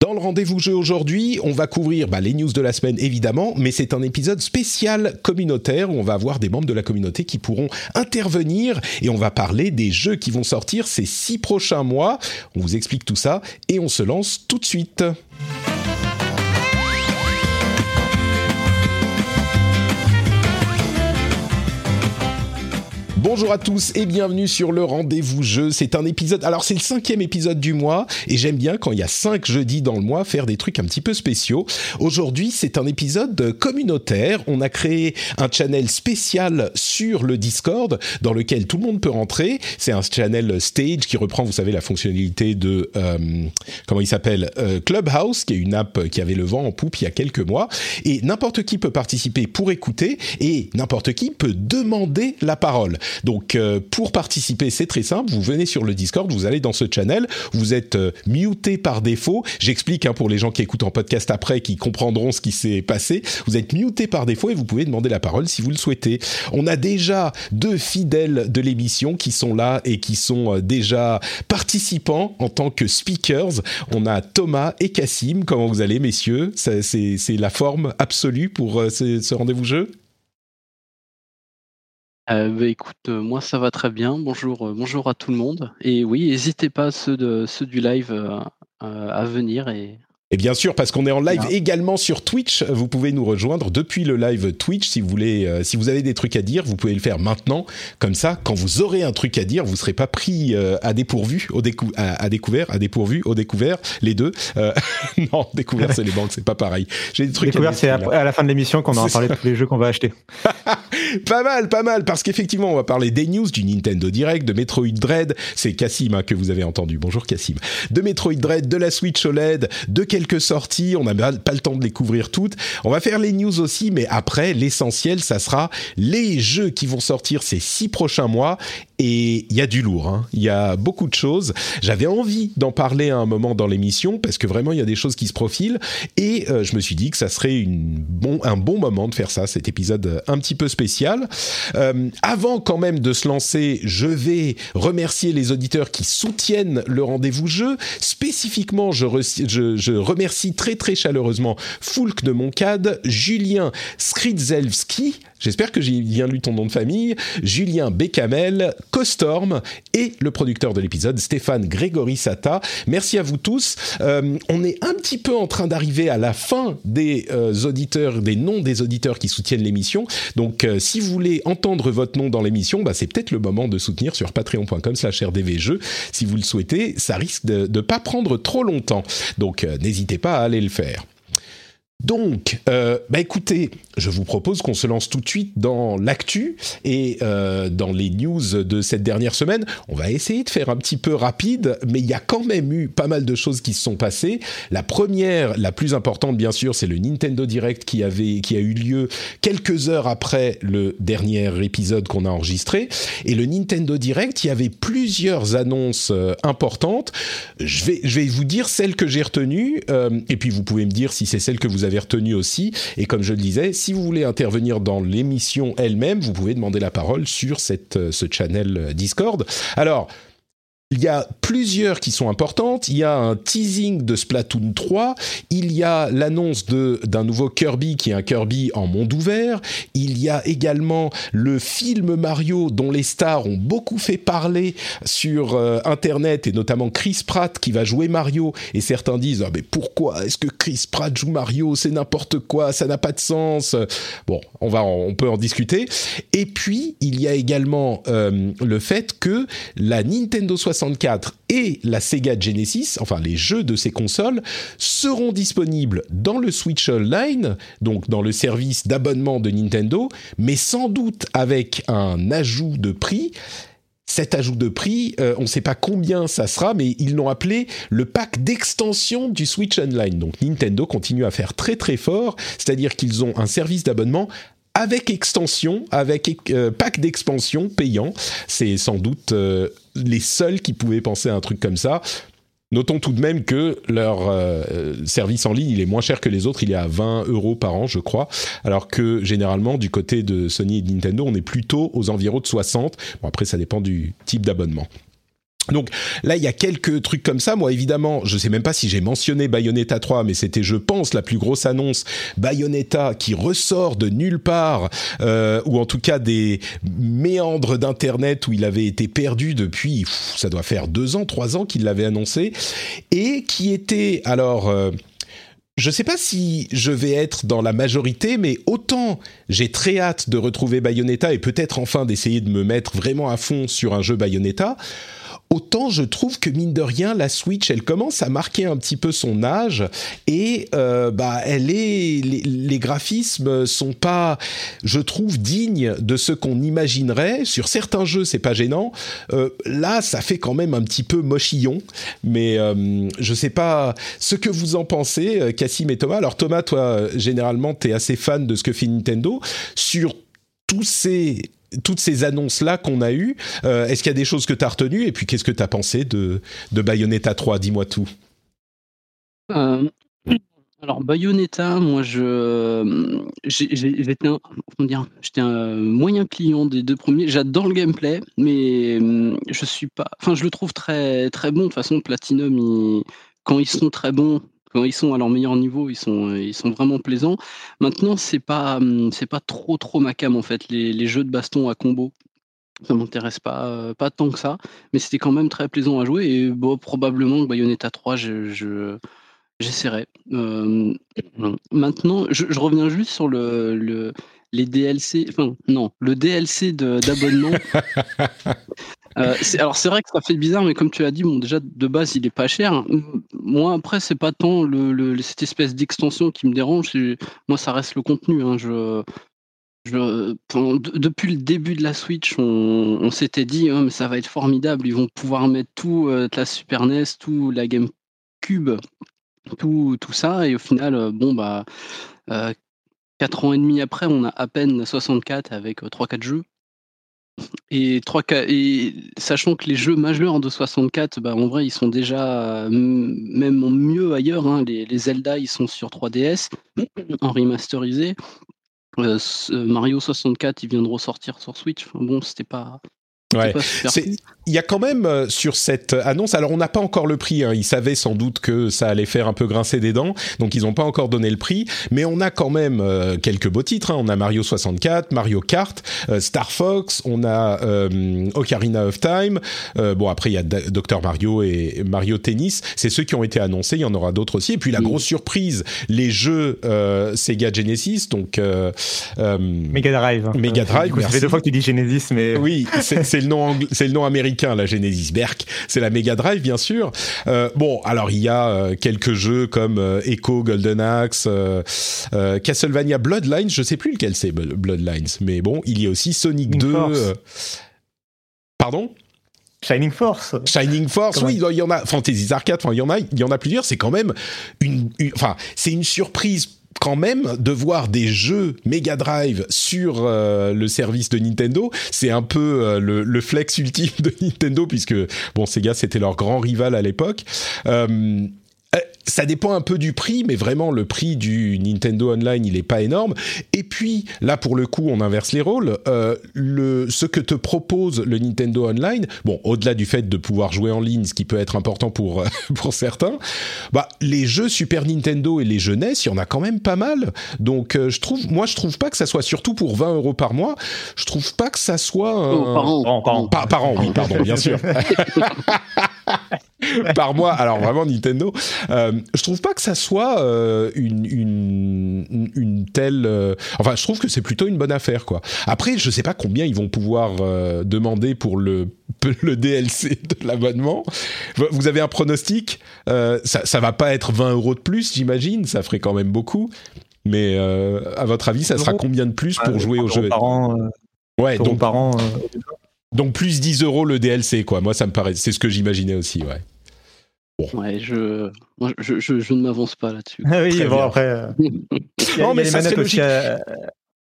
Dans le rendez-vous jeu aujourd'hui, on va couvrir bah, les news de la semaine évidemment, mais c'est un épisode spécial communautaire où on va avoir des membres de la communauté qui pourront intervenir et on va parler des jeux qui vont sortir ces six prochains mois. On vous explique tout ça et on se lance tout de suite. Bonjour à tous et bienvenue sur le rendez-vous jeu. C'est un épisode. Alors c'est le cinquième épisode du mois et j'aime bien quand il y a cinq jeudis dans le mois faire des trucs un petit peu spéciaux. Aujourd'hui c'est un épisode communautaire. On a créé un channel spécial sur le Discord dans lequel tout le monde peut rentrer. C'est un channel stage qui reprend, vous savez, la fonctionnalité de euh, comment il s'appelle euh, Clubhouse, qui est une app qui avait le vent en poupe il y a quelques mois. Et n'importe qui peut participer pour écouter et n'importe qui peut demander la parole. Donc euh, pour participer, c'est très simple. Vous venez sur le Discord, vous allez dans ce channel, vous êtes euh, muté par défaut. J'explique hein, pour les gens qui écoutent en podcast après, qui comprendront ce qui s'est passé. Vous êtes muté par défaut et vous pouvez demander la parole si vous le souhaitez. On a déjà deux fidèles de l'émission qui sont là et qui sont euh, déjà participants en tant que speakers. On a Thomas et Cassim. Comment vous allez, messieurs? C'est la forme absolue pour ce, ce rendez-vous jeu? Euh, bah, écoute, euh, moi ça va très bien. Bonjour, euh, bonjour à tout le monde. Et oui, n'hésitez pas ceux ceux du live euh, à venir et Et bien sûr, parce qu'on est en live Bien. également sur Twitch, vous pouvez nous rejoindre depuis le live Twitch si vous voulez. euh, si vous avez des trucs à dire, vous pouvez le faire maintenant. Comme ça, quand vous aurez un truc à dire, vous serez pas pris euh, à dépourvu, au décou à, à découvert, à dépourvu, au découvert, les deux. Euh, non, découvert c'est les banques, c'est pas pareil. J'ai des trucs Découvert, c'est à, la fin de l'émission qu'on va parler de tous les jeux qu'on va acheter. Pas mal, pas mal, parce qu'effectivement, on va parler des news du Nintendo Direct, de Metroid Dread, c'est Cassim hein, que vous avez entendu, bonjour Cassim, de Metroid Dread, de la Switch OLED, de quelques sorties, on n'a pas le temps de les couvrir toutes. On va faire les news aussi, mais après, l'essentiel, ça sera les jeux qui vont sortir ces six prochains mois, et il y a du lourd, hein. il y a beaucoup de choses. J'avais envie d'en parler à un moment dans l'émission, parce que vraiment, il y a des choses qui se profilent, et euh, je me suis dit que ça serait une bon, un bon moment de faire ça, cet épisode euh, un petit peu spécial. Euh, avant quand même de se lancer, je vais remercier les auditeurs qui soutiennent le rendez-vous jeu. Spécifiquement, je, re- je, je remercie très très chaleureusement Foulk de Moncade, Julien Skridzelski, j'espère que j'ai bien lu ton nom de famille, Julien Becamel, Costorm et le producteur de l'épisode, Stéphane Grégory Sata. Merci à vous tous. Euh, on est un petit peu en train d'arriver à la fin des euh, auditeurs, des noms des auditeurs qui soutiennent l'émission. Donc, euh, si vous voulez entendre votre nom dans l'émission, bah, c'est peut-être le moment de soutenir sur patreon.com slash rdvjeux. Si vous le souhaitez, ça risque de ne pas prendre trop longtemps. Donc, n'hésitez pas à aller le faire. Donc, euh, bah écoutez, je vous propose qu'on se lance tout de suite dans l'actu et euh, dans les news de cette dernière semaine. On va essayer de faire un petit peu rapide, mais il y a quand même eu pas mal de choses qui se sont passées. La première, la plus importante bien sûr, c'est le Nintendo Direct qui avait, qui a eu lieu quelques heures après le dernier épisode qu'on a enregistré. Et le Nintendo Direct, il y avait plusieurs annonces euh, importantes. Je vais, je vais vous dire celles que j'ai retenues, euh, et puis vous pouvez me dire si c'est celles que vous avez retenues aussi. Et comme je le disais, si vous voulez intervenir dans l'émission elle-même, vous pouvez demander la parole sur cette, euh, ce channel euh, Discord. Alors, il y a plusieurs qui sont importantes. Il y a un teasing de Splatoon 3. Il y a l'annonce d'un nouveau Kirby qui est un Kirby en monde ouvert. Il y a également le film Mario dont les stars ont beaucoup fait parler sur euh, Internet et notamment Chris Pratt qui va jouer Mario. Et certains disent ah, mais pourquoi est-ce que Chris Pratt joue Mario? C'est n'importe quoi, ça n'a pas de sens. Bon, on va on peut en discuter. Et puis il y a également euh, le fait que la Nintendo 64 et la Sega Genesis, enfin les jeux de ces consoles, seront disponibles dans le Switch Online, donc dans le service d'abonnement de Nintendo, mais sans doute avec un ajout de prix. cet ajout de prix, euh, on ne sait pas combien ça sera, mais ils l'ont appelé le pack d'extension du Switch Online. Donc Nintendo continue à faire très très fort, c'est-à-dire qu'ils ont un service d'abonnement avec extension, avec euh, pack d'expansion payant. C'est sans doute euh, les seuls qui pouvaient penser à un truc comme ça. Notons tout de même que leur euh, service en ligne, il est moins cher que les autres, il est à 20 euros par an, je crois, alors que généralement, du côté de Sony et de Nintendo, on est plutôt aux environs de 60. Bon, après, ça dépend du type d'abonnement. Donc là, il y a quelques trucs comme ça. Moi, évidemment, je sais même pas si j'ai mentionné Bayonetta 3, mais c'était, je pense, la plus grosse annonce. Bayonetta qui ressort de nulle part, euh, ou en tout cas des méandres d'internet où il avait été perdu depuis, ça doit faire deux ans, trois ans qu'il l'avait annoncé, et qui était alors. Euh, je sais pas si je vais être dans la majorité, mais autant j'ai très hâte de retrouver Bayonetta et peut-être enfin d'essayer de me mettre vraiment à fond sur un jeu Bayonetta autant je trouve que mine de rien la Switch elle commence à marquer un petit peu son âge et euh, bah elle est les, graphismes sont pas je trouve dignes de ce qu'on imaginerait. Sur certains jeux c'est pas gênant. Euh, là ça fait quand même un petit peu mochillon mais euh, je sais pas ce que vous en pensez euh, Cassim et Thomas. Alors Thomas toi généralement tu es assez fan de ce que fait Nintendo. Sur tous ces toutes ces annonces-là qu'on a eues, euh, est-ce qu'il y a des choses que tu as retenues Et puis, qu'est-ce que tu as pensé de, Bayonetta 3 Dis-moi tout. Euh, alors, Bayonetta, moi, j'étais un, un, moyen client des deux premiers. J'adore le gameplay, mais je suis pas. Enfin, je le trouve très, très bon. De toute façon, Platinum, quand ils sont très bons, quand ils sont à leur meilleur niveau, ils sont, ils sont vraiment plaisants. Maintenant, c'est pas, hum, c'est pas trop trop ma cam en fait. Les, jeux de baston à combo, ça m'intéresse pas, euh, pas tant que ça. Mais c'était quand même très plaisant à jouer et bon, probablement Bayonetta 3, je, j'essaierai. Hum, maintenant, je, reviens juste sur le, le les DLC, enfin non, le DLC d'abonnement. Euh, alors c'est vrai que ça fait bizarre, mais comme tu l'as dit, bon déjà de base il est pas cher. Moi après c'est pas tant cette espèce d'extension qui me dérange. Moi ça reste le contenu. Hein. Je, depuis le début de la Switch, on, s'était dit oh, mais ça va être formidable. Ils vont pouvoir mettre tout euh, la Super NES, tout la GameCube, tout tout ça, et au final euh, bon bah 4 ans et demi après, on a à peine 64 avec 3-4 jeux. Et, 3, et sachant que les jeux majeurs de 64, bah, en vrai, ils sont déjà même mieux ailleurs. Hein. Les, Zelda, ils sont sur 3DS en remasterisé. Euh, Mario 64, il vient de ressortir sur Switch. bon, c'était pas, Ouais. Il y a quand même euh, sur cette annonce, alors on n'a pas encore le prix, hein, ils savaient sans doute que ça allait faire un peu grincer des dents, donc ils n'ont pas encore donné le prix, mais on a quand même euh, quelques beaux titres, hein. on a Mario 64, Mario Kart, euh, Star Fox, on a Ocarina of Time, bon après il y a Dr Mario et Mario Tennis, c'est ceux qui ont été annoncés, il y en aura d'autres aussi, et puis la grosse surprise, les jeux Sega Genesis, donc... Mega Drive. Mega Drive, ça fait deux fois que tu dis Genesis, mais... Oui, c'est c'est le nom c'est le nom américain la Genesis Berk c'est la Mega Drive bien sûr euh, bon alors il y a euh, quelques jeux comme euh, Echo Golden Axe Castlevania Bloodlines je sais plus lequel c'est Bloodlines mais bon il y a aussi Sonic 2 pardon? Shining Force. Shining Force, oui, il y en a. Fantasy Arcade, enfin, il y en a, il y en a plusieurs. C'est quand même une, enfin, c'est une surprise quand même de voir des jeux Mega Drive sur euh, le service de Nintendo, c'est un peu euh, le, flex ultime de Nintendo puisque bon Sega c'était leur grand rival à l'époque. Euh, ça dépend un peu du prix, mais vraiment le prix du Nintendo Online, il est pas énorme. Et puis là, pour le coup, on inverse les rôles. Euh, le, ce que te propose le Nintendo Online, bon, au-delà du fait de pouvoir jouer en ligne, ce qui peut être important pour pour certains, bah les jeux Super Nintendo et les jeux NES, il y en a quand même pas mal. Donc euh, je trouve, moi, je trouve pas que ça soit surtout pour 20 euros par mois. Je trouve pas que ça soit oh, par an, par, an. Par, an, oui, pardon, bien sûr. par mois. Alors vraiment Nintendo, euh, je trouve pas que ça soit euh, une, une, une, telle. Euh, enfin, je trouve que c'est plutôt une bonne affaire quoi. Après, je sais pas combien ils vont pouvoir demander pour le le DLC de l'abonnement. Vous avez un pronostic ça, ça va pas être 20 euros de plus, j'imagine. Ça ferait quand même beaucoup. Mais à votre avis, ça sera combien de plus pour jouer au jeu Ouais, donc par an. Donc plus 10 euros le DLC, quoi. Moi, ça me paraît, c'est ce que j'imaginais aussi, ouais. Ouais, je, je, je, ne m'avance pas là-dessus. Ah oui, bon, après. non, mais ça serait logique.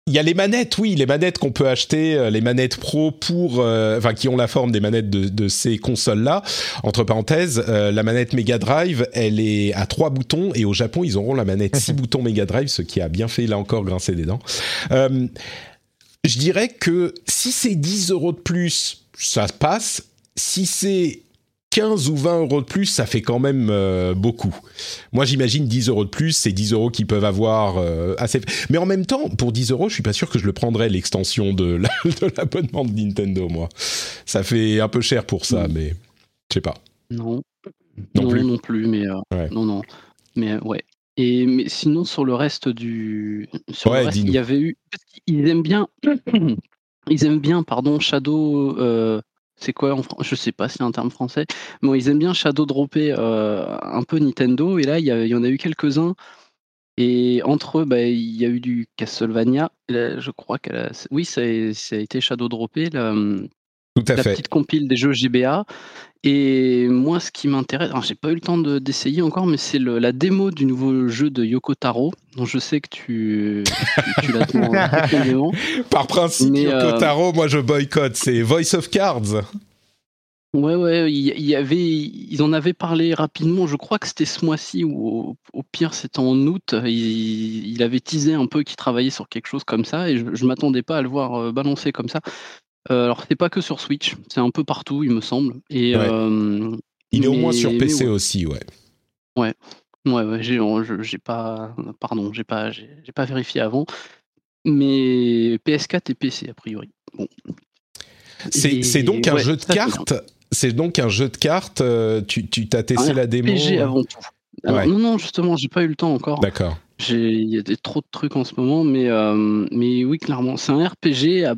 Il y a les manettes, oui, les manettes qu'on peut acheter, euh, les manettes pro pour, euh, enfin, qui ont la forme des manettes de, de ces consoles-là. Entre parenthèses, euh, la manette Mega Drive, elle est à trois boutons et au Japon, ils auront la manette six boutons Mega Drive, ce qui a bien fait là encore grincer des dents. Je dirais que si c'est 10 euros de plus, ça passe. Si c'est 15 ou 20 euros de plus, ça fait quand même euh, beaucoup. Moi, j'imagine 10 euros de plus, c'est 10 euros qu'ils peuvent avoir euh, assez. Mais en même temps, pour 10 euros, je suis pas sûr que je le prendrais l'extension de l'abonnement de, Nintendo, moi. Ça fait un peu cher pour ça, mm. mais je sais pas. Non. Non, plus. non plus, mais euh, non, non. Mais ouais. Et mais sinon, sur le reste du, sur le reste, il y avait eu, ils aiment bien, ils aiment bien, pardon, Shadow c'est quoi en Je sais pas si c'est un terme français. Bon, ils aiment bien shadow dropper euh, un peu Nintendo et là il y, en a eu quelques-uns. Et entre eux, bah, il y a eu du Castlevania. je crois que oui, ça a, ça a, été shadow droppé. Tout à la fait. petite compile des jeux GBA. Et moi, ce qui m'intéresse, j'ai pas eu le temps d'essayer encore, mais c'est la démo du nouveau jeu de Yoko Taro, dont je sais que tu, tu, l'attends Par principe, Yoko euh, Taro, moi je boycotte, c'est Voice of Cards. Ouais, ouais, il y, avait, ils en avaient parlé rapidement. Je crois que c'était ce mois-ci ou au, pire c'était en août. Il, avait teasé un peu qu'il travaillait sur quelque chose comme ça et je, je m'attendais pas à le voir euh, balancer comme ça. Euh, alors, c'est pas que sur Switch, c'est un peu partout, il me semble. Et, euh, il est au moins sur PC aussi, ouais. Ouais. Ouais, ouais j'ai pas, pardon, j'ai pas, j'ai pas vérifié avant, mais PS4 et PC a priori. Bon. C'est donc un jeu de cartes. C'est donc un jeu de cartes. Tu t'as testé la démo. RPG avant tout. Non, non, justement, j'ai pas eu le temps encore. D'accord. Il y a des, trop de trucs en ce moment, mais, euh, mais oui, clairement, c'est un RPG à,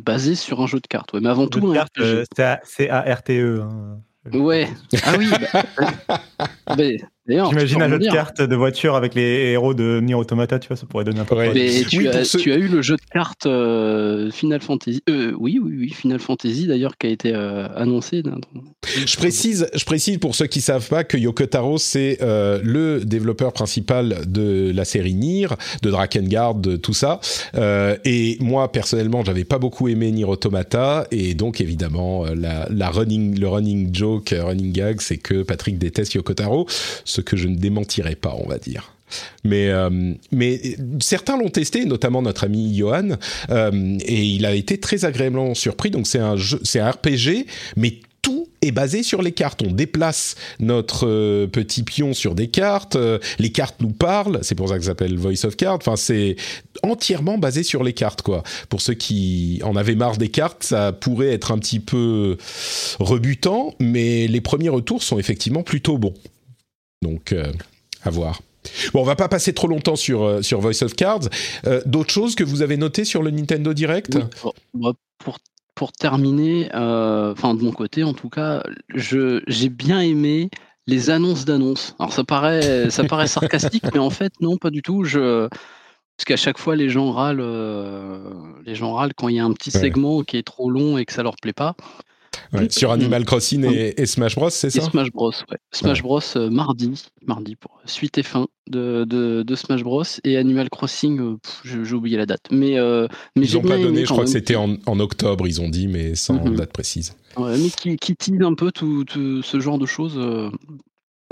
basé sur un jeu de cartes. Ouais, mais avant tout, un RPG. Euh, c'est à RTE. Hein. Ouais. Ah oui. Bah, J'imagine un jeu de cartes de voiture avec les héros de Nier Automata, tu vois, ça pourrait donner un peu. Mais tu, as, eu le jeu de cartes euh, Final Fantasy. Euh, oui, oui, oui, Final Fantasy d'ailleurs qui a été euh, annoncé. Je précise, je précise pour ceux qui savent pas que Yoko Taro c'est le développeur principal de la série Nier, de Drakengard, de tout ça. et moi personnellement, j'avais pas beaucoup aimé Nier Automata et donc évidemment la, la running, le running joke, running gag, c'est que Patrick déteste Yoko Taro ce que je ne démentirai pas, on va dire. Mais, euh, mais certains l'ont testé, notamment notre ami Johan, euh, et il a été très agréablement surpris. Donc c'est un un RPG, mais tout est basé sur les cartes. On déplace notre euh, petit pion sur des cartes, les cartes nous parlent, c'est pour ça que ça s'appelle Voice of Cards. Enfin, c'est entièrement basé sur les cartes, quoi. Pour ceux qui en avaient marre des cartes, ça pourrait être un petit peu rebutant, mais les premiers retours sont effectivement plutôt bons. Donc, euh, à voir. Bon, on va pas passer trop longtemps sur, euh, sur Voice of Cards. Euh, d'autres choses que vous avez notées sur le Nintendo Direct? Pour, pour, terminer, enfin de mon côté en tout cas, j'ai bien aimé les annonces d'annonces. Alors ça paraît, ça paraît sarcastique, mais en fait non, pas du tout. Je, parce qu'à chaque fois les gens râlent, les gens râlent quand il y a un petit segment qui est trop long et que ça leur plaît pas sur Animal Crossing et, Smash Bros, c'est ça? Smash Bros, ouais. Smash Bros euh, mardi, mardi pour suite et fin de, de, Smash Bros et Animal Crossing, euh, j'ai oublié la date. Mais, euh, mais ils n'ont pas donné, je crois que c'était en, en, octobre, ils ont dit, mais sans mhm. date précise. mais qui, qui tease un peu tout, ce genre de choses,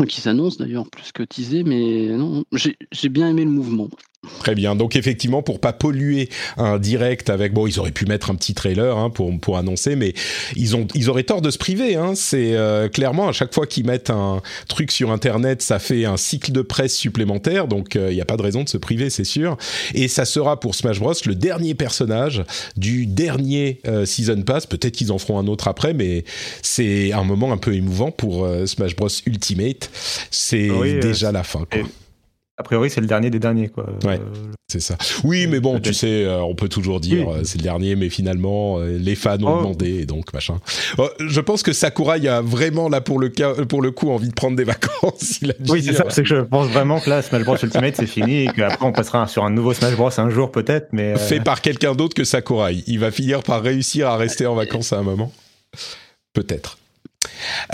qui s'annonce d'ailleurs plus que teaser, mais non, j'ai bien aimé le mouvement. Très bien. Donc effectivement, pour pas polluer un direct avec bon, ils auraient pu mettre un petit trailer hein, pour pour annoncer, mais ils ont ils auraient tort de se priver. Hein. C'est euh, clairement à chaque fois qu'ils mettent un truc sur internet, ça fait un cycle de presse supplémentaire. Donc il euh, n'y a pas de raison de se priver, c'est sûr. Et ça sera pour Smash Bros le dernier personnage du dernier euh, season pass. Peut-être qu'ils en feront un autre après, mais c'est un moment un peu émouvant pour Smash Bros Ultimate. C'est déjà la fin. Quoi. A priori, c'est le dernier des derniers, quoi. Ouais, c'est ça. Oui, mais bon, tu sais, on peut toujours dire c'est le dernier, mais finalement, les fans ont oh. demandé, et donc machin. je pense que Sakurai a vraiment là pour le cas, pour le coup, envie de prendre des vacances. oui, c'est ça. C'est que je pense vraiment que là, Smash Bros Ultimate, c'est fini, et qu'après on passera sur un nouveau Smash Bros un jour peut-être, mais fait par quelqu'un d'autre que Sakurai. Il va finir par réussir à rester en vacances à un moment. Peut-être.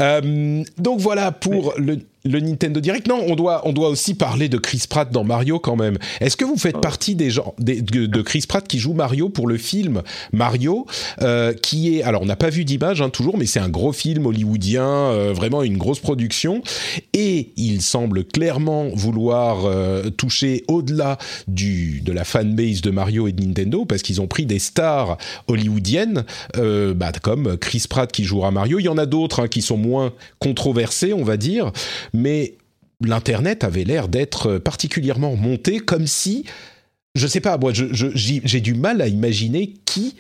Euh, donc voilà pour le le Nintendo Direct. Non, on doit, on doit aussi parler de Chris Pratt dans Mario quand même. Est-ce que vous faites partie des gens de, Chris Pratt qui joue Mario pour le film Mario, euh, qui est, alors on n'a pas vu d'image hein, toujours, mais c'est un gros film hollywoodien, euh, vraiment une grosse production, et il semble clairement vouloir euh, toucher au-delà du de la fanbase de Mario et de Nintendo parce qu'ils ont pris des stars hollywoodiennes, bah, comme Chris Pratt qui jouera Mario. Il y en a d'autres hein, qui sont moins controversés, on va dire mais l'internet avait l'air d'être particulièrement monté, comme si, je sais pas, moi, j'ai du mal à imaginer qui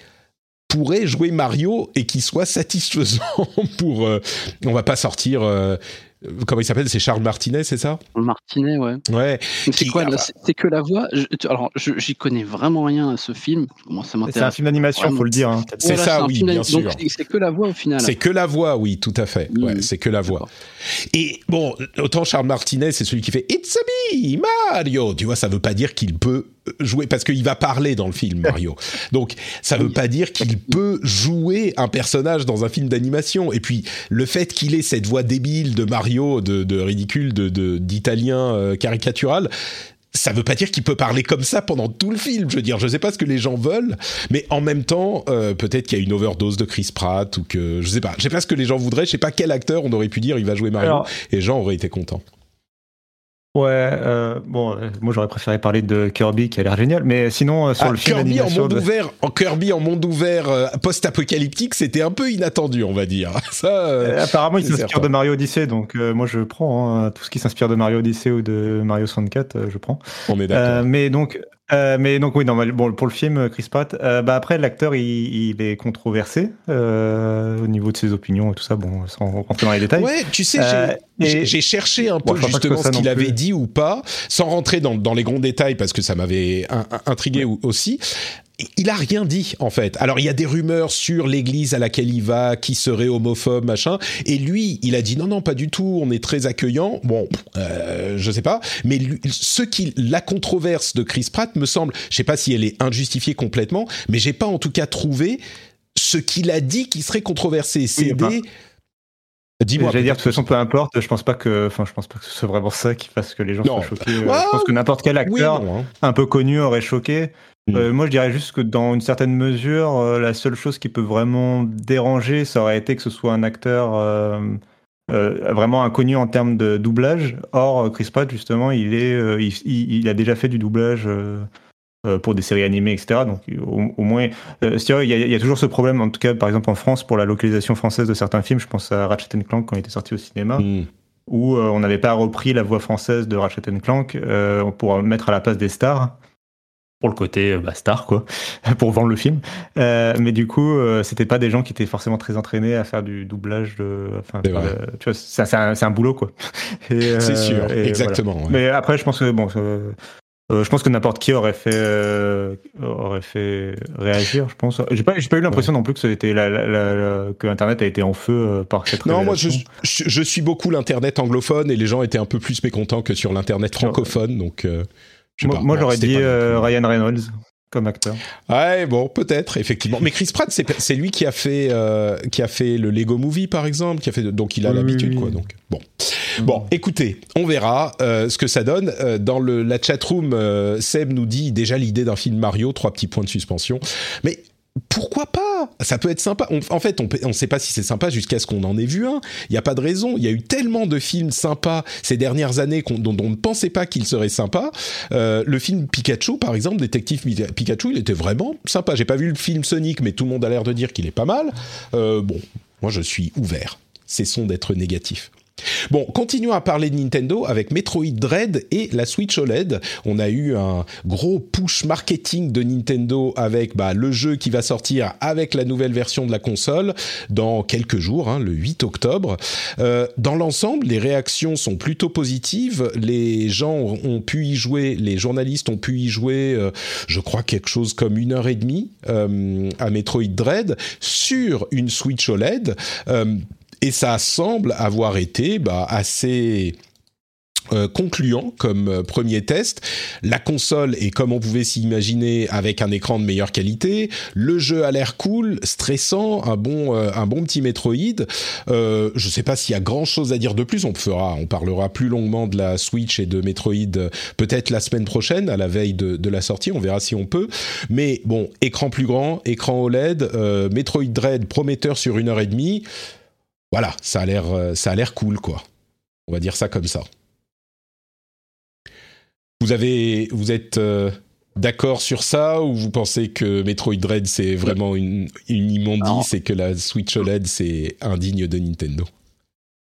pourrait jouer Mario et qui soit satisfaisant pour. Euh, on va pas sortir. Euh, comment il s'appelle? C'est Charles Martinet, c'est ça? Martinet, ouais. Ouais. C'est quoi C'est que la voix? alors, j'y connais vraiment rien à ce film. Comment ça m'intéresse C'est un film d'animation, il faut le dire. Hein. C'est ça, oui, bien sûr. C'est que la voix au final. C'est que la voix, oui, tout à fait. Ouais, c'est que la voix. Et bon, autant Charles Martinet, c'est celui qui fait It's a me, Mario. Tu vois, ça veut pas dire qu'il peut jouer parce qu'il va parler dans le film Mario. Donc ça veut pas dire qu'il peut jouer un personnage dans un film d'animation. Et puis le fait qu'il ait cette voix débile de Mario, de, ridicule, de d'italien euh, caricatural, ça veut pas dire qu'il peut parler comme ça pendant tout le film. Je veux dire, je sais pas ce que les gens veulent, mais en même temps, euh, peut-être qu'il y a une overdose de Chris Pratt ou que je sais pas. Je sais pas ce que les gens voudraient. Je sais pas quel acteur on aurait pu dire il va jouer Mario et les gens auraient été contents. Ouais, euh, bon, euh, moi j'aurais préféré parler de Kirby qui a l'air génial, mais sinon euh, sur ah, le film Kirby en monde ouvert, en Kirby en monde ouvert post-apocalyptique, c'était un peu inattendu, on va dire. Ça, apparemment, il s'inspire de Mario Odyssey, donc moi je prends hein, tout ce qui s'inspire de Mario Odyssey ou de Mario 64, je prends. On est d'accord. mais donc euh, mais donc oui, non, bon, pour le film Chris Pratt, euh, bah après l'acteur il, est controversé euh, au niveau de ses opinions et tout ça. Bon, sans rentrer dans les détails. Ouais, tu sais, j'ai cherché un peu justement ce qu'il avait dit ou pas, sans rentrer dans, dans, les grands détails parce que ça m'avait intrigué aussi il a rien dit en fait. Alors il y a des rumeurs sur l'église à laquelle il va, qui serait homophobe, machin. Et lui, il a dit non, non, pas du tout. On est très accueillant. Bon, euh, je sais pas. Mais ce qui, la controverse de Chris Pratt me semble, je sais pas si elle est injustifiée complètement, mais j'ai pas en tout cas trouvé ce qu'il a dit qui serait controversé. C'est des Dis-moi. J'allais dire, de toute façon, peu importe, je pense pas que, enfin, je pense pas que ce soit vraiment ça qui fasse que les gens soient choqués. Euh, je pense que n'importe quel acteur hein. un peu connu aurait choqué. Mm. Euh, moi, je dirais juste que dans une certaine mesure, euh, la seule chose qui peut vraiment déranger, ça aurait été que ce soit un acteur euh, vraiment inconnu en termes de doublage. Or, Chris Pratt, justement, il, est, il, a déjà fait du doublage pour des séries animées, etc. Donc, au, moins, il y, a, toujours ce problème, en tout cas, par exemple, en France, pour la localisation française de certains films. Je pense à Ratchet Clank quand il était sorti au cinéma. Mm. où on n'avait pas repris la voix française de Ratchet Clank pour mettre à la place des stars pour le côté euh, bah, star quoi pour vendre le film. Euh, mais du coup euh, c'était pas des gens qui étaient forcément très entraînés à faire du doublage de enfin tu vois c'est un, un, boulot quoi. C'est sûr exactement mais après je pense que bon je pense que n'importe qui aurait fait aurait fait réagir je pense. J'ai pas eu l'impression non plus que c'était la, que internet a été en feu par cette non moi je, je, suis beaucoup l'internet anglophone et les gens étaient un peu plus mécontents que sur l'internet francophone donc moi, j'aurais dit euh, Ryan Reynolds comme acteur. Ouais, bon, peut-être, effectivement. Mais Chris Pratt, c'est lui qui a fait euh, qui a fait le Lego Movie, par exemple, qui a fait donc il a l'habitude, quoi. Donc bon, mm. bon, écoutez, on verra euh, ce que ça donne. dans le, la chatroom, Seb nous dit déjà l'idée d'un film Mario, trois petits points de suspension. Mais pourquoi pas? Ça peut être sympa. en fait, on ne sait pas si c'est sympa jusqu'à ce qu'on en ait vu un. Il n'y a pas de raison. Il y a eu tellement de films sympas ces dernières années dont, on ne pensait pas qu'ils seraient sympas. Euh, le film Pikachu, par exemple, Détective Pikachu, il était vraiment sympa. J'ai pas vu le film Sonic, mais tout le monde a l'air de dire qu'il est pas mal. Euh, bon, moi je suis ouvert. Cessons d'être négatif. Bon, continuons à parler de Nintendo avec Metroid Dread et la Switch OLED. On a eu un gros push marketing de Nintendo avec bah, le jeu qui va sortir avec la nouvelle version de la console dans quelques jours, hein, le 8 octobre. Euh, dans l'ensemble, les réactions sont plutôt positives. Les gens ont pu y jouer, les journalistes ont pu y jouer, euh, je crois quelque chose comme une heure et demie euh, à Metroid Dread sur une Switch OLED. Et ça semble avoir été bah, assez euh, concluant comme euh, premier test. La console est comme on pouvait s'imaginer avec un écran de meilleure qualité. Le jeu a l'air cool, stressant, un bon euh, un bon petit Metroid. je ne sais pas s'il y a grand chose à dire de plus. On fera, on parlera plus longuement de la Switch et de Metroid peut-être la semaine prochaine à la veille de, de, la sortie. On verra si on peut. Mais bon, écran plus grand, écran OLED, Metroid Dread prometteur sur une heure et demie voilà, ça a l'air, euh, ça a l'air cool, quoi. On va dire ça comme ça. Vous avez, vous êtes euh, d'accord sur ça ou vous pensez que Metroid Dread c'est vraiment une, une immondice et que la Switch OLED c'est indigne de Nintendo?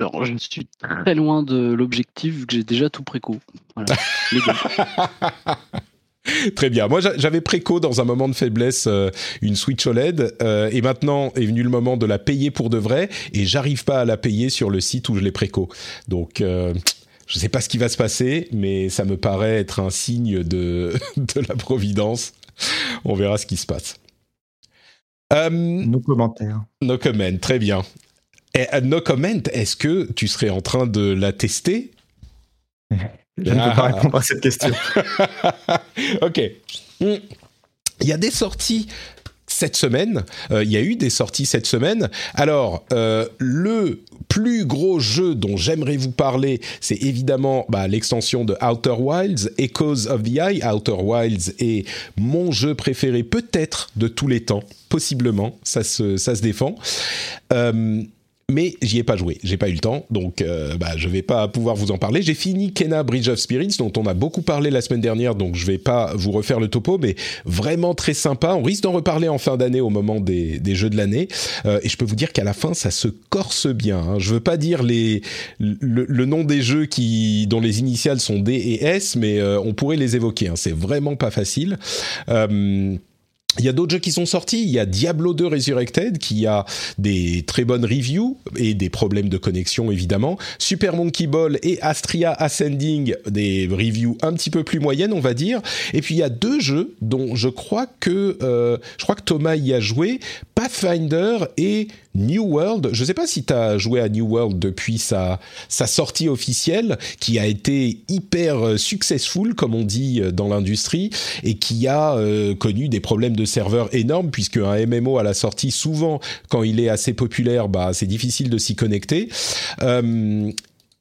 Alors, je suis très loin de l'objectif que j'ai déjà tout préco. Voilà. Très bien. Moi, j'avais préco dans un moment de faiblesse euh, une Switch OLED euh, et maintenant est venu le moment de la payer pour de vrai et j'arrive pas à la payer sur le site où je l'ai préco. Donc, euh, je sais pas ce qui va se passer, mais ça me paraît être un signe de, de la providence. On verra ce qui se passe. nos commentaires. Nos commentaires, très bien. Et, no comment, est-ce que tu serais en train de la tester? Je ne peux pas ah. répondre à cette question. ok. Hmm. Il y a des sorties cette semaine. Euh, il y a eu des sorties cette semaine. Alors, euh, le plus gros jeu dont j'aimerais vous parler, c'est évidemment bah, l'extension de Outer Wilds, Echoes of the Eye. Outer Wilds est mon jeu préféré peut-être de tous les temps, possiblement, ça se, ça se défend. Euh, mais j'y ai pas joué, j'ai pas eu le temps, donc euh, bah, je vais pas pouvoir vous en parler. J'ai fini Kena Bridge of Spirits, dont on a beaucoup parlé la semaine dernière, donc je vais pas vous refaire le topo, mais vraiment très sympa. On risque d'en reparler en fin d'année au moment des, jeux de l'année, euh, et je peux vous dire qu'à la fin, ça se corse bien. Hein. Je veux pas dire les, le, nom des jeux qui, dont les initiales sont D et S, mais euh, on pourrait les évoquer. Hein. C'est vraiment pas facile. Il y a d'autres jeux qui sont sortis. Il y a Diablo 2 Resurrected qui a des très bonnes reviews et des problèmes de connexion évidemment. Super Monkey Ball et Astria Ascending des reviews un petit peu plus moyennes on va dire. Et puis il y a deux jeux dont je crois que euh, je crois que Thomas y a joué, Pathfinder et New World. Je ne sais pas si tu as joué à New World depuis sa, sa sortie officielle, qui a été hyper euh, successful, comme on dit euh, dans l'industrie, et qui a euh, connu des problèmes de serveurs énormes, puisque un MMO à la sortie, souvent, quand il est assez populaire, bah, c'est difficile de s'y connecter.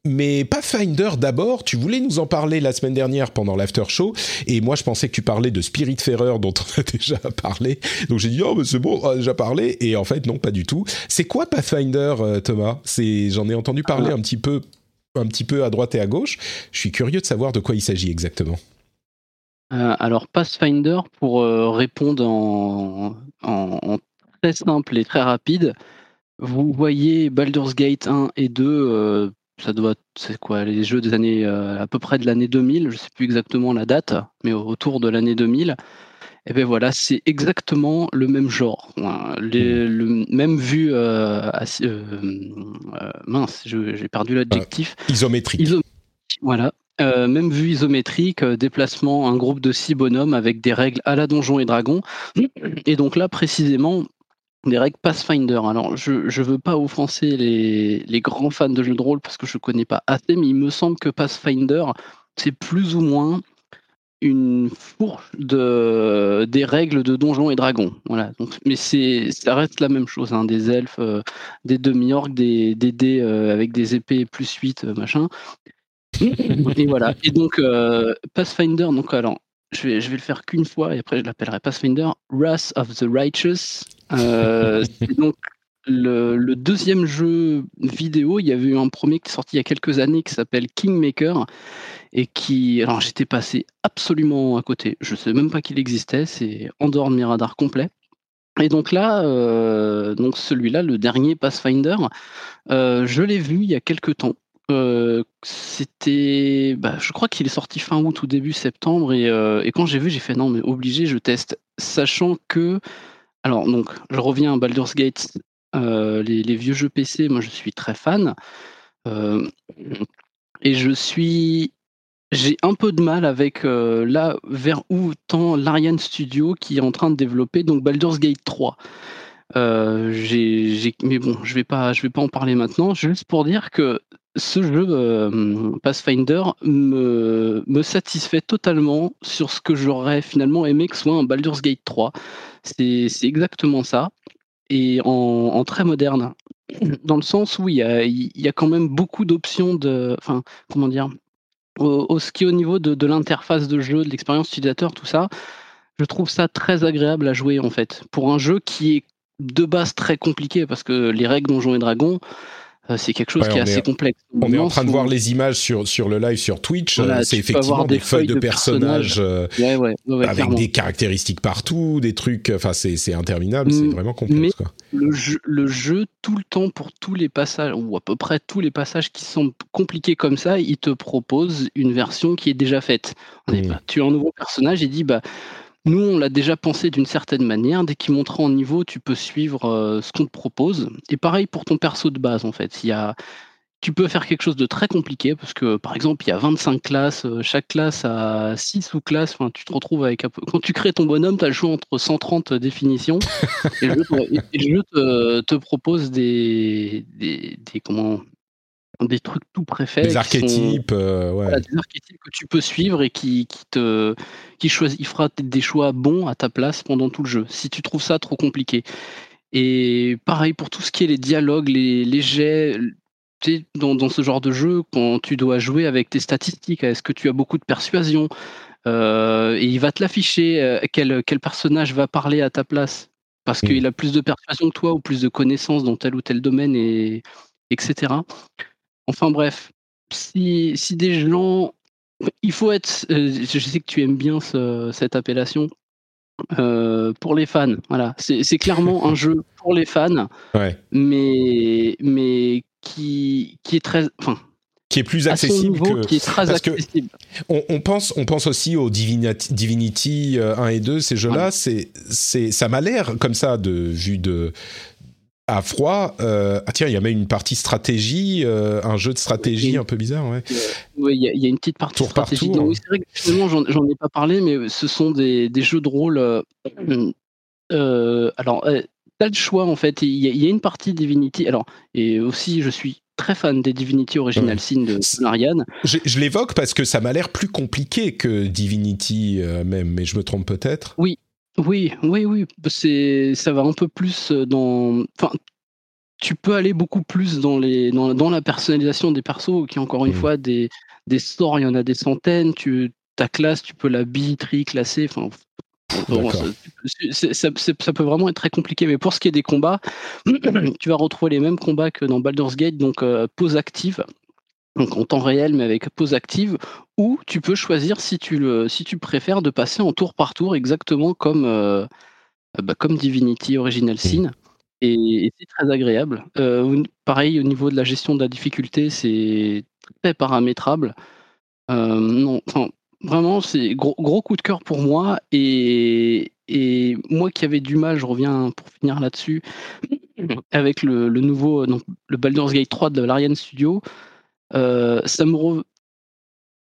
Mais Pathfinder d'abord, tu voulais nous en parler la semaine dernière pendant l'after show, et moi je pensais que tu parlais de Spiritfarer dont on a déjà parlé, donc j'ai dit oh mais c'est bon, on a déjà parlé, et en fait non pas du tout. C'est quoi Pathfinder, euh, Thomas? C'est j'en ai entendu parler ah. un petit peu, un petit peu à droite et à gauche. Je suis curieux de savoir de quoi il s'agit exactement. Euh, alors Pathfinder, pour euh, répondre en, en, très simple et très rapide, vous voyez Baldur's Gate 1 et 2 ça doit, c'est quoi, les jeux des années, euh, à peu près de l'année 2000, je sais plus exactement la date, mais autour de l'année 2000. Et ben voilà, c'est exactement le même genre, les, mmh. le même vue. Euh, euh, mince, j'ai perdu l'adjectif. isométrique. Voilà, même vue isométrique, déplacement, un groupe de six bonhommes avec des règles à la donjon et dragon. Et donc là, précisément, des règles Pathfinder. Alors, je ne veux pas offenser les, les, grands fans de jeux de rôle parce que je ne connais pas assez, mais il me semble que Pathfinder, c'est plus ou moins une fourche de, des règles de Donjons et Dragons. Voilà. Donc, mais c'est, ça reste la même chose. Hein. des elfes, euh, des demi-orques, des, des dés euh, avec des épées plus 8, euh, machin. et voilà. Et donc, Pathfinder, donc alors, je vais, je vais le faire qu'une fois et après je l'appellerai Pathfinder Wrath of the Righteous. Euh, c'est donc le, deuxième jeu vidéo. Il y avait eu un premier qui est sorti il y a quelques années qui s'appelle Kingmaker et qui. Alors j'étais passé absolument à côté. Je ne sais même pas qu'il existait. C'est en dehors de mes radars complet. Et donc là, euh, donc celui-là, le dernier Pathfinder, euh, je l'ai vu il y a quelques temps c'était, bah, je crois qu'il est sorti fin août ou début septembre et quand j'ai vu, j'ai fait non mais obligé, je teste, sachant que, alors donc je reviens à Baldur's Gate, les, les, vieux jeux PC, moi je suis très fan et je suis j'ai un peu de mal avec là vers où tend l'Ariane Studio qui est en train de développer donc Baldur's Gate 3. Euh, mais bon, je vais vais pas en parler maintenant. Juste pour dire que ce jeu euh, Pathfinder me, satisfait totalement sur ce que j'aurais finalement aimé que soit un Baldur's Gate 3. C'est exactement ça. Et en, très moderne. Dans le sens où il y a, quand même beaucoup d'options de. Enfin, comment dire au, est au niveau de, de l'interface de jeu, de l'expérience utilisateur, tout ça, je trouve ça très agréable à jouer en fait. Pour un jeu qui est de base très compliqué parce que les règles Donjons et Dragons, c'est quelque chose qui est, assez complexe. On est en train de voir les images sur, sur le live sur Twitch. Euh, c'est effectivement des, feuilles, de, personnages, euh, avec des caractéristiques partout, des trucs. Enfin, c'est interminable, c'est mm. vraiment complexe. Le, jeu, le jeu, tout le temps, pour tous les passages, ou à peu près tous les passages qui sont compliqués comme ça, il te propose une version qui est déjà faite. Mm. Tu as un nouveau personnage, il dit bah nous, on l'a déjà pensé d'une certaine manière. Dès qu'il montrera en niveau, tu peux suivre euh, ce qu'on te propose. Et pareil pour ton perso de base, en fait. Il y a, tu peux faire quelque chose de très compliqué parce que, par exemple, il y a 25 classes. Euh, chaque classe a 6 sous-classes. Enfin, tu te retrouves avec. Quand tu crées ton bonhomme, tu as le choix entre 130 définitions. et le jeu, te, propose des, des, des, comment, des trucs tout préfets. Des archétypes, euh, des archétypes que tu peux suivre et qui, qui te, qui choisit, il fera des choix bons à ta place pendant tout le jeu. Si tu trouves ça trop compliqué. Et pareil pour tout ce qui est les dialogues, les, les jets. Dans, dans ce genre de jeu, quand tu dois jouer avec tes statistiques, est-ce que tu as beaucoup de persuasion euh, Et il va te l'afficher, euh, quel, quel personnage va parler à ta place? Parce mm. qu'il a plus de persuasion que toi ou plus de connaissances dans tel ou tel domaine, et, etc. Enfin bref, si, si des gens. Il faut être. Euh, je sais que tu aimes bien cette appellation. Euh, pour les fans, voilà. C'est clairement un jeu pour les fans, mais, mais qui, qui est très. Enfin, qui est plus accessible que qui est très accessible. on, on, pense on pense aussi aux Divinity, Divinity 1 euh, et 2 ces jeux-là c'est c'est ça m'a l'air comme ça de vue de à froid. Euh, ah tiens, il y a même une partie stratégie, euh, un jeu de stratégie un peu bizarre, ouais. Oui, il y, a une petite partie tour stratégie. Par tour, c'est vrai que finalement, j'en ai pas parlé, mais ce sont des, des jeux de rôle. Euh, alors, t'as le choix en fait. Il y, a une partie Divinity. Alors, et aussi, je suis très fan des Divinity Original Sin de Marianne. Je, je l'évoque parce que ça m'a l'air plus compliqué que Divinity même, mais je me trompe peut-être. Oui, oui, oui, oui, c'est ça va un peu plus dans enfin tu peux aller beaucoup plus dans les dans, dans la personnalisation des persos qui encore une mmh. fois des des sorts, il y en a des centaines, tu ta classe, tu peux la bi tri classer enfin ça, ça, peut vraiment être très compliqué, mais pour ce qui est des combats, tu vas retrouver les mêmes combats que dans Baldur's Gate, donc euh, pause active, donc en temps réel mais avec pause active, ou tu peux choisir si tu, le, si tu préfères de passer en tour par tour exactement comme, euh, bah, comme Divinity Original Sin. Et, c'est très agréable. Euh, pareil, au niveau de la gestion de la difficulté, c'est très paramétrable. Euh, non, vraiment, c'est gros, gros coup de cœur pour moi. Et, et moi qui avais du mal, je reviens pour finir là-dessus, avec le, le nouveau, donc, le Baldur's Gate 3 de l'Ariane Studio. Euh, ça, me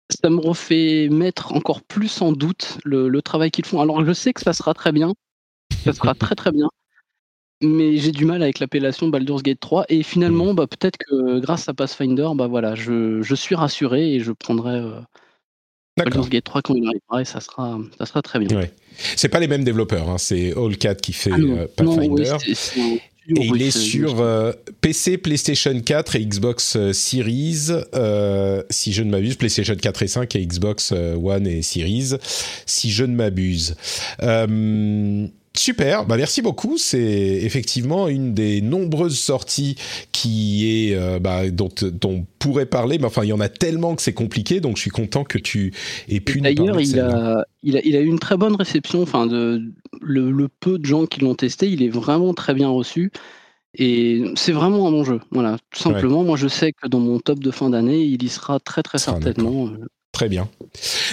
ça me refait mettre encore plus en doute le, travail qu'ils font. Alors je sais que ça sera très bien, ça sera très très bien, mais j'ai du mal avec l'appellation Baldur's Gate 3 et finalement bah, peut-être que grâce à Pathfinder, bah voilà, je, je suis rassuré et je prendrai euh, Baldur's Gate 3 quand il arrivera et ça sera, ça sera très bien. Ouais. C'est pas les mêmes développeurs, hein, c'est Allcat qui fait ah euh, Pathfinder. Et il est sur euh, PC, PlayStation 4 et Xbox euh, Series, euh, si je ne m'abuse, PlayStation 4 et 5 et Xbox One et Series, si je ne m'abuse. Super, bah merci beaucoup. C'est effectivement une des nombreuses sorties qui est euh, bah, dont, dont on pourrait parler, mais enfin il y en a tellement que c'est compliqué, donc je suis content que tu aies pu. D'ailleurs, il a, il a, il a eu une très bonne réception. Enfin, de le, peu de gens qui l'ont testé, il est vraiment très bien reçu. Et c'est vraiment un bon jeu. Voilà, tout simplement. Moi, je sais que dans mon top de fin d'année, il y sera très très certainement. Très bien.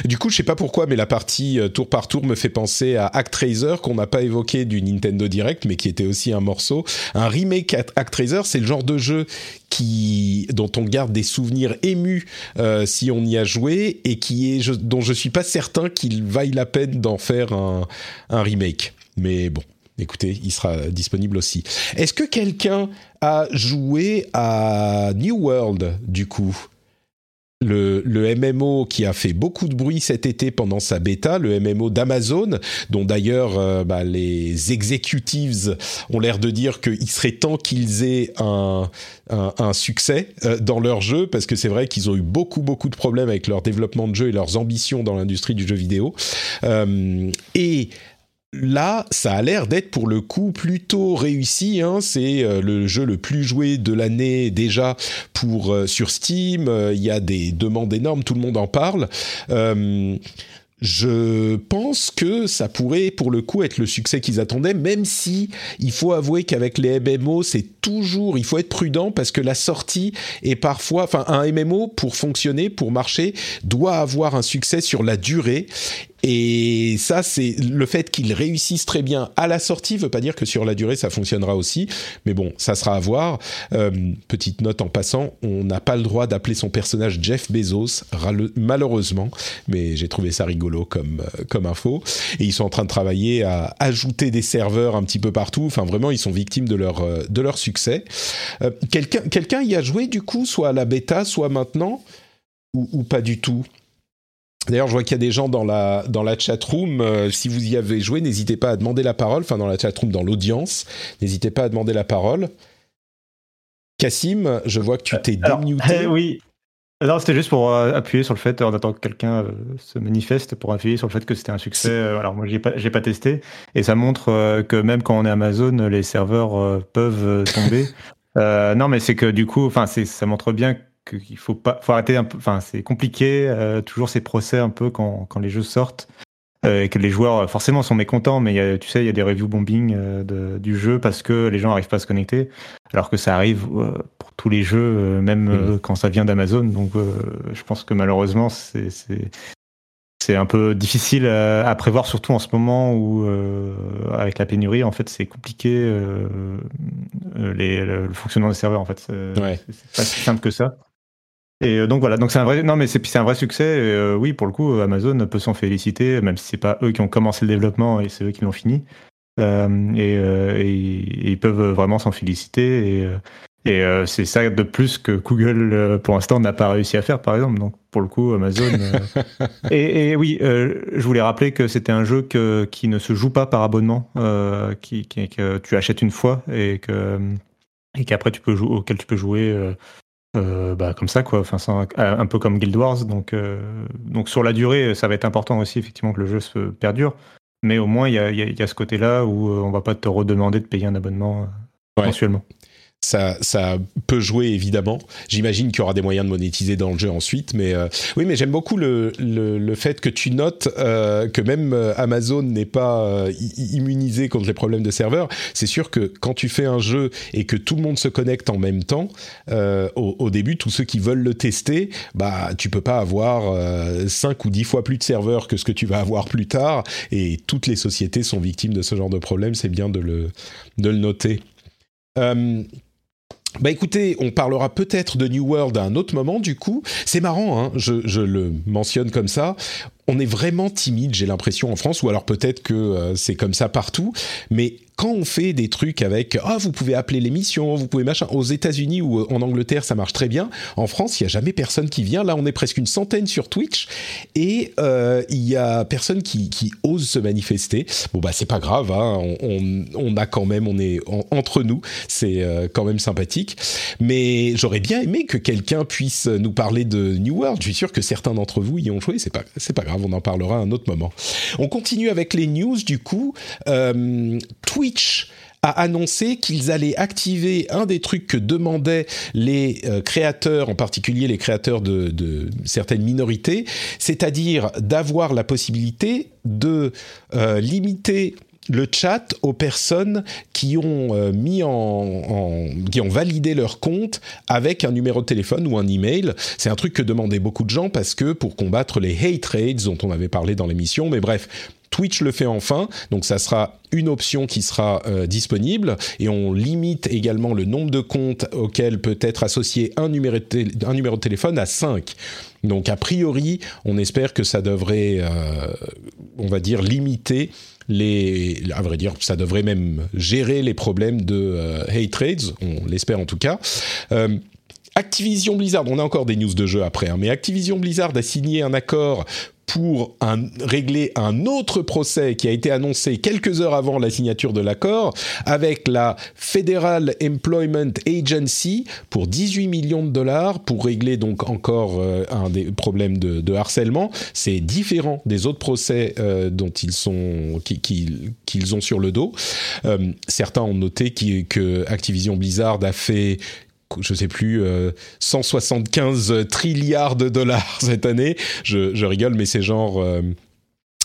Du coup, je sais pas pourquoi, mais la partie euh, tour par tour me fait penser à ActRaiser qu'on n'a pas évoqué du Nintendo Direct, mais qui était aussi un morceau. Un remake ActRaiser, c'est le genre de jeu dont on garde des souvenirs émus euh, si on y a joué et qui est dont je suis pas certain qu'il vaille la peine d'en faire un remake. Mais bon, écoutez, il sera disponible aussi. Est-ce que quelqu'un a joué à New World du coup? Le, le, MMO qui a fait beaucoup de bruit cet été pendant sa bêta, le MMO d'Amazon, dont d'ailleurs euh, bah, les executives ont l'air de dire qu'il serait temps qu'ils aient un, un, un succès euh, dans leur jeu, parce que c'est vrai qu'ils ont eu beaucoup beaucoup de problèmes avec leur développement de jeu et leurs ambitions dans l'industrie du jeu vidéo. Euh, et Là, ça a l'air d'être pour le coup plutôt réussi. Hein. C'est euh, le jeu le plus joué de l'année déjà pour euh, sur Steam. Euh, il y a des demandes énormes, tout le monde en parle. je pense que ça pourrait pour le coup être le succès qu'ils attendaient, même si il faut avouer qu'avec les MMO, c'est toujours, il faut être prudent parce que la sortie est parfois, enfin un MMO pour fonctionner, pour marcher, doit avoir un succès sur la durée et ça, c'est le fait qu'ils réussissent très bien à la sortie, veut pas dire que sur la durée ça fonctionnera aussi. Mais bon, ça sera à voir. Euh, petite note en passant, on n'a pas le droit d'appeler son personnage Jeff Bezos, malheureusement. Mais j'ai trouvé ça rigolo comme euh, comme info. Et ils sont en train de travailler à ajouter des serveurs un petit peu partout. Enfin, vraiment, ils sont victimes de leur euh, de leur succès. quelqu'un quelqu'un y a joué du coup, soit à la bêta, soit maintenant, ou, ou pas du tout? D'ailleurs, je vois qu'il y a des gens dans la, dans la chat-room. Euh, si vous y avez joué, n'hésitez pas à demander la parole. Enfin, dans la chat-room, dans l'audience, n'hésitez pas à demander la parole. Cassim, je vois que tu t'es démuté. oui. Alors, c'était juste pour euh, appuyer sur le fait, en attendant que quelqu'un euh, se manifeste, pour appuyer sur le fait que c'était un succès. alors, moi, j'ai pas, j'ai pas testé. Et ça montre que même quand on est Amazon, les serveurs peuvent tomber. non, mais c'est que du coup, enfin, ça montre bien qu'il faut pas, faut arrêter un peu. Enfin, c'est compliqué, euh, toujours ces procès un peu quand, quand les jeux sortent euh, et que les joueurs forcément sont mécontents. Mais tu sais, il y a des review bombing euh, du jeu parce que les gens n'arrivent pas à se connecter, alors que ça arrive pour tous les jeux, même quand ça vient d'Amazon. Donc, je pense que malheureusement, c'est c'est un peu difficile à, prévoir, surtout en ce moment où, avec la pénurie, en fait, c'est compliqué les, le, fonctionnement des serveurs. En fait, c'est pas si simple que ça. Et euh, donc voilà, donc c'est un vrai, non mais c'est un vrai succès. Et euh, oui, pour le coup, Amazon peut s'en féliciter, même si c'est pas eux qui ont commencé le développement et c'est eux qui l'ont fini. Euh, et, ils peuvent vraiment s'en féliciter. Et, et c'est ça de plus que Google, pour l'instant, n'a pas réussi à faire, par exemple. Donc pour le coup, Amazon. et, oui, je voulais rappeler que c'était un jeu que, qui ne se joue pas par abonnement, qui, qui, que tu achètes une fois et que et qu'après tu peux jouer, auquel tu peux jouer euh, bah, comme ça, quoi. Enfin, un, peu comme Guild Wars. Donc, euh, donc, sur la durée, ça va être important aussi, effectivement, que le jeu se perdure. Mais au moins, il y a, y a, ce côté-là où euh, on va pas te redemander de payer un abonnement mensuellement ça, ça peut jouer évidemment. J'imagine qu'il y aura des moyens de monétiser dans le jeu ensuite, mais euh, oui, mais j'aime beaucoup le, le, fait que tu notes euh, que même euh, Amazon n'est pas euh, immunisé contre les problèmes de serveur. C'est sûr que quand tu fais un jeu et que tout le monde se connecte en même temps, au, au, début, tous ceux qui veulent le tester, bah, tu peux pas avoir 5 ou 10 fois plus de serveurs que ce que tu vas avoir plus tard, et toutes les sociétés sont victimes de ce genre de problème. C'est bien de le, de le noter. Bah écoutez, on parlera peut-être de New World à un autre moment du coup. C'est marrant, hein, je, je, le mentionne comme ça on est vraiment timide, j'ai l'impression en France, ou alors peut-être que euh, c'est comme ça partout. Mais quand on fait des trucs avec ah vous pouvez appeler l'émission, vous pouvez machin. Aux États-Unis ou euh, en Angleterre ça marche très bien. En France il y a jamais personne qui vient. Là on est presque une centaine sur Twitch et euh, il y a personne qui, qui, ose se manifester. Bon bah c'est pas grave, hein. on, on, a quand même on est entre nous, c'est quand même sympathique. Mais j'aurais bien aimé que quelqu'un puisse nous parler de New World. Je suis sûr que certains d'entre vous y ont joué. C'est pas c'est pas grave on en parlera un autre moment. On continue avec les news du coup. Euh, Twitch a annoncé qu'ils allaient activer un des trucs que demandaient les euh, créateurs, en particulier les créateurs de, certaines minorités, c'est-à-dire d'avoir la possibilité de euh, limiter le chat aux personnes qui ont mis en, qui ont validé leur compte avec un numéro de téléphone ou un email. C'est un truc que demandaient beaucoup de gens parce que pour combattre les hate raids dont on avait parlé dans l'émission, mais bref, Twitch le fait enfin, donc ça sera une option qui sera euh, disponible et on limite également le nombre de comptes auxquels peut être associé un numéro un numéro de téléphone à 5. Donc a priori, on espère que ça devrait, euh, on va dire, limiter à vrai dire, ça devrait même gérer les problèmes de euh, hate trades, on l'espère en tout cas. Activision Blizzard, on a encore des news de jeux après, hein, mais Activision Blizzard a signé un accord pour régler un autre procès qui a été annoncé quelques heures avant la signature de l'accord avec la Federal Employment Agency pour 18 millions de dollars pour régler donc encore euh, un des problèmes de, harcèlement. C'est différent des autres procès euh, dont ils sont qu'ils ont sur le dos. Euh, certains ont noté que Activision Blizzard a fait je sais plus, 175 euh, trilliards de dollars cette année. Je, je rigole, mais c'est genre euh,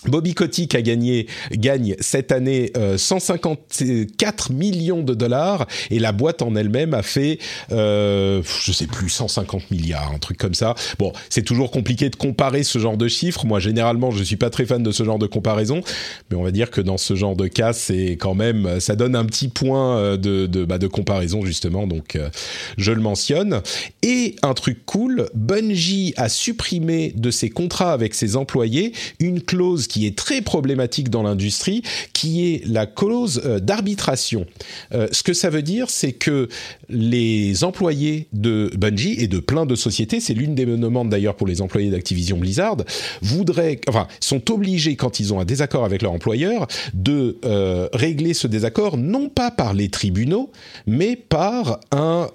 Bobby Kotick a gagné, gagne cette année 154 euh, millions de dollars et la boîte en elle-même a fait, euh, je sais plus, 150 milliards, un truc comme ça. Bon, c'est toujours compliqué de comparer ce genre de chiffres. Moi, généralement, je suis pas très fan de ce genre de comparaison, mais on va dire que dans ce genre de cas, c'est quand même, ça donne un petit point euh, de de, bah, de comparaison justement. Donc, euh, je le mentionne. Et un truc cool, Bungie a supprimé de ses contrats avec ses employés une clause qui est très problématique dans l'industrie, qui est la clause euh, d'arbitration. Euh, ce que ça veut dire, c'est que les employés de Bungie et de plein de sociétés, c'est l'une des demandes d'ailleurs pour les employés d'Activision Blizzard, voudraient, enfin, sont obligés quand ils ont un désaccord avec leur employeur de euh, régler ce désaccord non pas par les tribunaux, mais par un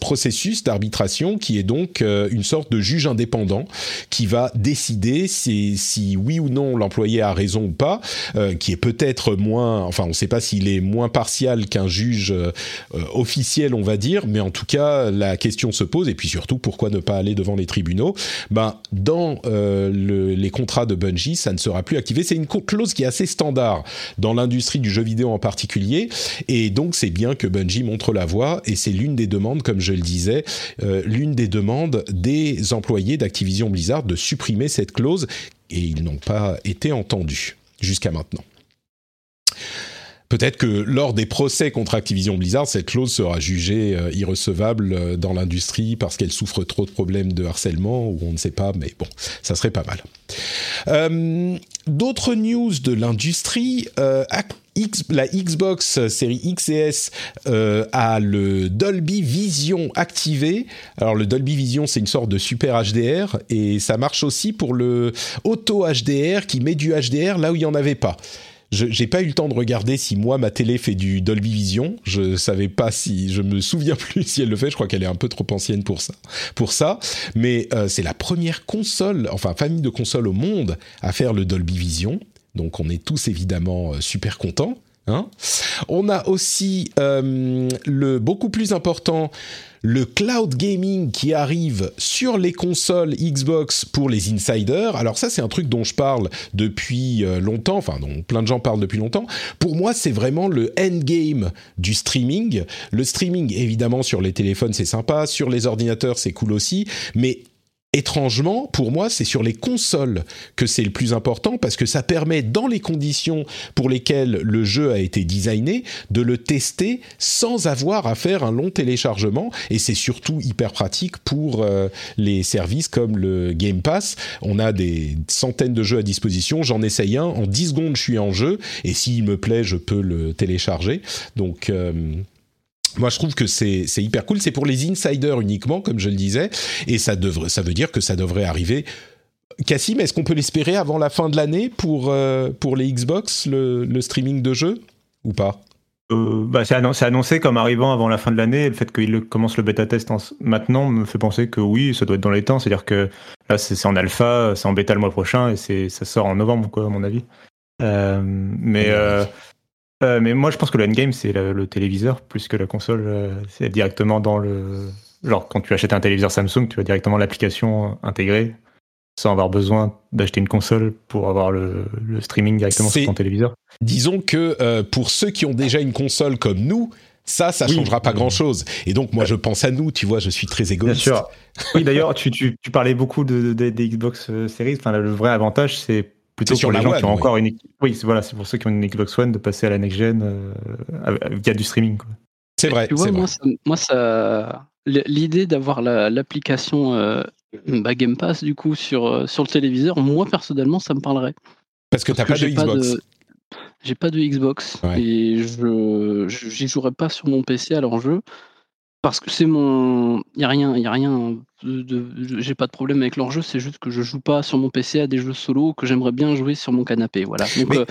processus d'arbitration qui est donc une sorte de juge indépendant qui va décider si, si oui ou non l'employé a raison ou pas, euh, qui est peut-être moins, enfin on ne sait pas s'il est moins partial qu'un juge euh, officiel, on va dire, mais en tout cas la question se pose et puis surtout pourquoi ne pas aller devant les tribunaux? Ben dans euh, les contrats de Bungie, ça ne sera plus activé. C'est une clause qui est assez standard dans l'industrie du jeu vidéo en particulier, et donc c'est bien que Bungie montre la voie et c'est l'une des demandes, comme je le disais, l'une des demandes des employés d'Activision Blizzard de supprimer cette clause et ils n'ont pas été entendus jusqu'à maintenant. Peut-être que lors des procès contre Activision Blizzard, cette clause sera jugée euh, irrecevable euh, dans l'industrie parce qu'elle souffre trop de problèmes de harcèlement ou on ne sait pas, mais bon, ça serait pas mal. Euh, d'autres news de l'industrie. la Xbox série X et S a le Dolby Vision activé. Alors le Dolby Vision, c'est une sorte de super HDR et ça marche aussi pour le Auto HDR qui met du HDR là où il n'y en avait pas. Je n'ai pas eu le temps de regarder si moi ma télé fait du Dolby Vision. Je savais pas si, je me souviens plus si elle le fait. Je crois qu'elle est un peu trop ancienne pour ça. Pour ça, mais euh, c'est la première console, enfin famille de consoles au monde à faire le Dolby Vision. Donc on est tous évidemment euh, super contents. Hein on a aussi euh, le beaucoup plus important le cloud gaming qui arrive sur les consoles Xbox pour les insiders. Alors ça, c'est un truc dont je parle depuis euh, longtemps, enfin dont plein de gens parlent depuis longtemps. Pour moi, c'est vraiment le endgame du streaming. Le streaming, évidemment, sur les téléphones, c'est sympa, sur les ordinateurs, c'est cool aussi, mais étrangement, pour moi, c'est sur les consoles que c'est le plus important parce que ça permet, dans les conditions pour lesquelles le jeu a été designé, de le tester sans avoir à faire un long téléchargement. Et c'est surtout hyper pratique pour euh, les services comme le Game Pass. On a des centaines de jeux à disposition. J'en essaye un. En 10 secondes, je suis en jeu. Et s'il me plaît, je peux le télécharger. Donc, euh, moi, je trouve que c'est hyper cool. C'est pour les insiders uniquement, comme je le disais, et ça devrait, ça veut dire que ça devrait arriver. Cassim, est-ce qu'on peut l'espérer avant la fin de l'année pour euh, pour les Xbox, le, le, streaming de jeux ou pas? Euh, bah, c'est annoncé, annoncé, comme arrivant avant la fin de l'année. Le fait qu'il commence le bêta test maintenant me fait penser que oui, ça doit être dans les temps. C'est-à-dire que là, c'est en alpha, c'est en bêta le mois prochain et c'est ça sort en novembre, quoi, à mon avis. Euh, mais euh, mais moi, je pense que le endgame, c'est le, téléviseur plus que la console. Euh, c'est directement dans le. Genre, quand tu achètes un téléviseur Samsung, tu as directement l'application intégrée. sans avoir besoin d'acheter une console pour avoir le, streaming directement sur ton téléviseur. Disons que euh, pour ceux qui ont déjà une console comme nous, ça, ça changera pas grand-chose. Et donc, moi, je pense à nous, tu vois, je suis très égoïste. Bien sûr. Oui, d'ailleurs, tu, tu, tu, parlais beaucoup de, des Xbox Series. Enfin, le vrai avantage, c'est plutôt pour les gens qui ont encore une. Oui, voilà, c'est pour ceux qui ont une Xbox One de passer à la next gen euh, via du streaming. C'est vrai. Tu vois, moi, Ça, moi, ça, l'idée d'avoir l'application bah, Game Pass du coup sur, euh, sur le téléviseur, moi personnellement ça me parlerait. Parce que tu n'as pas, de Xbox. J'ai pas de Xbox et je j'y jouerai pas sur mon PC à l'enjeu parce que c'est mon il y a rien il y a rien de, j'ai pas de problème avec l'enjeu c'est juste que je joue pas sur mon PC à des jeux solo que j'aimerais bien jouer sur mon canapé voilà donc euh,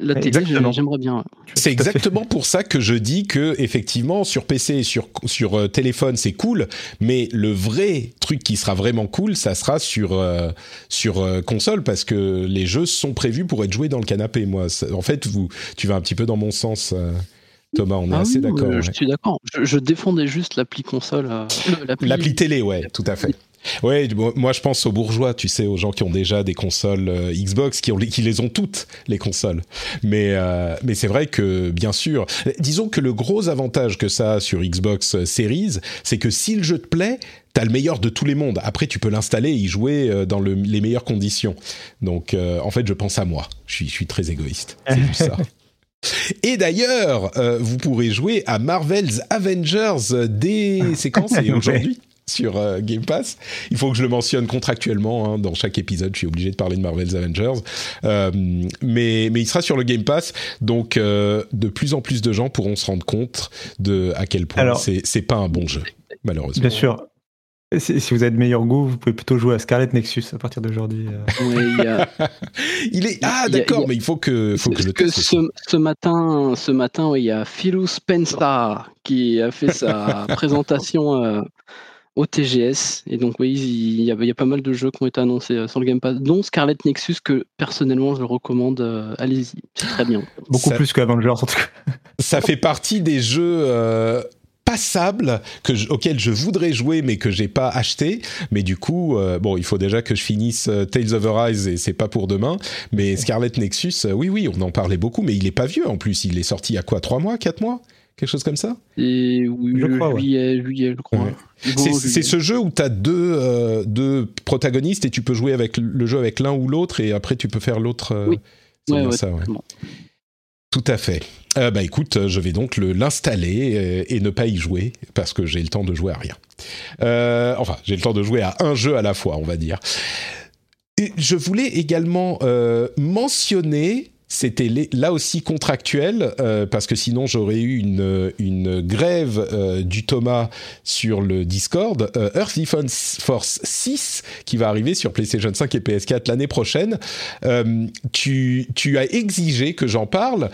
la télé, j'aimerais bien. C'est exactement pour ça que je dis que effectivement sur PC et sur sur euh, téléphone c'est cool, mais le vrai truc qui sera vraiment cool, ça sera sur euh, sur console parce que les jeux sont prévus pour être joués dans le canapé. Moi, en fait, vous tu vas un petit peu dans mon sens. Thomas, on est ah assez d'accord. Je suis d'accord. Je, défendais juste l'appli console. l'appli télé, ouais, tout à fait. Ouais, moi je pense aux bourgeois, tu sais, aux gens qui ont déjà des consoles euh, Xbox, qui, ont, qui les ont toutes les consoles. Mais euh, mais c'est vrai que bien sûr, disons que le gros avantage que ça a sur Xbox euh, Series, c'est que si le jeu te plaît, t'as le meilleur de tous les mondes. Après, tu peux l'installer et y jouer dans les meilleures conditions. Donc, en fait, je pense à moi. Je suis, je suis très égoïste. C'est ça. Et d'ailleurs, vous pourrez jouer à Marvel's Avengers dès séquences et aujourd'hui sur euh, Game Pass. Il faut que je le mentionne contractuellement hein, dans chaque épisode. Je suis obligé de parler de Marvel's Avengers, euh, mais mais il sera sur le Game Pass, donc euh, de plus en plus de gens pourront se rendre compte de à quel point c'est c'est pas un bon jeu, malheureusement. Bien sûr. Si, vous avez de meilleur goût, vous pouvez plutôt jouer à Scarlet Nexus à partir d'aujourd'hui. il, est ah d'accord, mais il faut que faut que je. Ce, ce, matin, ce matin, il y a Philou Spencer qui a fait sa présentation au TGS. Et donc, oui, il y, a, il y, a, pas mal de jeux qui ont été annoncés euh, sur le Game Pass, dont Scarlet Nexus, que personnellement, je recommande. Euh, allez-y, c'est très bien. Beaucoup plus qu'Avengers, en tout cas. Ça fait partie des jeux. Euh, passables que auxquels je voudrais jouer mais que j'ai pas acheté. Mais du coup bon il faut déjà que je finisse Tales of Arise et c'est pas pour demain. Mais Scarlet Nexus oui oui on en parlait beaucoup mais il est pas vieux en plus. Il est sorti il y a quoi trois mois quatre mois? Quelque chose comme ça? Et oui, je crois, juillet, je crois. C'est ce jeu où tu as deux, euh, deux protagonistes et tu peux jouer avec le jeu avec l'un ou l'autre et après tu peux faire l'autre. Euh, oui, ouais, ça, Tout à fait. Euh, bah écoute, je vais donc l'installer et ne pas y jouer parce que j'ai le temps de jouer à rien. enfin, j'ai le temps de jouer à un jeu à la fois, on va dire. Je voulais également mentionner c'était là aussi contractuel euh, parce que sinon j'aurais eu une, grève euh, du Thomas sur le Discord. Euh, Earth Defense Force 6 qui va arriver sur PlayStation 5 et PS4 l'année prochaine. tu, as exigé que j'en parle.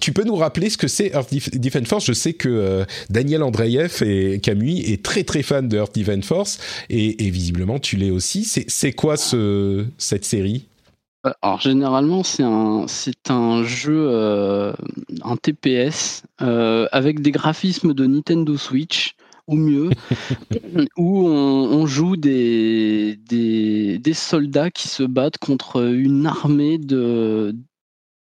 Tu peux nous rappeler ce que c'est Earth Defense Force? Je sais que Daniel Andreev et Camille est très très fan de Earth Defense Force et, visiblement tu l'es aussi. C'est quoi ce, cette série? Alors généralement c'est un c'est un jeu euh, un TPS euh, avec des graphismes de Nintendo Switch ou mieux où on, joue des, des, des soldats qui se battent contre une armée de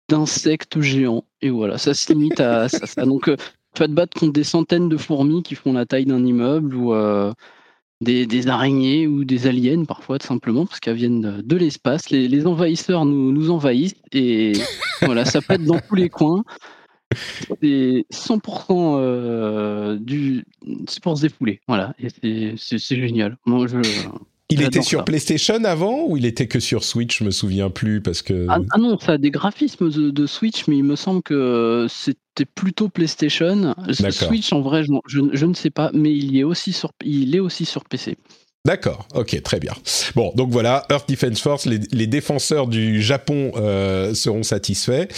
d'insectes géants. Et voilà ça se limite à ça, donc tu vas te battre contre des centaines de fourmis qui font la taille d'un immeuble ou des, araignées ou des aliens parfois tout simplement parce qu'elles viennent de, l'espace. Les, envahisseurs nous, envahissent et voilà, ça pète dans tous les coins. C'est 100% euh, du sport se défouler. Voilà, et c'est génial. Moi, je, il était sur PlayStation avant ou il était que sur Switch? Je me souviens plus parce que. Ah, ah non, ça a des graphismes de, Switch, mais il me semble que c'était plutôt PlayStation. Switch, en vrai, je, je, ne sais pas, mais il, est aussi sur, il est aussi sur PC. D'accord, ok, très bien. Bon, donc voilà, Earth Defense Force, les, défenseurs du Japon euh, seront satisfaits.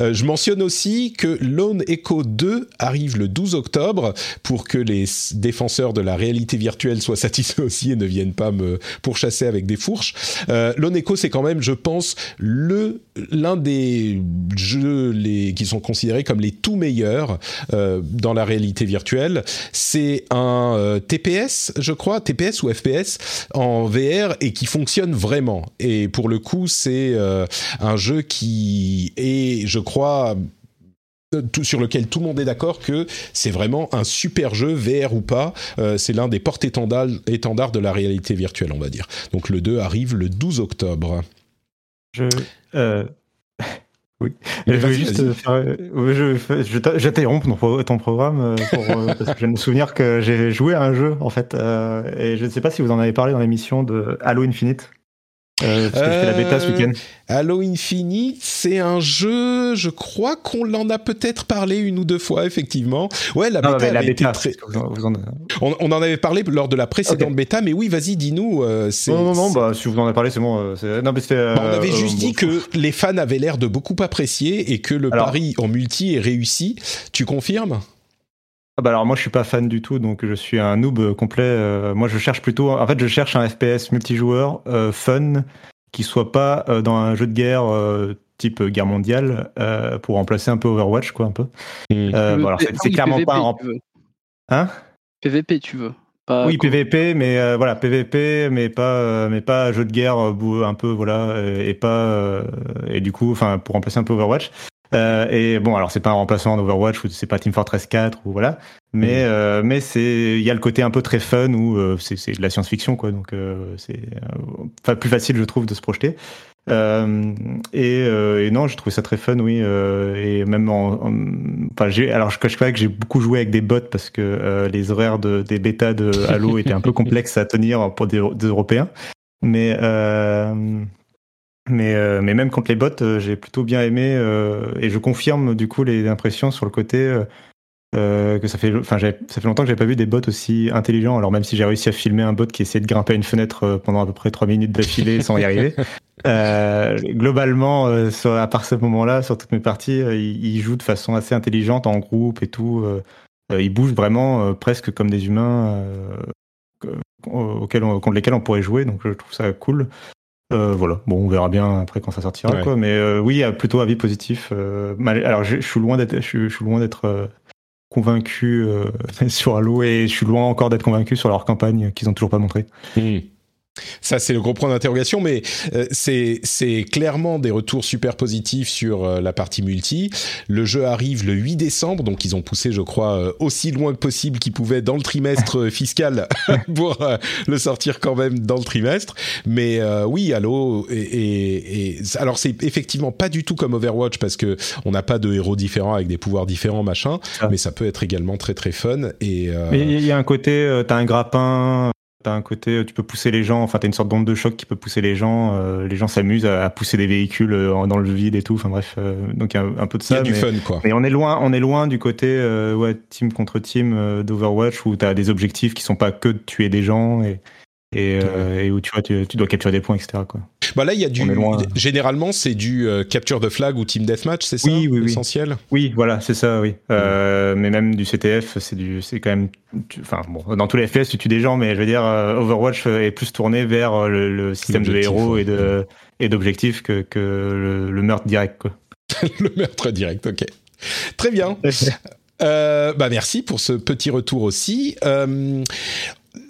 Euh, je mentionne aussi que Lone Echo 2 arrive le 12 octobre pour que les défenseurs de la réalité virtuelle soient satisfaits aussi et ne viennent pas me pourchasser avec des fourches. Euh, Lone Echo, c'est quand même, je pense, l'un des jeux qui sont considérés comme les tout meilleurs dans la réalité virtuelle. C'est un TPS, je crois, TPS ou FPS En VR et qui fonctionne vraiment. Et pour le coup, c'est un jeu qui est, je crois, tout, sur lequel tout le monde est d'accord que c'est vraiment un super jeu, VR ou pas. c'est l'un des porte-étendards de la réalité virtuelle, on va dire. Donc le 2 arrive le 12 octobre. Je. Oui. je vais juste faire. Je, je, j'interromps ton, ton, programme euh, pour, euh, parce que je me souvenir que j'ai joué à un jeu en fait euh, et je ne sais pas si vous en avez parlé dans l'émission de Halo Infinite. Euh, parce que la bêta ce week-end. Halo Infinite, c'est un jeu, je crois qu'on en a peut-être parlé une ou deux fois, effectivement. Ouais, la bêta, la bêta très... on, on, en avait parlé lors de la précédente bêta, mais oui, vas-y, dis-nous. Euh, non, non, non, bah, si vous en avez parlé, c'est bon. Euh, non, mais bah, on avait juste dit que les fans avaient l'air de beaucoup apprécier et que le pari en multi est réussi. Tu confirmes? Ah bah alors moi je suis pas fan du tout donc je suis un noob complet. Euh, moi je cherche plutôt en fait je cherche un FPS multijoueur euh, fun qui soit pas euh, dans un jeu de guerre type guerre mondiale pour remplacer un peu Overwatch quoi un peu. Mmh. Bon, c'est clairement pas un Hein? PVP tu veux oui, PVP, mais voilà, PVP, mais pas, mais pas jeu de guerre un peu, voilà, et pas, et du coup, enfin, pour remplacer un peu Overwatch. Euh, et bon, alors c'est pas un remplacement d'Overwatch ou c'est pas Team Fortress 4 ou voilà, mais mm. euh, mais c'est il y a le côté un peu très fun où euh, c'est de la science-fiction quoi, donc euh, c'est euh, plus facile je trouve de se projeter. Et, et, non, je trouve ça très fun, oui, et même en, enfin j'ai alors je cache pas que j'ai beaucoup joué avec des bots parce que les horaires de, des bêtas de Halo étaient un peu complexes à tenir pour des, des Européens, mais mais, euh, mais même contre les bots, euh, j'ai plutôt bien aimé euh, et je confirme du coup les impressions sur le côté que ça fait, enfin, ça fait longtemps que j'ai pas vu des bots aussi intelligents. Alors même si j'ai réussi à filmer un bot qui essayait de grimper à une fenêtre pendant à peu près trois minutes d'affilée sans y arriver, globalement, à part ce moment-là, sur toutes mes parties, il, joue de façon assez intelligente en groupe et tout. il bouge vraiment presque comme des humains auxquels contre lesquels on pourrait jouer. Donc je trouve ça cool. Euh, voilà, bon, on verra bien après quand ça sortira, quoi. Mais euh, oui, plutôt avis positif. Euh, alors, je, suis loin d'être, je, suis loin d'être convaincu sur Halo et je suis loin encore d'être convaincu sur leur campagne qu'ils ont toujours pas montré. Mmh. Ça, c'est le gros point d'interrogation, mais euh, c'est clairement des retours super positifs sur euh, la partie multi. Le jeu arrive le 8 décembre, donc ils ont poussé, je crois, euh, aussi loin que possible qu'ils pouvaient dans le trimestre fiscal pour le sortir quand même dans le trimestre. Mais oui, Halo, et, et, alors c'est effectivement pas du tout comme Overwatch parce que on n'a pas de héros différents avec des pouvoirs différents, machin, ah. mais ça peut être également très très fun. Et mais il y a un côté, t'as un grappin t'as un côté, tu peux pousser les gens, enfin t'as une sorte d'onde de choc qui peut pousser les gens, euh, les gens s'amusent à, pousser des véhicules euh, dans le vide et tout, enfin bref, euh, donc il y a un, peu de ça. Il y a du fun quoi. Mais on est loin, on est loin du côté ouais, team contre team d'Overwatch où t'as des objectifs qui sont pas que de tuer des gens et, euh, et, où tu vois, tu, dois capturer des points, etc. Quoi. Bah là, il y a du. Généralement, c'est du euh, capture de flag ou team deathmatch, c'est ça Oui, oui, Essentiel. Oui, voilà, c'est ça, oui. Euh, mais même du CTF, c'est du, c'est quand même. Enfin, bon, dans tous les FPS, tu tues des gens, mais je veux dire, Overwatch est plus tourné vers le, système de héros et de et d'objectifs que, que le, meurtre direct, quoi. le meurtre direct, ok. Très bien. bah merci pour ce petit retour aussi.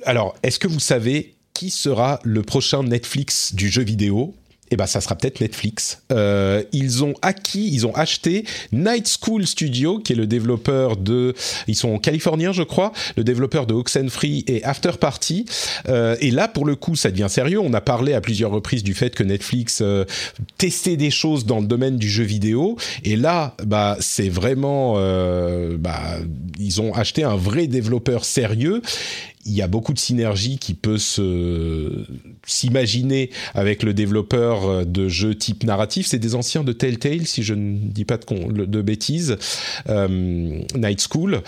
Alors, est-ce que vous savez qui sera le prochain Netflix du jeu vidéo? Eh ben, ça sera peut-être Netflix. Euh, ils ont acquis, ils ont acheté Night School Studio, qui est le développeur de, ils sont californiens, je crois, le développeur de Oxenfree et After Party. Euh, et là, pour le coup, ça devient sérieux. On a parlé à plusieurs reprises du fait que Netflix euh, testait des choses dans le domaine du jeu vidéo. Et là, bah, c'est vraiment, bah, ils ont acheté un vrai développeur sérieux il y a beaucoup de synergie qui peut se s'imaginer avec le développeur de jeux type narratif. C'est des anciens de Telltale, si je ne dis pas de, bêtises, euh, Night School.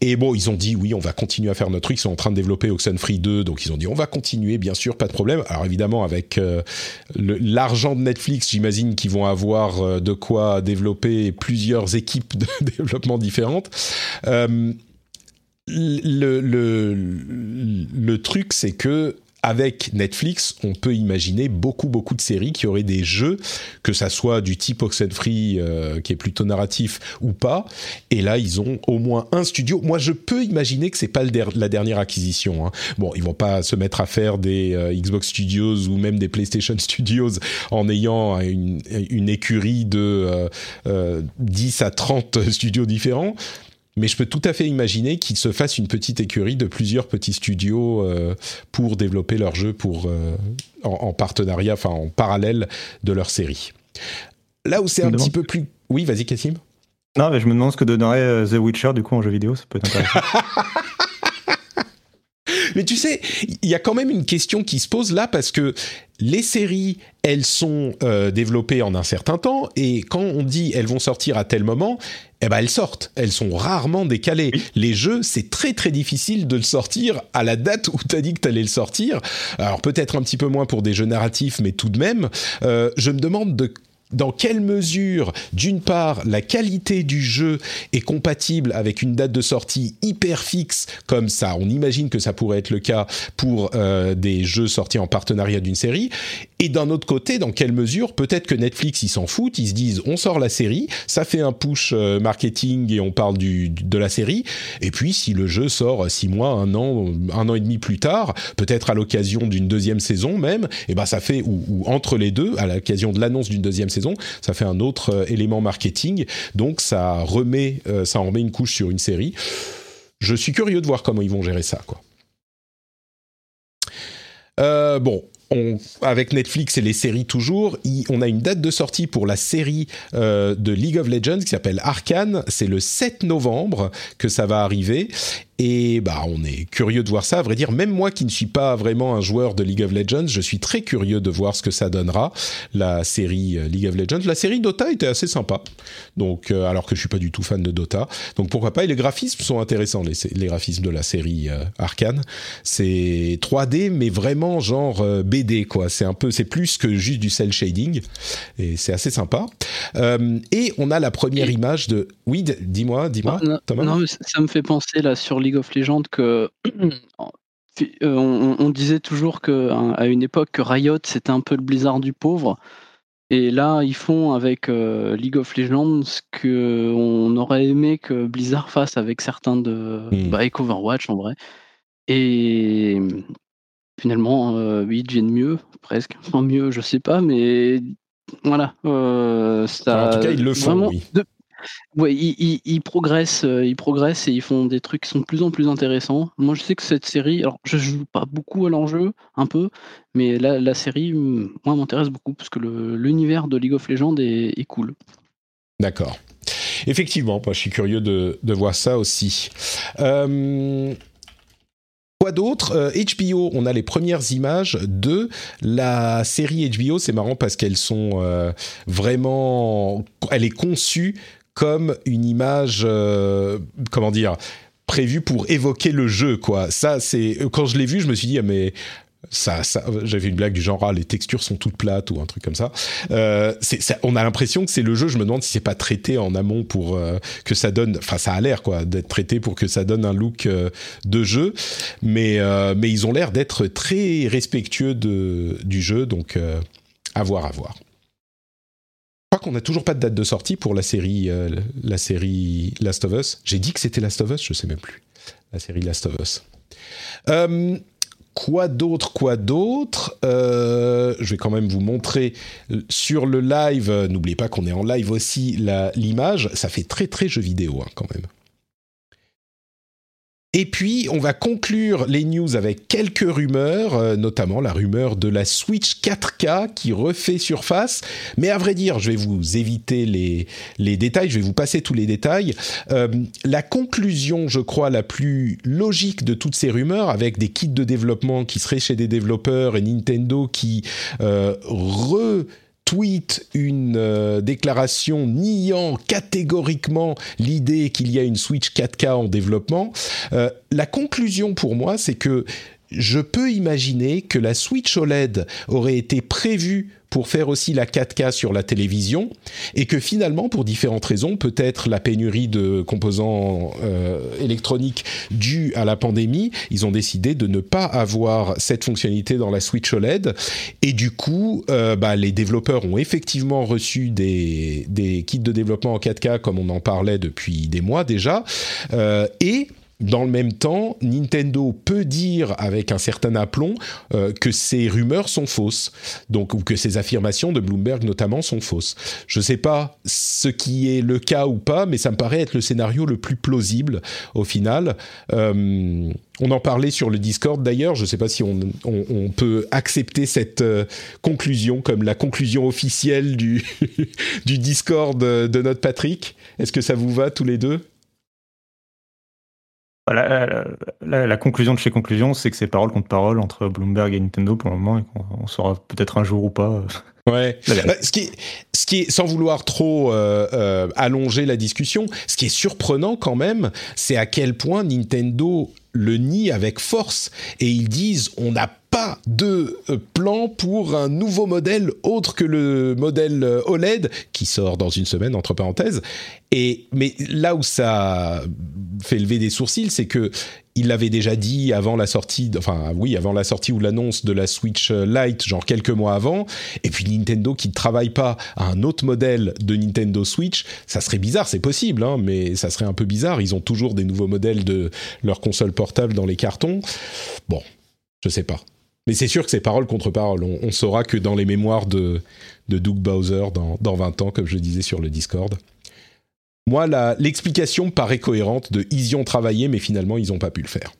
Et bon, ils ont dit oui, on va continuer à faire notre truc. Ils sont en train de développer Oxenfree 2, donc ils ont dit on va continuer, bien sûr, pas de problème. Alors évidemment, avec euh, l'argent de Netflix, j'imagine qu'ils vont avoir euh, de quoi développer plusieurs équipes de développement différentes. Euh, le, le, le truc, c'est que avec Netflix, on peut imaginer beaucoup beaucoup de séries qui auraient des jeux, que ça soit du type Oxenfree euh, qui est plutôt narratif ou pas. Et là, ils ont au moins un studio. Moi, je peux imaginer que c'est pas la dernière acquisition. Hein. Bon, ils vont pas se mettre à faire des euh, Xbox Studios ou même des PlayStation Studios en ayant une, écurie de euh, 10 à 30 studios différents mais je peux tout à fait imaginer qu'ils se fassent une petite écurie de plusieurs petits studios euh, pour développer leur jeu pour, euh, en, partenariat, enfin en parallèle de leur série. Là où c'est un petit peu plus... Oui, vas-y Cassim. Non, mais je me demande ce que donnerait euh, The Witcher du coup en jeu vidéo, ça peut être intéressant. Mais tu sais, il y a quand même une question qui se pose là parce que les séries, elles sont développées en un certain temps et quand on dit elles vont sortir à tel moment, eh ben elles sortent. Elles sont rarement décalées. Les jeux, c'est très très difficile de le sortir à la date où tu as dit que tu allais le sortir. Alors peut-être un petit peu moins pour des jeux narratifs, mais tout de même, euh, je me demande de dans quelle mesure, d'une part, la qualité du jeu est compatible avec une date de sortie hyper fixe, comme ça, on imagine que ça pourrait être le cas pour euh, des jeux sortis en partenariat d'une série, et d'un autre côté, dans quelle mesure, peut-être que Netflix, ils s'en foutent, ils se disent, on sort la série, ça fait un push euh, marketing et on parle du, de la série, et puis si le jeu sort six mois, un an, un an et demi plus tard, peut-être à l'occasion d'une deuxième saison même, et ben ça fait, ou, ou entre les deux, à l'occasion de l'annonce d'une deuxième saison, ça fait un autre euh, élément marketing, donc ça remet, euh, ça en remet une couche sur une série. Je suis curieux de voir comment ils vont gérer ça, quoi. Euh, bon, avec Netflix et les séries toujours, on a une date de sortie pour la série de League of Legends qui s'appelle Arkane. C'est le 7 novembre que ça va arriver. Et bah, on est curieux de voir ça. À vrai dire, même moi qui ne suis pas vraiment un joueur de League of Legends, je suis très curieux de voir ce que ça donnera. La série euh, League of Legends, la série Dota était assez sympa. Donc, euh, alors que je suis pas du tout fan de Dota, donc pourquoi pas. Et les graphismes sont intéressants, les, graphismes de la série euh, Arkane. C'est 3D, mais vraiment genre BD quoi. C'est un peu, c'est plus que juste du cel shading, et c'est assez sympa. et on a la première image de. Oui, dis-moi, dis-moi. Non, non, ça me fait penser là sur League of Legends que euh, on, disait toujours que hein, à une époque que Riot c'était un peu le Blizzard du pauvre. Et là, ils font avec euh, League of Legends ce qu'on aurait aimé que Blizzard fasse avec certains de. Hmm. Bah, avec Overwatch en vrai. Et finalement, euh, ils deviennent mieux, presque. Enfin, mieux, je sais pas, mais voilà. ça, en tout cas, ils le font, oui. Ouais, ils, progressent, euh, ils progressent et ils font des trucs qui sont de plus en plus intéressants. Moi, je sais que cette série, alors je joue pas beaucoup à l'enjeu, un peu, mais la, série, moi, m'intéresse beaucoup parce que l'univers de League of Legends est, cool. D'accord. Effectivement, moi, je suis curieux de, de voir ça aussi. Euh, quoi d'autre? HBO, euh, on a les premières images de la série HBO. C'est marrant parce qu'elles sont vraiment, elle est conçue comme une image, euh, comment dire, prévue pour évoquer le jeu, quoi. Ça, c'est quand je l'ai vu, je me suis dit, ah, mais ça, ça j'avais une blague du genre ah, les textures sont toutes plates ou un truc comme ça. Euh, on a l'impression que c'est le jeu. Je me demande si c'est pas traité en amont pour euh, que ça donne. Enfin, ça a l'air quoi d'être traité pour que ça donne un look de jeu. Mais mais ils ont l'air d'être très respectueux de, du jeu. Donc à voir, à voir qu'on n'a toujours pas de date de sortie pour la série, euh, la série Last of Us. J'ai dit que c'était Last of Us, je sais même plus. La série Last of Us. Euh, quoi d'autre Quoi d'autre? Euh, Je vais quand même vous montrer sur le live. N'oubliez pas qu'on est en live aussi l'image. Ça fait très très jeu vidéo hein, quand même. Et puis, on va conclure les news avec quelques rumeurs, euh, notamment la rumeur de la Switch 4K qui refait surface. Mais à vrai dire, je vais vous éviter les, détails, je vais vous passer tous les détails. Euh, la conclusion, je crois, la plus logique de toutes ces rumeurs, avec des kits de développement qui seraient chez des développeurs et Nintendo qui euh, re tweet une euh, déclaration niant catégoriquement l'idée qu'il y a une Switch 4K en développement. Euh, la conclusion pour moi, c'est que je peux imaginer que la Switch OLED aurait été prévue pour faire aussi la 4K sur la télévision et que finalement, pour différentes raisons, peut-être la pénurie de composants euh, électroniques due à la pandémie, ils ont décidé de ne pas avoir cette fonctionnalité dans la Switch OLED et du coup, euh, bah, les développeurs ont effectivement reçu des, des, kits de développement en 4K comme on en parlait depuis des mois déjà. Euh, et dans le même temps, Nintendo peut dire avec un certain aplomb euh, que ces rumeurs sont fausses, donc ou que ces affirmations de Bloomberg notamment sont fausses. Je ne sais pas ce qui est le cas ou pas, mais ça me paraît être le scénario le plus plausible au final. Euh, on en parlait sur le Discord d'ailleurs. Je ne sais pas si on, peut accepter cette euh, conclusion comme la conclusion officielle du, du Discord de notre Patrick. Est-ce que ça vous va tous les deux? La, conclusion de chez Conclusion, c'est que c'est parole contre parole entre Bloomberg et Nintendo pour le moment et qu'on saura peut-être un jour ou pas. Ouais. Bah, ce, qui est, ce qui est, sans vouloir trop euh, euh, allonger la discussion, ce qui est surprenant quand même, c'est à quel point Nintendo le nie avec force et ils disent on n'a pas de euh, plan pour un nouveau modèle autre que le modèle OLED qui sort dans une semaine entre parenthèses et mais là où ça fait lever des sourcils, c'est que il l'avait déjà dit avant la sortie, enfin oui, avant la sortie ou l'annonce de la Switch Lite, genre quelques mois avant. Et puis Nintendo qui ne travaille pas à un autre modèle de Nintendo Switch, ça serait bizarre, c'est possible, hein, mais ça serait un peu bizarre. Ils ont toujours des nouveaux modèles de leur console portable dans les cartons. Bon, je sais pas. Mais c'est sûr que c'est parole contre parole. On, saura que dans les mémoires de, de Doug Bowser dans, dans 20 ans, comme je disais sur le Discord. Moi, l'explication paraît cohérente de ils y ont travaillé, mais finalement, ils n'ont pas pu le faire.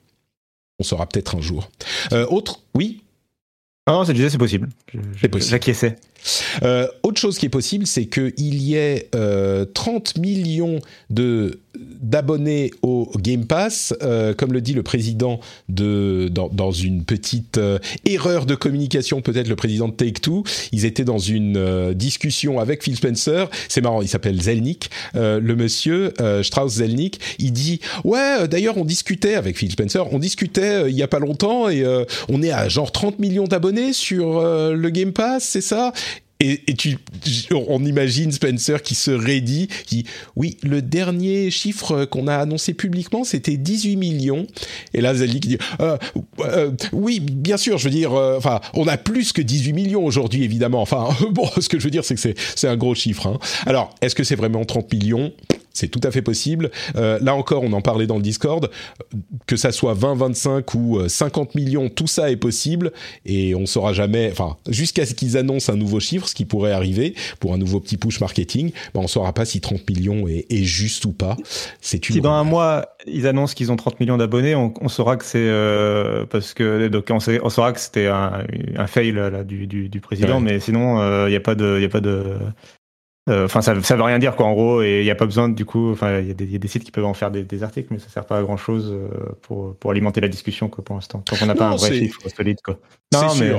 On saura peut-être un jour. Euh, autre, oui? Ah non, c'est possible. C'est possible. J'acquiesçais. Euh, autre chose qui est possible, c'est qu'il y ait 30 euh, millions de d'abonnés au Game Pass, euh, comme le dit le président de dans, une petite erreur de communication, peut-être le président de Take Two. Ils étaient dans une discussion avec Phil Spencer. C'est marrant, il s'appelle Zelnick, le monsieur Strauss Zelnick. Il dit ouais, d'ailleurs on discutait avec Phil Spencer, on discutait il y a pas longtemps et on est à genre 30 millions d'abonnés sur le Game Pass, c'est ça? Et, tu, on imagine Spencer qui se raidit, qui oui, le dernier chiffre qu'on a annoncé publiquement, c'était 18 millions. Et là, Zali qui dit, euh, euh, oui, bien sûr, je veux dire, euh, enfin, on a plus que 18 millions aujourd'hui, évidemment. Enfin, bon, ce que je veux dire, c'est que c'est un gros chiffre. Hein. Alors, est-ce que c'est vraiment 30 millions? C'est tout à fait possible. Euh, là encore, on en parlait dans le Discord, que ça soit 20, 25 ou 50 euh, millions, tout ça est possible. Et on saura jamais, enfin, jusqu'à ce qu'ils annoncent un nouveau chiffre, ce qui pourrait arriver pour un nouveau petit push marketing, ben on saura pas si 30 millions est, juste ou pas. C'est Si dans un mois, ils annoncent qu'ils ont 30 millions d'abonnés, on, saura que c'est euh, parce que donc on, saura que c'était un, fail là, du, président, mais sinon il n'y a pas de, y a pas de euh, enfin, ça, ça veut rien dire quoi. En gros, et il n'y a pas besoin du coup. Enfin, il y, a des sites qui peuvent en faire des, articles, mais ça sert pas à grand chose euh, pour pour alimenter la discussion quoi pour l'instant. Tant qu'on n'a pas un vrai chiffre solide quoi.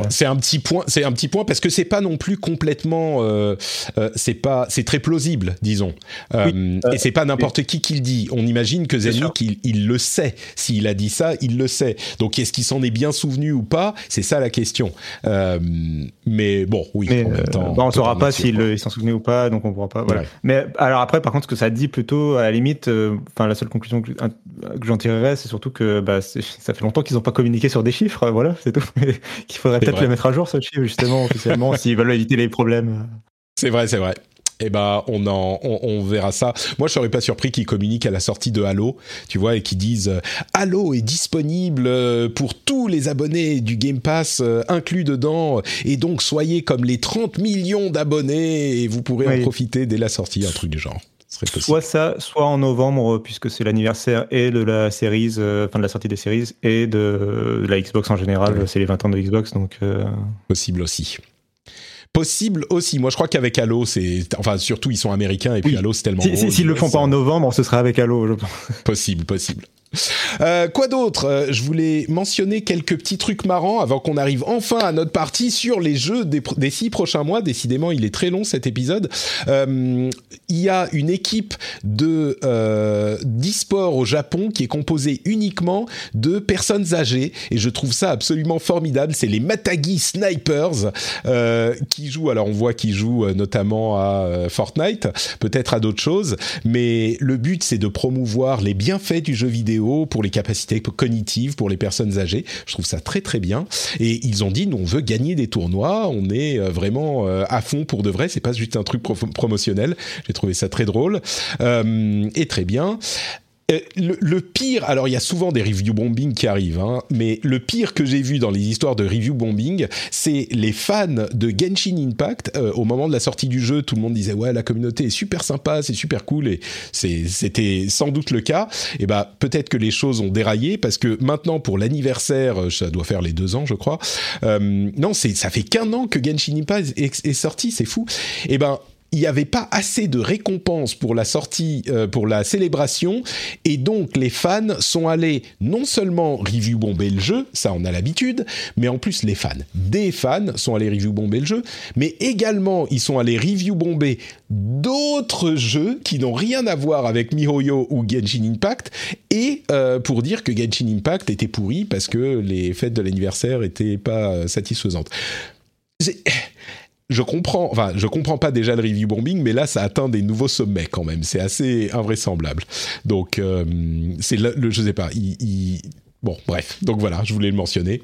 C'est un petit point. C'est un petit point parce que c'est pas non plus complètement. Euh, c'est pas. C'est très plausible, disons. et c'est pas n'importe qui qui le dit. On imagine que Zelnick il, il, le sait. S'il a dit ça, il le sait. Donc est-ce qu'il s'en est bien souvenu ou pas? C'est ça la question. mais bon, oui. Mais, temps, bah, on ne saura pas s'il s'en souvenait ou pas donc on pourra pas. Voilà. Mais alors après, par contre, ce que ça dit plutôt, à la limite, euh, enfin la seule conclusion que, j'en tirerais, c'est surtout que bah, ça fait longtemps qu'ils n'ont pas communiqué sur des chiffres, voilà, c'est tout. Qu'il faudrait peut-être les mettre à jour ce chiffre justement officiellement s'ils veulent éviter les problèmes. C'est vrai, c'est vrai eh ben on en on, verra ça. Moi, je serais pas surpris qu'ils communiquent à la sortie de Halo, tu vois, et qu'ils disent euh, Halo est disponible euh, pour tous les abonnés du Game Pass euh, inclus dedans, et donc soyez comme les 30 millions d'abonnés et vous pourrez en profiter dès la sortie, un truc du genre. Soit ça, soit en novembre, puisque c'est l'anniversaire et de la série, enfin de la sortie des séries, et de, la Xbox en général, c'est les 20 ans de Xbox, donc. Possible aussi possible aussi. Moi, je crois qu'avec Halo, c'est, enfin, surtout ils sont américains et puis Halo, c'est tellement. S'ils si, le font pas en novembre, ce sera avec Halo, je pense. Possible, possible. Euh, quoi d'autre? Euh, Je voulais mentionner quelques petits trucs marrants avant qu'on arrive enfin à notre partie sur les jeux des, six prochains mois. Décidément, il est très long cet épisode. Euh, il y a une équipe de d'e-sport au Japon qui est composée uniquement de personnes âgées et je trouve ça absolument formidable. C'est les Matagi Snipers qui jouent. Alors on voit qu'ils jouent notamment à Fortnite, peut-être à d'autres choses, mais le but c'est de promouvoir les bienfaits du jeu vidéo pour les capacités cognitives pour les personnes âgées. Je trouve ça très très bien. Et ils ont dit, nous on veut gagner des tournois, on est euh, vraiment euh, à fond pour de vrai, c'est pas juste un truc promotionnel. J'ai trouvé ça très drôle euh, et très bien. Euh, le, pire, alors il y a souvent des review bombing qui arrivent, hein, mais le pire que j'ai vu dans les histoires de review bombing, c'est les fans de Genshin Impact. Euh, au moment de la sortie du jeu, tout le monde disait ouais la communauté est super sympa, c'est super cool et c'était sans doute le cas. Et bah peut-être que les choses ont déraillé parce que maintenant pour l'anniversaire, euh, ça doit faire les deux ans je crois. non, c'est ça fait qu'un an que Genshin Impact est, sorti, c'est fou. Et ben il n'y avait pas assez de récompenses pour la sortie, euh, pour la célébration, et donc les fans sont allés non seulement review bomber le jeu, ça on a l'habitude, mais en plus les fans, des fans sont allés review bomber le jeu, mais également ils sont allés review bomber d'autres jeux qui n'ont rien à voir avec MiHoYo ou Genshin Impact, et euh, pour dire que Genshin Impact était pourri parce que les fêtes de l'anniversaire n'étaient pas euh, satisfaisantes je comprends, enfin, je comprends pas déjà le review bombing, mais là, ça atteint des nouveaux sommets quand même. C'est assez invraisemblable. Donc, euh, c'est le, je sais pas. Bon, bref. Donc voilà, je voulais le mentionner.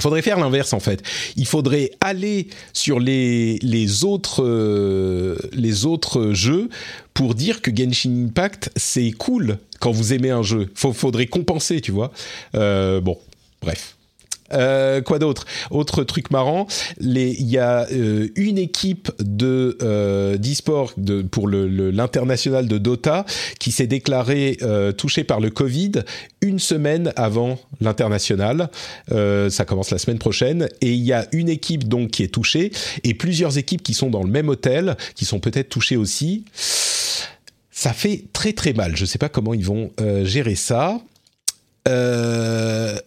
Faudrait faire l'inverse en fait. Il faudrait aller sur les les autres euh, les autres jeux pour dire que Genshin Impact c'est cool quand vous aimez un jeu. faudrait compenser, tu vois. Euh, bon, bref. Euh, quoi d'autre? Autre truc marrant, il y a euh, une équipe de euh, d'e-sport de, pour l'international de Dota qui s'est déclarée touchée par le Covid une semaine avant l'international. ça commence la semaine prochaine et il y a une équipe donc qui est touchée et plusieurs équipes qui sont dans le même hôtel qui sont peut-être touchées aussi. Ça fait très très mal. Je ne sais pas comment ils vont gérer ça. Euh,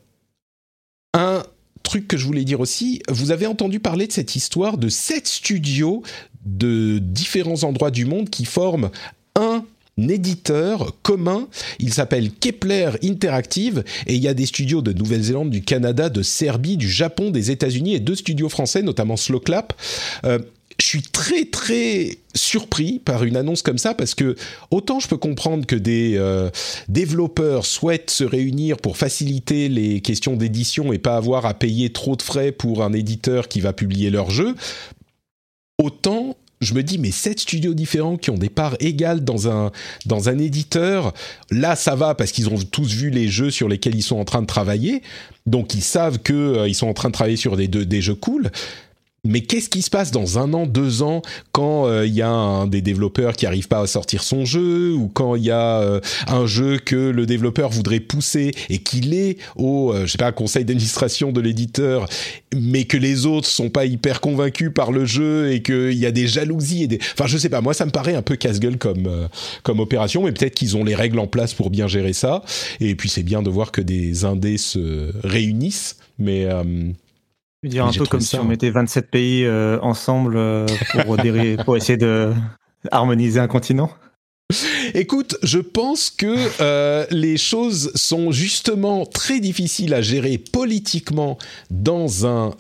un truc que je voulais dire aussi, vous avez entendu parler de cette histoire de sept studios de différents endroits du monde qui forment un éditeur commun. Il s'appelle Kepler Interactive et il y a des studios de Nouvelle-Zélande, du Canada, de Serbie, du Japon, des États-Unis et deux studios français, notamment Slowclap. Euh, je suis très très surpris par une annonce comme ça parce que autant je peux comprendre que des euh, développeurs souhaitent se réunir pour faciliter les questions d'édition et pas avoir à payer trop de frais pour un éditeur qui va publier leur jeu, autant je me dis mais sept studios différents qui ont des parts égales dans un dans un éditeur, là ça va parce qu'ils ont tous vu les jeux sur lesquels ils sont en train de travailler, donc ils savent que euh, ils sont en train de travailler sur des, des jeux cool mais qu'est-ce qui se passe dans un an, deux ans, quand il euh, y a un des développeurs qui arrive pas à sortir son jeu, ou quand il y a euh, un jeu que le développeur voudrait pousser et qu'il est au, euh, je sais pas, conseil d'administration de l'éditeur, mais que les autres sont pas hyper convaincus par le jeu et qu'il y a des jalousies et des, enfin je sais pas, moi ça me paraît un peu casse-gueule comme comme opération, mais peut-être qu'ils ont les règles en place pour bien gérer ça. Et puis c'est bien de voir que des indés se réunissent, mais veux dire un peu comme si on mettait 27 pays euh, ensemble euh, pour, pour essayer de harmoniser un continent. Écoute, je pense que euh, les choses sont justement très difficiles à gérer politiquement dans un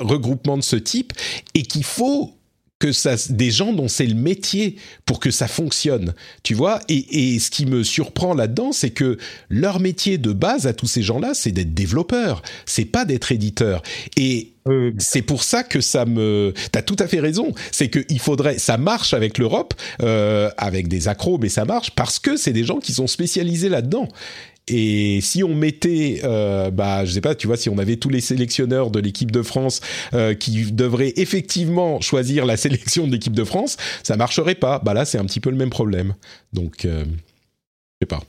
regroupement de ce type et qu'il faut que ça, des gens dont c'est le métier pour que ça fonctionne, tu vois. Et, et ce qui me surprend là-dedans, c'est que leur métier de base à tous ces gens-là, c'est d'être développeur, c'est pas d'être éditeur. Et c'est pour ça que ça me. T'as tout à fait raison. C'est qu'il faudrait. Ça marche avec l'Europe, euh, avec des accros, mais ça marche parce que c'est des gens qui sont spécialisés là-dedans. Et si on mettait, euh, bah, je sais pas, tu vois, si on avait tous les sélectionneurs de l'équipe de France euh, qui devraient effectivement choisir la sélection de l'équipe de France, ça marcherait pas. Bah là, c'est un petit peu le même problème. Donc, euh, je sais pas.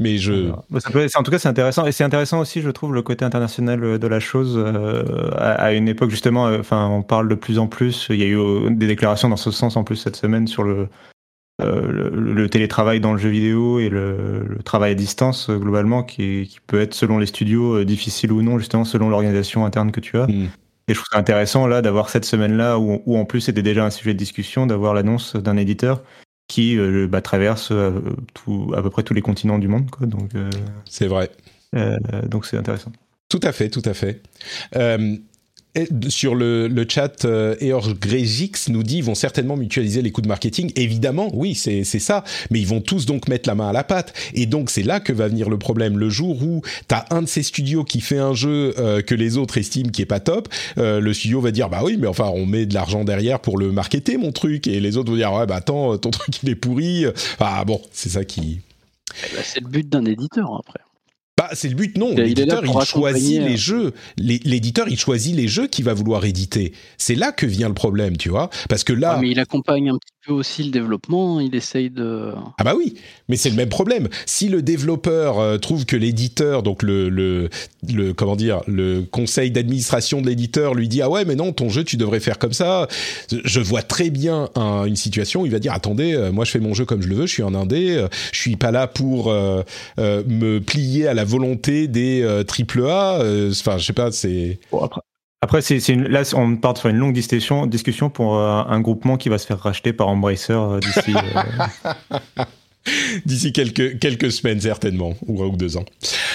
Mais je. en tout cas, c'est intéressant. Et c'est intéressant aussi, je trouve, le côté international de la chose. Euh, à, une époque, justement, euh, on parle de plus en plus. Il y a eu des déclarations dans ce sens en plus cette semaine sur le, le, télétravail dans le jeu vidéo et le, travail à distance globalement qui, qui, peut être selon les studios difficile ou non justement selon l'organisation interne que tu as. Hmm. Et je trouve ça intéressant là d'avoir cette semaine-là où, en plus c'était déjà un sujet de discussion, d'avoir l'annonce d'un éditeur qui bah, traverse tout, à peu près tous les continents du monde. Quoi. Donc c'est vrai. donc c'est intéressant. Tout à fait, tout à fait. Sur le, chat, euh, nous dit ils vont certainement mutualiser les coûts de marketing. Évidemment, oui, c'est ça. Mais ils vont tous donc mettre la main à la pâte. Et donc, c'est là que va venir le problème. Le jour où tu as un de ces studios qui fait un jeu euh, que les autres estiment qui est pas top, euh, le studio va dire bah oui, mais enfin, on met de l'argent derrière pour le marketer, mon truc. Et les autres vont dire ouais, bah attends, ton truc il est pourri. Ah bon, c'est ça qui. Eh ben, c'est le but d'un éditeur après. Bah, c'est le but, non. L'éditeur, il, choisit les jeux. L'éditeur, il choisit les jeux qu'il va vouloir éditer. C'est là que vient le problème, tu vois. Parce que là. mais il accompagne un petit peu aussi le développement. Il essaye de. Ah, bah oui. Mais c'est le même problème. Si le développeur euh, trouve que l'éditeur, donc le, le, le, comment dire, le conseil d'administration de l'éditeur lui dit, ah ouais, mais non, ton jeu, tu devrais faire comme ça. Je vois très bien une situation où il va dire, attendez, euh, moi, je fais mon jeu comme je le veux. Je suis un indé. Euh, je suis pas là pour me plier à la volonté des euh, triple A. Euh, enfin, je sais pas, c'est. après. c'est, une, là, on part sur une longue discussion, discussion pour euh, un groupement qui va se faire racheter par Embracer d'ici. d'ici quelques, quelques semaines, certainement, ou, ou deux ans.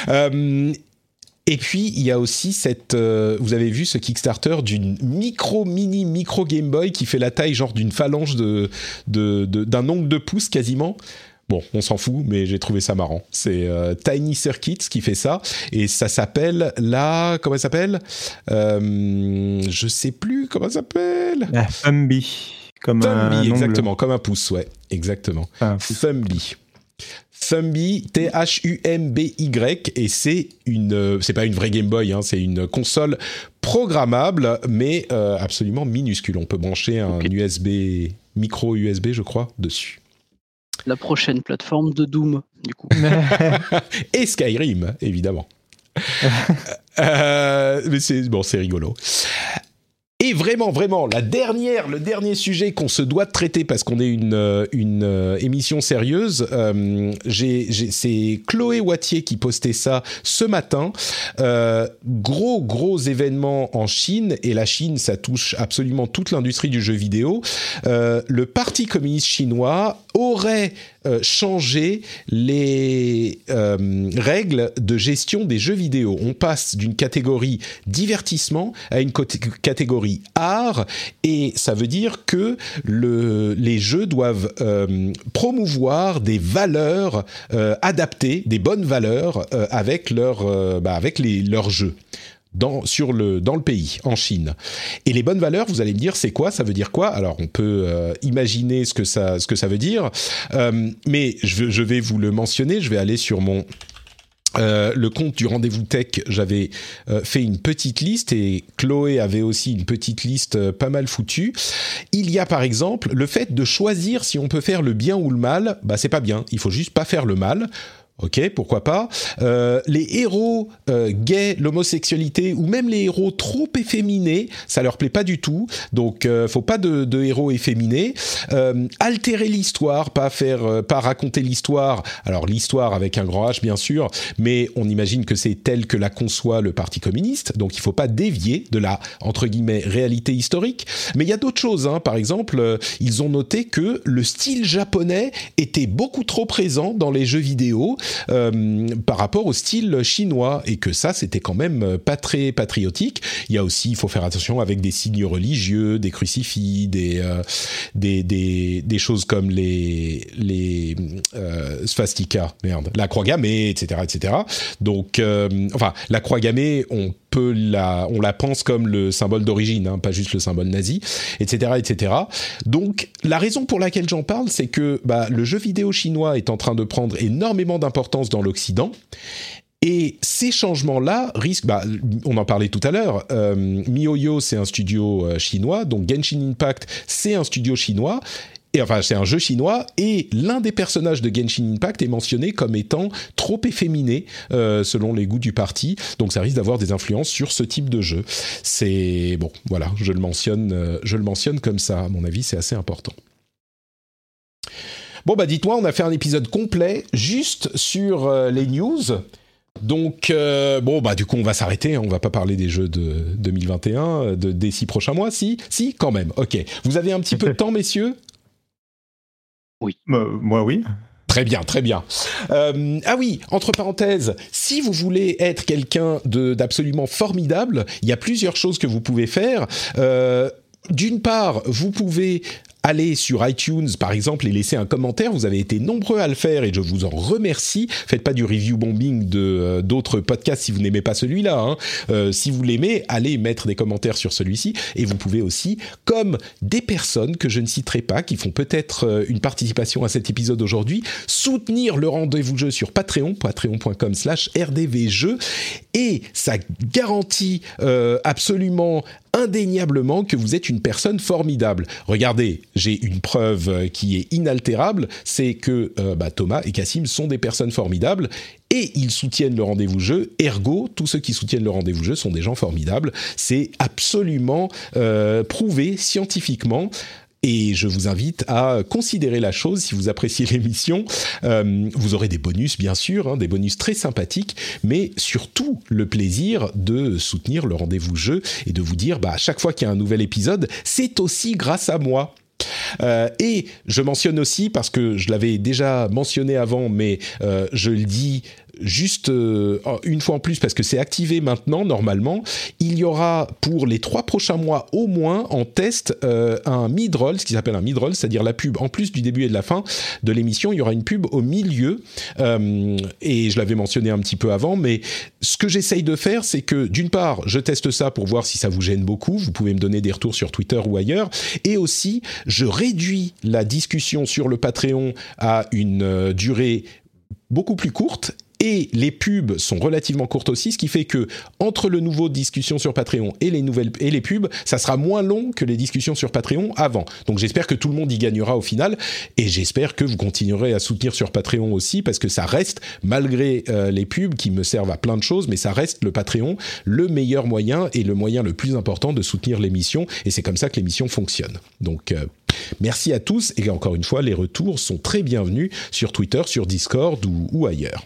et puis, il y a aussi cette. vous avez vu ce Kickstarter d'une micro, mini, micro Game Boy qui fait la taille genre d'une phalange de, de, d'un ongle de pouce quasiment. Bon, on s'en fout, mais j'ai trouvé ça marrant. C'est euh, Tiny Circuits qui fait ça, et ça s'appelle la... Comment elle s'appelle? Euh, Je sais plus comment ça s'appelle. La Thumby. Comme Thumby, exactement, comme un pouce, ouais, exactement. Thumby. Thumby, T-H-U-M-B-Y, et c'est une, euh, c'est pas une vraie Game Boy, hein, c'est une console programmable, mais euh, absolument minuscule. On peut brancher un USB, micro USB, je crois, dessus la prochaine plateforme de Doom, du coup. Et Skyrim, évidemment. Euh, mais c'est bon, c'est rigolo. Et vraiment, vraiment, la dernière, le dernier sujet qu'on se doit de traiter parce qu'on est une, euh, une euh, émission sérieuse, euh, c'est Chloé Wattier qui postait ça ce matin. gros, gros événement en Chine, et la Chine, ça touche absolument toute l'industrie du jeu vidéo. le Parti communiste chinois aurait changé les règles de gestion des jeux vidéo. On passe d'une catégorie divertissement à une catégorie art et ça veut dire que le, les jeux doivent euh, promouvoir des valeurs euh, adaptées, des bonnes valeurs euh, avec bah, leurs jeux. Dans, sur le, dans le pays, en Chine. Et les bonnes valeurs, vous allez me dire, c'est quoi? Ça veut dire quoi? Alors, on peut imaginer ce que ça, ce que ça veut dire, mais je, je vais vous le mentionner. Je vais aller sur mon euh, le compte du rendez-vous tech, j'avais euh, fait une petite liste et Chloé avait aussi une petite liste euh, pas mal foutue. Il y a par exemple le fait de choisir si on peut faire le bien ou le mal. Bah c'est pas bien. Il faut juste pas faire le mal. Ok, pourquoi pas. Euh, les héros euh, gays, l'homosexualité ou même les héros trop efféminés, ça leur plaît pas du tout. Donc, euh, faut pas de, de héros efféminés. Euh, altérer l'histoire, pas faire, euh, pas raconter l'histoire. Alors l'histoire avec un grand H bien sûr, mais on imagine que c'est tel que la conçoit le Parti communiste. Donc, il faut pas dévier de la entre guillemets réalité historique. Mais il y a d'autres choses. Hein. Par exemple, ils ont noté que le style japonais était beaucoup trop présent dans les jeux vidéo euh, par rapport au style chinois et que ça c'était quand même pas très patriotique. Il y a aussi, il faut faire attention avec des signes religieux, des crucifix, des euh, des, des, des, choses comme les les euh, merde, la croix gammée, etc., etc. Donc, enfin, la croix gammée, on on la pense comme le symbole d'origine, hein, pas juste le symbole nazi, etc., etc. Donc, la raison pour laquelle j'en parle, c'est que bah, le jeu vidéo chinois est en train de prendre énormément d'importance dans l'Occident. Et ces changements-là risquent, bah, on en parlait tout à l'heure, euh, MiHoYo c'est un studio euh, chinois, donc Genshin Impact c'est un studio chinois, enfin, c'est un jeu chinois et l'un des personnages de Genshin Impact est mentionné comme étant trop efféminé euh, selon les goûts du parti. Donc, ça risque d'avoir des influences sur ce type de jeu. C'est bon, voilà, je le mentionne, euh, je le mentionne comme ça. À mon avis, c'est assez important. Bon bah dites-moi, on a fait un épisode complet juste sur euh, les news. Donc euh, bon bah du coup on va s'arrêter, hein. on va pas parler des jeux de 2021 de des six prochains mois, si si quand même. Ok, vous avez un petit peu de temps messieurs? Oui. moi oui. Très bien, très bien. Euh, ah oui, entre parenthèses, si vous voulez être quelqu'un d'absolument formidable, il y a plusieurs choses que vous pouvez faire. Euh, d'une part, vous pouvez allez sur iTunes par exemple et laissez un commentaire. Vous avez été nombreux à le faire et je vous en remercie. Faites pas du review bombing de euh, d'autres podcasts si vous n'aimez pas celui-là. Hein. Euh, si vous l'aimez, allez mettre des commentaires sur celui-ci et vous pouvez aussi, comme des personnes que je ne citerai pas, qui font peut-être euh, une participation à cet épisode aujourd'hui, soutenir le rendez-vous jeu sur Patreon, patreon.com/slash rdvjeux et ça garantit absolument indéniablement que vous êtes une personne formidable. Regardez, j'ai une preuve qui est inaltérable, c'est que euh, bah, Thomas et Cassim sont des personnes formidables et ils soutiennent le rendez-vous jeu. Ergo, tous ceux qui soutiennent le rendez-vous jeu sont des gens formidables. C'est absolument euh, prouvé scientifiquement. Et je vous invite à considérer la chose si vous appréciez l'émission. Euh, vous aurez des bonus, bien sûr, hein, des bonus très sympathiques, mais surtout le plaisir de soutenir le rendez-vous jeu et de vous dire, bah, à chaque fois qu'il y a un nouvel épisode, c'est aussi grâce à moi. Euh, et je mentionne aussi, parce que je l'avais déjà mentionné avant, mais euh, je le dis juste euh, une fois en plus parce que c'est activé maintenant normalement, il y aura pour les trois prochains mois au moins en test euh, un mid-roll, ce qui s'appelle un mid-roll, c'est-à-dire la pub. En plus du début et de la fin de l'émission, il y aura une pub au milieu. Euh, et je l'avais mentionné un petit peu avant, mais ce que j'essaye de faire, c'est que d'une part, je teste ça pour voir si ça vous gêne beaucoup, vous pouvez me donner des retours sur Twitter ou ailleurs, et aussi je réduis la discussion sur le Patreon à une durée beaucoup plus courte et les pubs sont relativement courtes aussi, ce qui fait que entre le nouveau discussion sur Patreon et les nouvelles et les pubs, ça sera moins long que les discussions sur Patreon avant. Donc j'espère que tout le monde y gagnera au final et j'espère que vous continuerez à soutenir sur Patreon aussi parce que ça reste malgré euh, les pubs qui me servent à plein de choses, mais ça reste le Patreon le meilleur moyen et le moyen le plus important de soutenir l'émission et c'est comme ça que l'émission fonctionne. Donc euh, Merci à tous et encore une fois, les retours sont très bienvenus sur Twitter, sur Discord ou, ou ailleurs.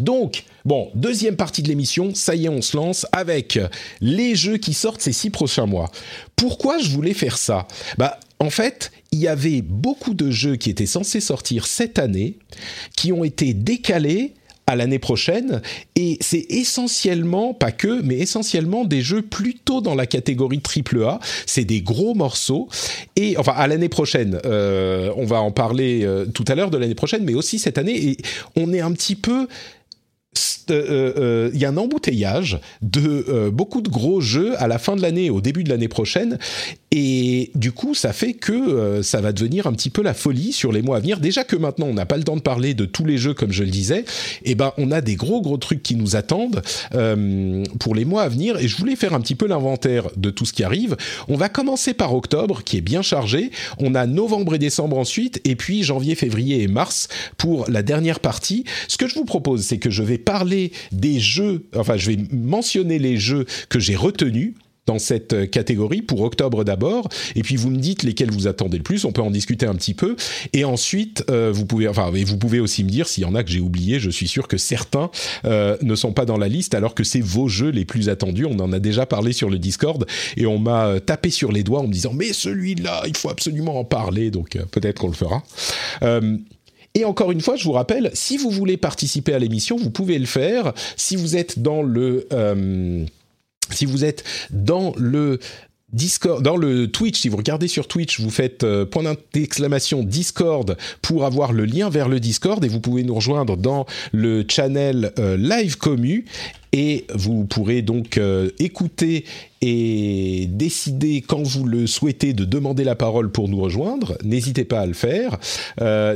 Donc, bon, deuxième partie de l'émission, ça y est, on se lance avec les jeux qui sortent ces six prochains mois. Pourquoi je voulais faire ça? Bah, en fait, il y avait beaucoup de jeux qui étaient censés sortir cette année, qui ont été décalés à l'année prochaine. Et c'est essentiellement, pas que, mais essentiellement des jeux plutôt dans la catégorie AAA. C'est des gros morceaux. Et enfin, à l'année prochaine, euh, on va en parler euh, tout à l'heure de l'année prochaine, mais aussi cette année. Et on est un petit peu euh, il y a un embouteillage de beaucoup de gros jeux à la fin de l'année, au début de l'année prochaine, et du coup, ça fait que ça va devenir un petit peu la folie sur les mois à venir. Déjà que maintenant, on n'a pas le temps de parler de tous les jeux, comme je le disais, et eh ben, on a des gros gros trucs qui nous attendent pour les mois à venir. Et je voulais faire un petit peu l'inventaire de tout ce qui arrive. On va commencer par octobre, qui est bien chargé. On a novembre et décembre ensuite, et puis janvier, février et mars pour la dernière partie. Ce que je vous propose, c'est que je vais parler des jeux, enfin je vais mentionner les jeux que j'ai retenus dans cette catégorie pour octobre d'abord, et puis vous me dites lesquels vous attendez le plus. On peut en discuter un petit peu, et ensuite vous pouvez, enfin, vous pouvez aussi me dire s'il y en a que j'ai oublié. Je suis sûr que certains ne sont pas dans la liste, alors que c'est vos jeux les plus attendus. On en a déjà parlé sur le Discord, et on m'a tapé sur les doigts en me disant mais celui-là, il faut absolument en parler. Donc peut-être qu'on le fera. Et encore une fois, je vous rappelle, si vous voulez participer à l'émission, vous pouvez le faire. Si vous êtes dans le... Euh, si vous êtes dans le Discord, dans le Twitch, si vous regardez sur Twitch, vous faites euh, point d'exclamation Discord pour avoir le lien vers le Discord et vous pouvez nous rejoindre dans le channel euh, Live Commu et vous pourrez donc euh, écouter et décider quand vous le souhaitez de demander la parole pour nous rejoindre. N'hésitez pas à le faire.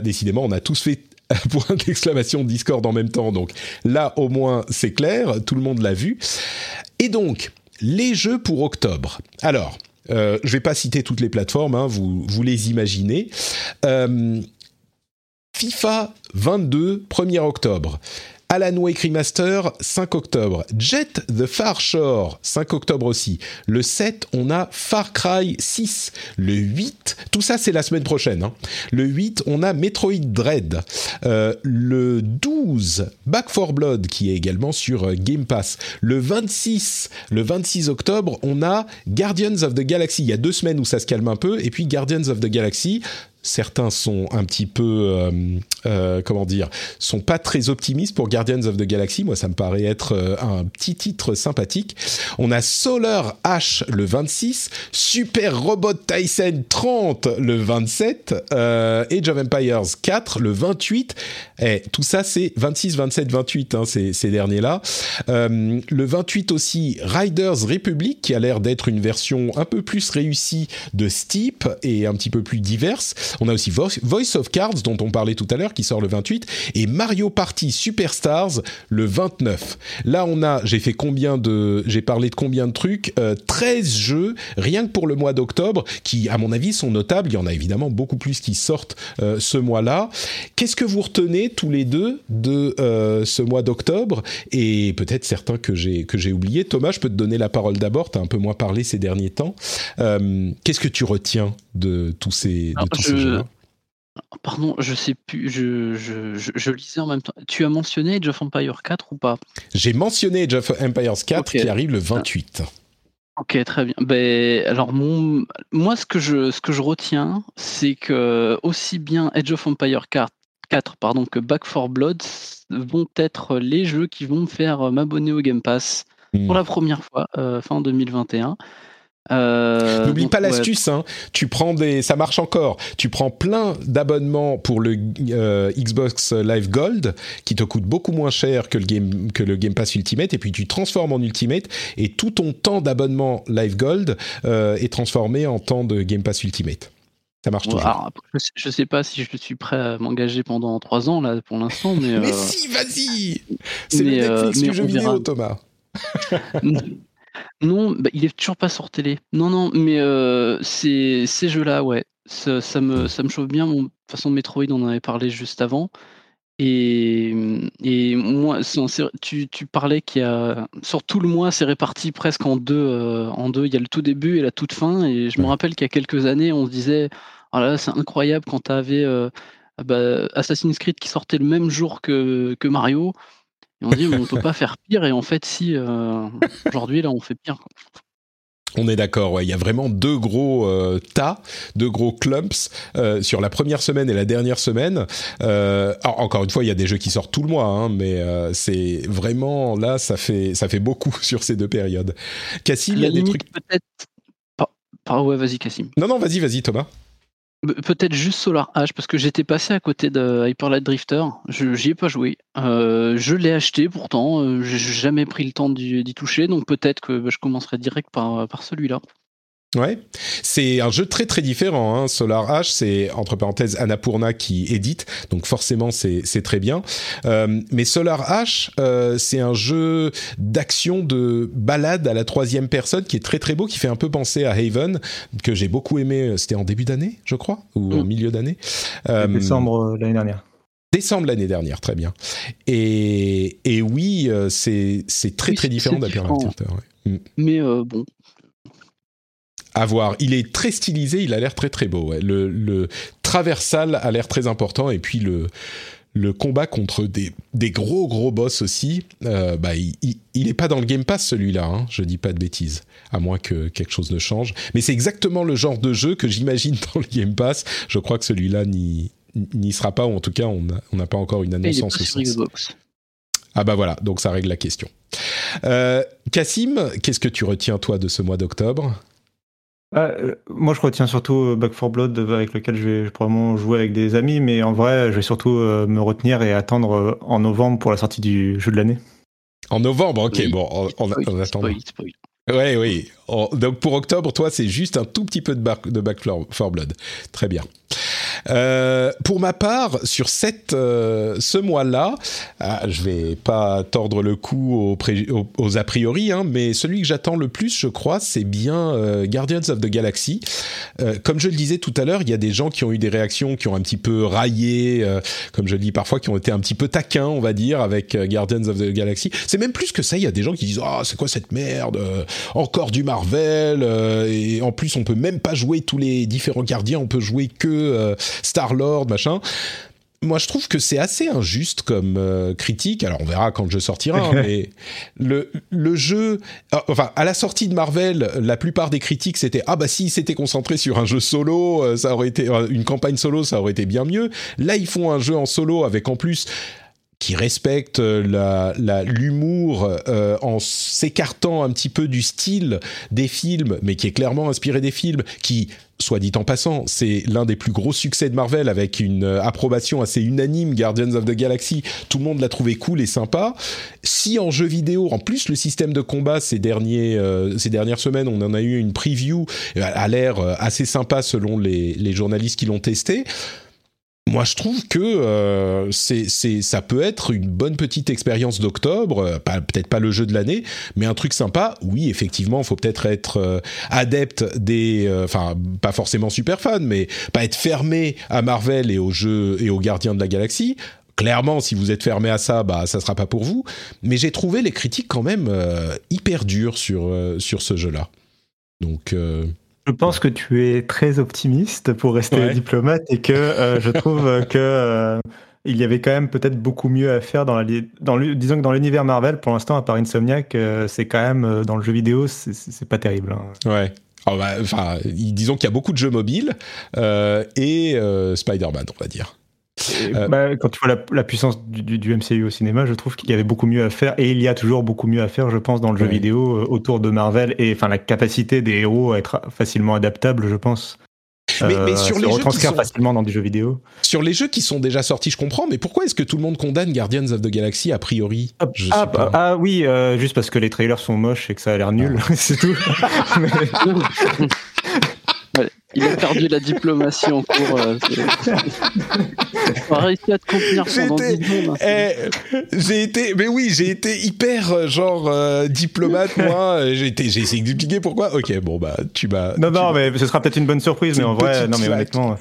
décidément, on a tous fait point d'exclamation Discord en même temps, donc là au moins c'est clair, tout le monde l'a vu. Et donc, les jeux pour octobre. Alors, euh, je ne vais pas citer toutes les plateformes, hein, vous, les imaginez. Euh, FIFA 22, 1er octobre. Alan Wake Remaster, 5 octobre. Jet the Far Shore, 5 octobre aussi. Le 7, on a Far Cry 6. Le 8, tout ça c'est la semaine prochaine. Hein. Le 8, on a Metroid Dread. Euh, le 12, Back 4 Blood, qui est également sur euh, Game Pass. Le 26, le 26 octobre, on a Guardians of the Galaxy. Il y a deux semaines où ça se calme un peu. Et puis Guardians of the Galaxy, certains sont un petit peu, euh, euh, comment dire, sont pas très optimistes pour Guardians of the Galaxy. Moi, ça me paraît être euh, un petit titre sympathique. On a Solar H le 26, Super Robot Tyson 30 le 27, euh, Age of Empires 4 le 28. Et tout ça, c'est 26, 27, 28, hein, ces, ces derniers-là. Euh, le 28 aussi, Riders Republic, qui a l'air d'être une version un peu plus réussie de Steep et un petit peu plus diverse. On a aussi Voice of Cards, dont on parlait tout à l'heure, qui sort le 28, et Mario Party Superstars le 29. Là, on a, j'ai fait combien de, j'ai parlé de combien de trucs 13 euh, jeux, rien que pour le mois d'octobre, qui, à mon avis, sont notables. Il y en a évidemment beaucoup plus qui sortent euh, ce mois-là. Qu'est-ce que vous retenez tous les deux de euh, ce mois d'octobre? Et peut-être certains que j'ai que j'ai oubliés. Thomas, je peux te donner la parole d'abord. Tu as un peu moins parlé ces derniers temps. Qu'est-ce que tu retiens de tous ces, de tous ces jeux Pardon, je sais plus, je, je, je, lisais en même temps. Tu as mentionné Age of Empire 4 ou pas? J'ai mentionné Age of Empires 4 qui arrive le 28. Ok, très bien. Ben, alors, mon, moi, ce que je, ce que je retiens, c'est que aussi bien Age of Empire 4, 4 pardon, que Back 4 Blood vont être les jeux qui vont me faire m'abonner au Game Pass pour hmm. la première fois euh, fin 2021. Euh, N'oublie pas l'astuce, hein. tu prends des, ça marche encore. Tu prends plein d'abonnements pour le euh, Xbox Live Gold, qui te coûte beaucoup moins cher que le Game que le Game Pass Ultimate, et puis tu transformes en Ultimate, et tout ton temps d'abonnement Live Gold euh, est transformé en temps de Game Pass Ultimate. Ça marche toujours. je, sais pas si je suis prêt à m'engager pendant trois ans là pour l'instant, mais. mais si, vas-y. C'est le Netflix du jeu vidéo, Thomas. Non, bah, il est toujours pas sur télé. Non, non, mais euh, ces jeux-là, ouais, ça, me, ça me chauffe bien. de toute façon, Metroid, on en avait parlé juste avant. Et, et moi, tu, tu parlais qu'il y a sur tout le mois, c'est réparti presque en deux. Euh, en deux, il y a le tout début et la toute fin. Et je me rappelle qu'il y a quelques années, on se disait, là, c'est incroyable quand tu avais euh, bah, Assassin's Creed qui sortait le même jour que, que Mario on dit, on peut pas faire pire. Et en fait, si, euh, aujourd'hui, là, on fait pire. On est d'accord, ouais. Il y a vraiment deux gros euh, tas, deux gros clumps euh, sur la première semaine et la dernière semaine. encore une fois, il y a des jeux qui sortent tout le mois, hein, mais c'est vraiment là, ça fait ça fait beaucoup sur ces deux périodes. Cassim, il y a des trucs. Peut-être. ouais, vas-y, Cassim. Non, non, vas-y, vas-y, Thomas. Peut-être juste Solar H, parce que j'étais passé à côté de Hyper Light Drifter. Je J'y ai pas joué. Euh, je l'ai acheté pourtant. Euh, j'ai jamais pris le temps d'y toucher, donc peut-être que bah, je commencerai direct par celui-là. Ouais, c'est un jeu très très différent. Hein. Solar H, c'est entre parenthèses Annapurna qui édite, donc forcément c'est très bien. Euh, mais Solar H, euh, c'est un jeu d'action de balade à la troisième personne qui est très très beau, qui fait un peu penser à Haven, que j'ai beaucoup aimé. C'était en début d'année, je crois, ou en mm. milieu d'année. Euh, décembre l'année dernière. Décembre l'année dernière, très bien. Et, et oui, c'est très très différent d'Hyper mm. Mais bon, à voir. Il est très stylisé, il a l'air très très beau. Le, le traversal a l'air très important et puis le le combat contre des, des gros gros boss aussi, euh, bah, il, il, est pas dans le Game Pass celui-là, hein, je dis pas de bêtises, à moins que quelque chose ne change. Mais c'est exactement le genre de jeu que j'imagine dans le Game Pass. Je crois que celui-là n'y sera pas, ou en tout cas on n'a pas encore une annonce en ce sens. Ah bah voilà, donc ça règle la question. Euh, Cassim, qu'est-ce que tu retiens toi de ce mois d'octobre? Euh, moi, je retiens surtout euh, Back 4 Blood avec lequel je vais probablement jouer avec des amis, mais en vrai, je vais surtout euh, me retenir et attendre en novembre pour la sortie du jeu de l'année. En novembre, ok, bon, on, attend. Oui, oui. Donc pour octobre, toi, c'est juste un tout petit peu de, Back 4 Blood. Très bien. Euh, pour ma part, sur cette, euh, ce mois-là, ah, je vais pas tordre le cou aux, a priori, hein, mais celui que j'attends le plus, je crois, c'est bien euh, Guardians of the Galaxy. comme je le disais tout à l'heure, il y a des gens qui ont eu des réactions qui ont un petit peu raillé, comme je le dis parfois, qui ont été un petit peu taquins, on va dire, avec Guardians of the Galaxy. C'est même plus que ça, il y a des gens qui disent « Ah, c'est quoi cette merde Encore du Marvel Et en plus, on peut même pas jouer tous les différents gardiens, on peut jouer que Star-Lord, machin moi je trouve que c'est assez injuste comme euh, critique. Alors on verra quand jeu sortira, hein, mais le, le jeu, euh, enfin à la sortie de Marvel, la plupart des critiques c'était ah bah si s'était concentré sur un jeu solo, euh, ça aurait été une campagne solo, ça aurait été bien mieux. Là ils font un jeu en solo avec en plus qui respecte la, l'humour euh, en s'écartant un petit peu du style des films, mais qui est clairement inspiré des films, qui, soit dit en passant, c'est l'un des plus gros succès de Marvel avec une euh, approbation assez unanime, Guardians of the Galaxy, tout le monde l'a trouvé cool et sympa. Si en jeu vidéo, en plus le système de combat ces, derniers, euh, ces dernières semaines, on en a eu une preview, a l'air assez sympa selon les, les journalistes qui l'ont testé, moi, je trouve que euh, c'est, ça peut être une bonne petite expérience d'octobre, euh, peut-être pas le jeu de l'année, mais un truc sympa. Oui, effectivement, il faut peut-être être, euh, adepte des, enfin, pas forcément super fan, mais pas être fermé à Marvel et aux jeux et aux Gardiens de la Galaxie. Clairement, si vous êtes fermé à ça, bah ça sera pas pour vous. Mais j'ai trouvé les critiques quand même hyper dures sur sur ce jeu-là. Donc je pense que tu es très optimiste pour rester diplomate et que euh, je trouve que euh, il y avait quand même peut-être beaucoup mieux à faire dans la dans le, disons que dans l'univers Marvel pour l'instant à part Insomniac euh, c'est quand même dans le jeu vidéo c'est pas terrible. Hein. Ouais. Oh, bah, enfin, disons qu'il y a beaucoup de jeux mobiles et Spider-Man on va dire. Euh, bah, quand tu vois la, puissance du, MCU au cinéma, je trouve qu'il y avait beaucoup mieux à faire et il y a toujours beaucoup mieux à faire, je pense, dans le jeu vidéo euh, autour de Marvel et enfin la capacité des héros à être facilement adaptables, je pense. Mais, mais, euh, sur les jeux qui sont... facilement dans des jeux vidéo. Sur les jeux qui sont déjà sortis, je comprends, mais pourquoi est-ce que tout le monde condamne Guardians of the Galaxy a priori? Ah, ah, bah, ah, oui, juste parce que les trailers sont moches et que ça a l'air nul, ah. c'est tout. Il a perdu la diplomatie en cours. Euh, réussi à te contenir pendant 10 secondes. Hein, eh, j'ai été, mais oui, j'ai été hyper euh, genre euh, diplomate moi. J'ai été, j'ai essayé d'expliquer pourquoi. Ok, bon bah tu m'as. Non non, mais ce sera peut-être une bonne surprise, mais en vrai, non mais honnêtement,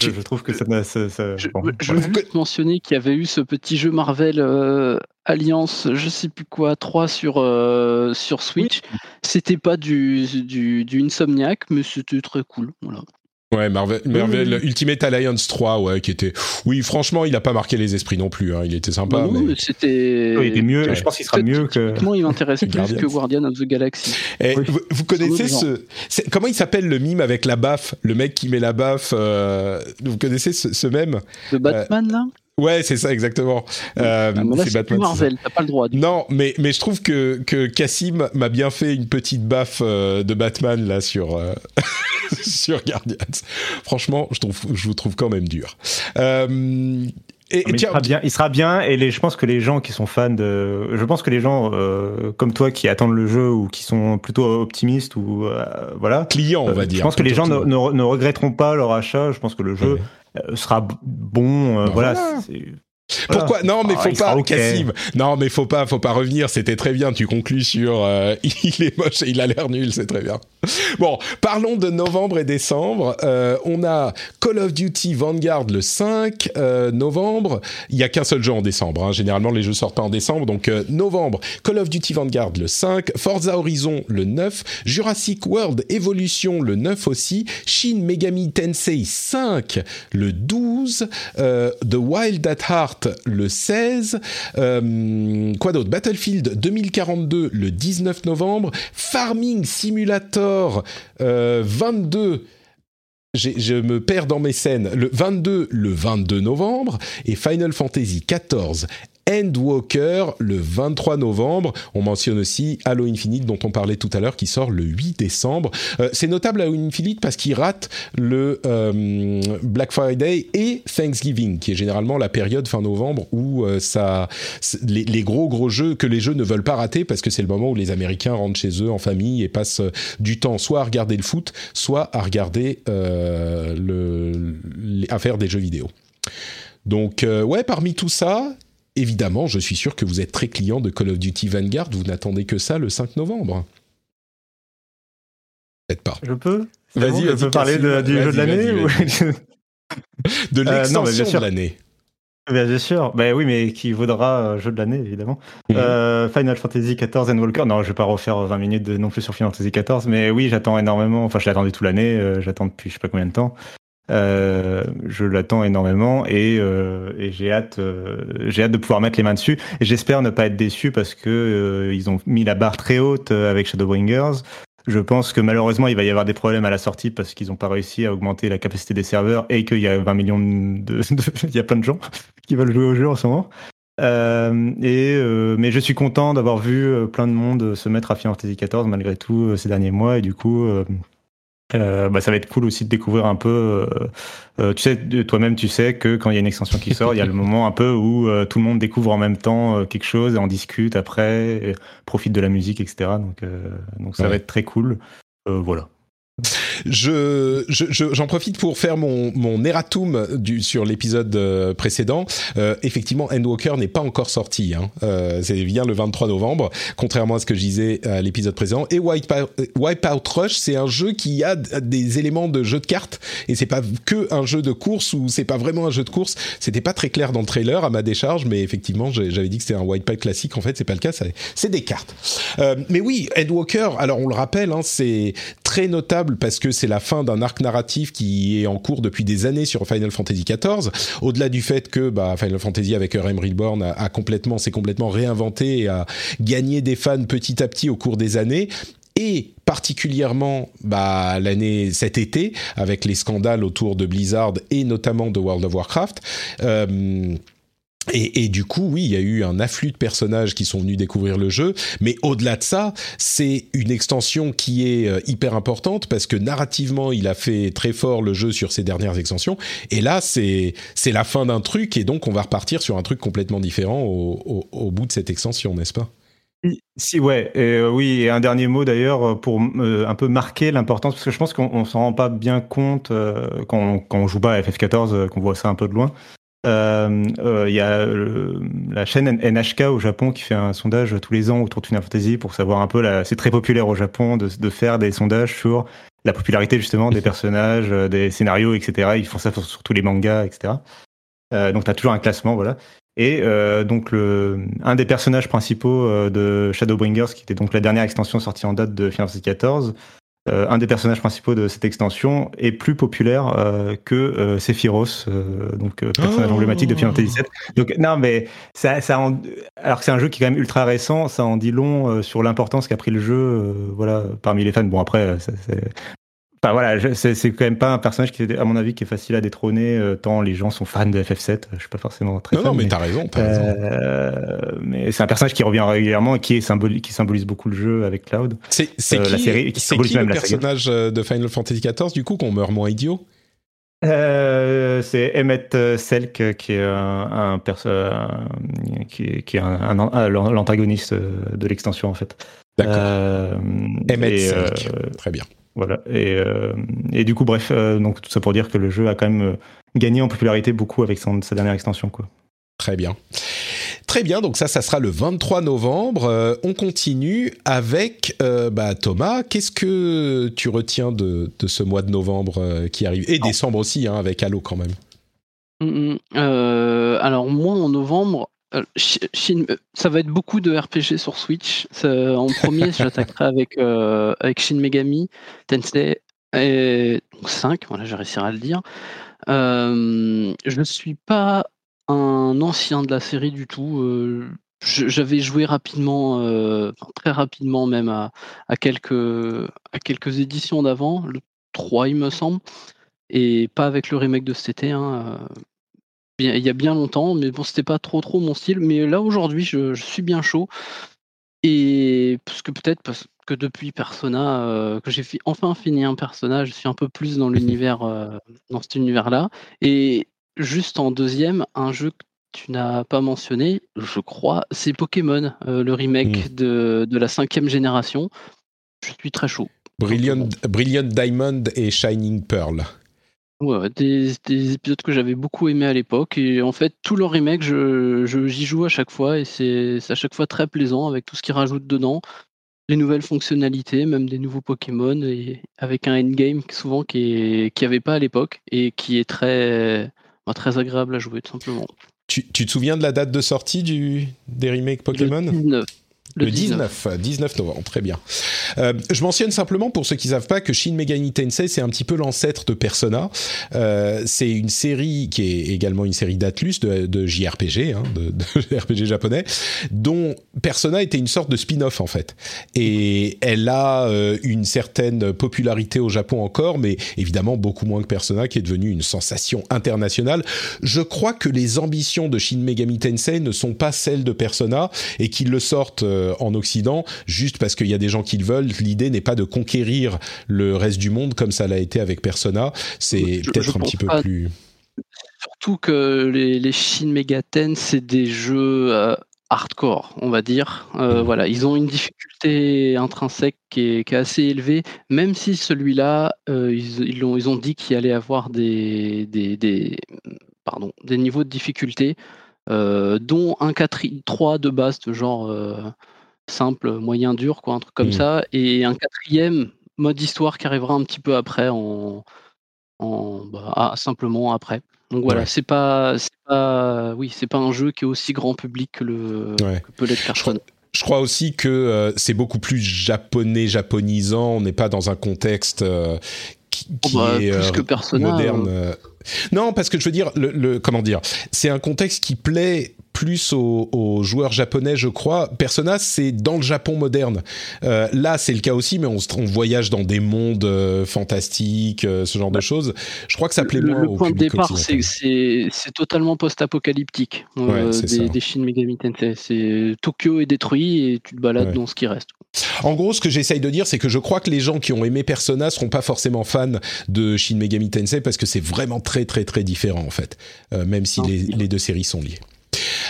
je, trouve que ça. ça, ça je, je veux mentionner qu'il y avait eu ce petit jeu Marvel euh, Alliance, je sais plus quoi, 3 sur, euh, sur Switch. C'était pas du, du, du, Insomniac, mais c'était très cool. Voilà. Ouais, Marvel, Marvel Ultimate Alliance 3, ouais, qui était. Oui, franchement, il a pas marqué les esprits non plus. Hein. Il était sympa. Non, mais... c'était. il était mieux. Je pense qu'il sera mieux que. il m'intéresse plus que Guardian of the Galaxy. Et eh, vous, connaissez ce. Comment il s'appelle le mime avec la baffe Le mec qui met la baffe. Euh, vous connaissez ce, ce même De Batman, là? Ouais, c'est ça exactement. Euh, ah, c'est Batman. Marvel, t'as pas le droit. Non, mais mais je trouve que que Cassim m'a bien fait une petite baffe euh, de Batman là sur euh, sur Guardians. Franchement, je trouve je vous trouve quand même dur. Euh, et, il, sera bien, il sera bien, et les, je pense que les gens qui sont fans de, je pense que les gens euh, comme toi qui attendent le jeu ou qui sont plutôt optimistes ou euh, voilà, clients on va dire. Je pense que les gens ne, ne, regretteront pas leur achat. Je pense que le jeu euh, sera bon. Euh, voilà. Pourquoi? Non, mais ah, faut pas. Non, mais faut pas, faut pas revenir. C'était très bien. Tu conclus sur euh, il est moche et il a l'air nul. C'est très bien. Bon, parlons de novembre et décembre. Euh, on a Call of Duty Vanguard le 5 euh, novembre. Il y a qu'un seul jeu en décembre. Hein. Généralement, les jeux sortent pas en décembre. Donc novembre, Call of Duty Vanguard le 5, Forza Horizon le 9, Jurassic World Evolution le 9 aussi, Shin Megami Tensei 5 le 12, The Wild at Heart le 16. Euh, quoi d'autre? Battlefield 2042 le 19 novembre. Farming Simulator 22 euh, je me perds dans mes scènes. Le 22, le 22 novembre, et Final Fantasy 14 Endwalker le 23 novembre. On mentionne aussi Halo Infinite dont on parlait tout à l'heure qui sort le 8 décembre. Euh, c'est notable Halo Infinite parce qu'il rate le euh, Black Friday et Thanksgiving qui est généralement la période fin novembre où euh, ça les, les, gros gros jeux que les jeux ne veulent pas rater parce que c'est le moment où les Américains rentrent chez eux en famille et passent du temps soit à regarder le foot, soit à regarder le, à faire des jeux vidéo. Donc ouais, parmi tout ça, évidemment, je suis sûr que vous êtes très client de Call of Duty Vanguard. Vous n'attendez que ça le 5 novembre. Peut-être pas. Je peux? Vas-y, on peut parler du jeu de l'année ou... De euh, l'extension de l'année. Bien sûr, ben oui, mais qui vaudra euh, jeu de l'année évidemment. Mhm. Euh, Final Fantasy XIV and Walker. Non, je vais pas refaire 20 minutes de, non plus sur Final Fantasy XIV, mais oui, j'attends énormément. Enfin, je l'attendais toute l'année. j'attends depuis je sais pas combien de temps. Euh, je l'attends énormément et, euh, et j'ai hâte, euh, j'ai hâte de pouvoir mettre les mains dessus. J'espère ne pas être déçu parce que euh, ils ont mis la barre très haute avec Shadowbringers. Je pense que malheureusement il va y avoir des problèmes à la sortie parce qu'ils n'ont pas réussi à augmenter la capacité des serveurs et qu'il y a 20 millions de, il y a plein de gens qui veulent jouer au jeu en ce moment. Euh, et mais je suis content d'avoir vu plein de monde se mettre à Final Fantasy XIV malgré tout ces derniers mois et du coup euh, bah, ça va être cool aussi de découvrir un peu. Euh, euh, tu sais, toi-même, tu sais que quand il y a une extension qui sort, il y a le moment un peu où tout le monde découvre en même temps quelque chose et en discute après, profite de la musique, etc. Donc, donc ça va être très cool. voilà. Je, j'en profite pour faire mon, mon erratum du, sur l'épisode euh, précédent. Euh, effectivement, Endwalker n'est pas encore sorti. Hein. Euh, c'est bien le 23 novembre, contrairement à ce que je disais à l'épisode précédent. Et Wipeout, Wipeout Rush, c'est un jeu qui a des éléments de jeu de cartes et c'est pas que un jeu de course ou c'est pas vraiment un jeu de course. C'était pas très clair dans le trailer à ma décharge, mais effectivement, j'avais dit que c'était un Wipeout classique. En fait, c'est pas le cas. C'est des cartes. Euh, mais oui, Endwalker. Alors on le rappelle, hein, c'est très notable parce que c'est la fin d'un arc narratif qui est en cours depuis des années sur Final Fantasy XIV. Au-delà du fait que bah, Final Fantasy avec RM Reborn a, complètement, s'est complètement réinventé et a gagné des fans petit à petit au cours des années et particulièrement bah, l'année cet été avec les scandales autour de Blizzard et notamment de World of Warcraft. Euh, et, du coup, oui, il y a eu un afflux de personnages qui sont venus découvrir le jeu, mais au-delà de ça, c'est une extension qui est euh, hyper importante parce que narrativement, il a fait très fort le jeu sur ses dernières extensions. Et là, c'est c'est la fin d'un truc, et donc on va repartir sur un truc complètement différent au, au, bout de cette extension, n'est-ce pas? Si ouais, et, euh, oui, et un dernier mot d'ailleurs pour euh, un peu marquer l'importance, parce que je pense qu'on s'en rend pas bien compte quand, quand on joue pas à FF14, qu'on voit ça un peu de loin. Il euh, euh, y a la chaîne NHK au Japon qui fait un sondage tous les ans autour de Final Fantasy pour savoir un peu. C'est très populaire au Japon de, faire des sondages sur la popularité justement des personnages, euh, des scénarios, etc. Ils font ça sur, tous les mangas, etc. Euh, donc tu as toujours un classement, voilà. Et euh, donc le, un des personnages principaux de Shadowbringers, qui était donc la dernière extension sortie en date de Final Fantasy XIV, euh, un des personnages principaux de cette extension est plus populaire euh, que euh, Sephiroth, donc personnage oh. emblématique de Final Fantasy VII. Donc non, mais ça, ça alors que c'est un jeu qui est quand même ultra récent, ça en dit long sur l'importance qu'a pris le jeu, voilà, parmi les fans. Bon après, c'est Enfin voilà, c'est quand même pas un personnage qui, à mon avis, qui est facile à détrôner euh, tant les gens sont fans de FF7. Je suis pas forcément très. Non, fan, non, mais, t'as raison, as raison. Euh, mais c'est un personnage qui revient régulièrement et qui, est symbole, qui symbolise beaucoup le jeu avec Cloud. C'est euh, qui, la série, qui, qui le personnage de Final Fantasy XIV du coup qu'on meurt moins idiot? Euh, c'est Emmet Selk qui est un, un, qui, qui, est un, l'antagoniste de l'extension en fait. D'accord. Emmet Selk, très bien. Voilà. Et, euh, et du coup, bref, euh, donc tout ça pour dire que le jeu a quand même euh, gagné en popularité beaucoup avec son, sa dernière extension, quoi. Très bien. Très bien, donc ça, ça sera le 23 novembre. Euh, on continue avec euh, bah, Thomas. Qu'est-ce que tu retiens de, ce mois de novembre euh, qui arrive? Et décembre aussi, hein, avec Halo quand même. Mm, mm. alors moi, en novembre, ça va être beaucoup de RPG sur Switch. en premier, j'attaquerai avec, avec Shin Megami Tensei et 5, voilà, je réussirai à le dire. je ne suis pas un ancien de la série du tout. Euh, j'avais joué rapidement, euh, très rapidement même à, quelques, à quelques éditions d'avant, le 3 il me semble, et pas avec le remake de cet été. Hein, euh, il y a bien longtemps, mais bon, c'était pas trop trop mon style. Mais là aujourd'hui, je, suis bien chaud. Et parce que peut-être parce que depuis Persona, que j'ai enfin fini un personnage, je suis un peu plus dans l'univers, dans cet univers-là. Et juste en deuxième, un jeu que tu n'as pas mentionné, je crois, c'est Pokémon, euh, le remake hmm. de, de, la cinquième génération. Je suis très chaud. Brilliant, Brilliant Diamond et Shining Pearl. Ouais, des, des épisodes que j'avais beaucoup aimé à l'époque. Et en fait, tout leur remake, je, j'y joue à chaque fois et c'est, à chaque fois très plaisant avec tout ce qu'ils rajoutent dedans. Les nouvelles fonctionnalités, même des nouveaux Pokémon, et avec un endgame souvent qui n'y avait pas à l'époque et qui est très, très agréable à jouer, tout simplement. Tu, tu, te souviens de la date de sortie du, des remakes Pokémon? Le, 19. 19. novembre, très bien. Euh, je mentionne simplement pour ceux qui ne savent pas que Shin Megami Tensei c'est un petit peu l'ancêtre de Persona. Euh, c'est une série qui est également une série d'Atlus de, de, JRPG, hein, de, de, RPG japonais, dont Persona était une sorte de spin-off en fait. Et elle a euh, une certaine popularité au Japon encore, mais évidemment beaucoup moins que Persona, qui est devenu une sensation internationale. Je crois que les ambitions de Shin Megami Tensei ne sont pas celles de Persona et qu'ils le sortent euh, en Occident, juste parce qu'il y a des gens qui le veulent. L'idée n'est pas de conquérir le reste du monde comme ça l'a été avec Persona. C'est peut-être un petit peu plus. Surtout que les, les Shin Megaten, c'est des jeux euh, hardcore, on va dire. Euh. Voilà, ils ont une difficulté intrinsèque qui est, assez élevée, même si celui-là, ils, ont, ils ont dit qu'il allait avoir des, des, des, pardon, des niveaux de difficulté, dont un 4, 3 de base de genre simple, moyen, dur, quoi, un truc comme mmh. ça, et un quatrième mode histoire qui arrivera un petit peu après, en, en bah, ah, simplement après. Donc voilà, c'est pas, pas, oui, c'est pas un jeu qui est aussi grand public que le que peut l'être Persona. Je crois aussi que euh, c'est beaucoup plus japonais, japonisant. On n'est pas dans un contexte euh, qui, oh, bah, est plus euh, que moderne. Non, parce que je veux dire, le comment dire, c'est un contexte qui plaît plus aux, joueurs japonais, je crois. Persona, c'est dans le Japon moderne. Euh, là, c'est le cas aussi, mais on, voyage dans des mondes euh, fantastiques, euh, ce genre de choses. Je crois que ça plaît le, moins le point de départ, c'est totalement post-apocalyptique des, des, Shin Megami Tensei. C'est Tokyo est détruit et tu te balades dans ce qui reste. En gros, ce que j'essaye de dire, c'est que je crois que les gens qui ont aimé Persona seront pas forcément fans de Shin Megami Tensei parce que c'est vraiment très très très différent en fait, même si les, les deux séries sont liées.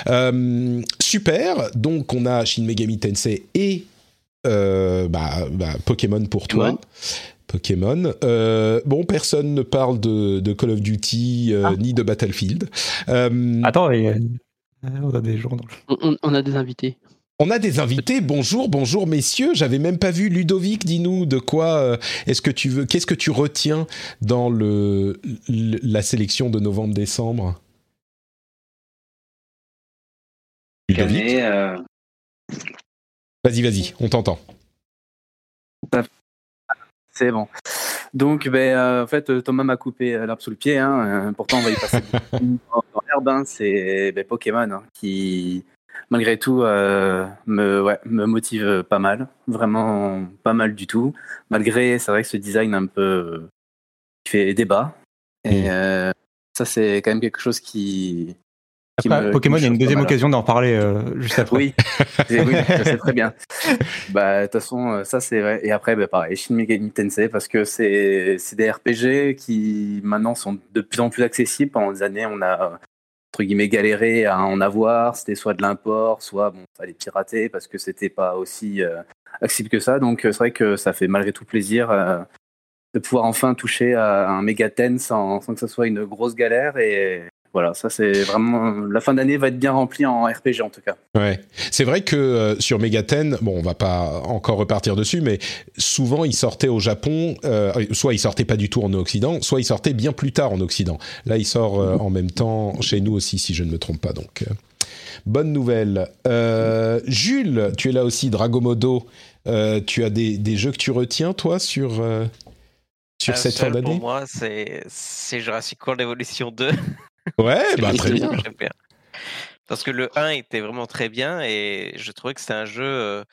Euh, super, donc on a Shin Megami Tensei et euh, bah, bah, Pokémon pour toi. Pokémon. Euh, bon, personne ne parle de, Call of Duty ah. ni de Battlefield. Attends, on a des gens. On, a des invités. On a des invités. Bonjour, bonjour messieurs. J'avais même pas vu Ludovic. Dis-nous de quoi est-ce que tu veux Qu'est-ce que tu retiens dans le la sélection de novembre-décembre? Euh, vas-y, vas-y, on t'entend. C'est bon. Donc, ben, euh, en fait, Thomas m'a coupé l'herbe sous le pied. Hein. Pourtant, on va y passer dans l'herbe. Hein. C'est ben, Pokémon hein, qui, malgré tout, euh, me, ouais, me motive pas mal. Vraiment pas mal du tout. Malgré, c'est vrai que ce design un peu qui fait débat. Et mm. ça, c'est quand même quelque chose qui, Pokémon, il y a une deuxième occasion d'en parler euh, juste après. Oui, oui c'est très bien. Bah, de toute façon, euh, ça c'est vrai. Et après, bah, pareil, Shin Megami Tensei, parce que c'est des RPG qui maintenant sont de plus en plus accessibles. Pendant des années, on a entre guillemets galéré à en avoir. C'était soit de l'import, soit bon, fallait pirater parce que c'était pas aussi euh, accessible que ça. Donc c'est vrai que ça fait malgré tout plaisir de pouvoir enfin toucher à un Megaten sans, sans que ce soit une grosse galère et voilà, ça c'est vraiment la fin d'année va être bien remplie en RPG en tout cas. Ouais, c'est vrai que euh, sur Megaten, bon, on va pas encore repartir dessus, mais souvent il sortait au Japon, euh, soit il sortait pas du tout en Occident, soit il sortait bien plus tard en Occident. Là, il sort euh, en même temps chez nous aussi, si je ne me trompe pas. Donc, bonne nouvelle. Jules, tu es là aussi, Dragomodo. tu as des, des, jeux que tu retiens, toi, sur sur cette fin d'année Pour moi, c'est Jurassic World Evolution 2. Ouais, bah très bien. Parce que le 1 était vraiment très bien et je trouvais que c'était un jeu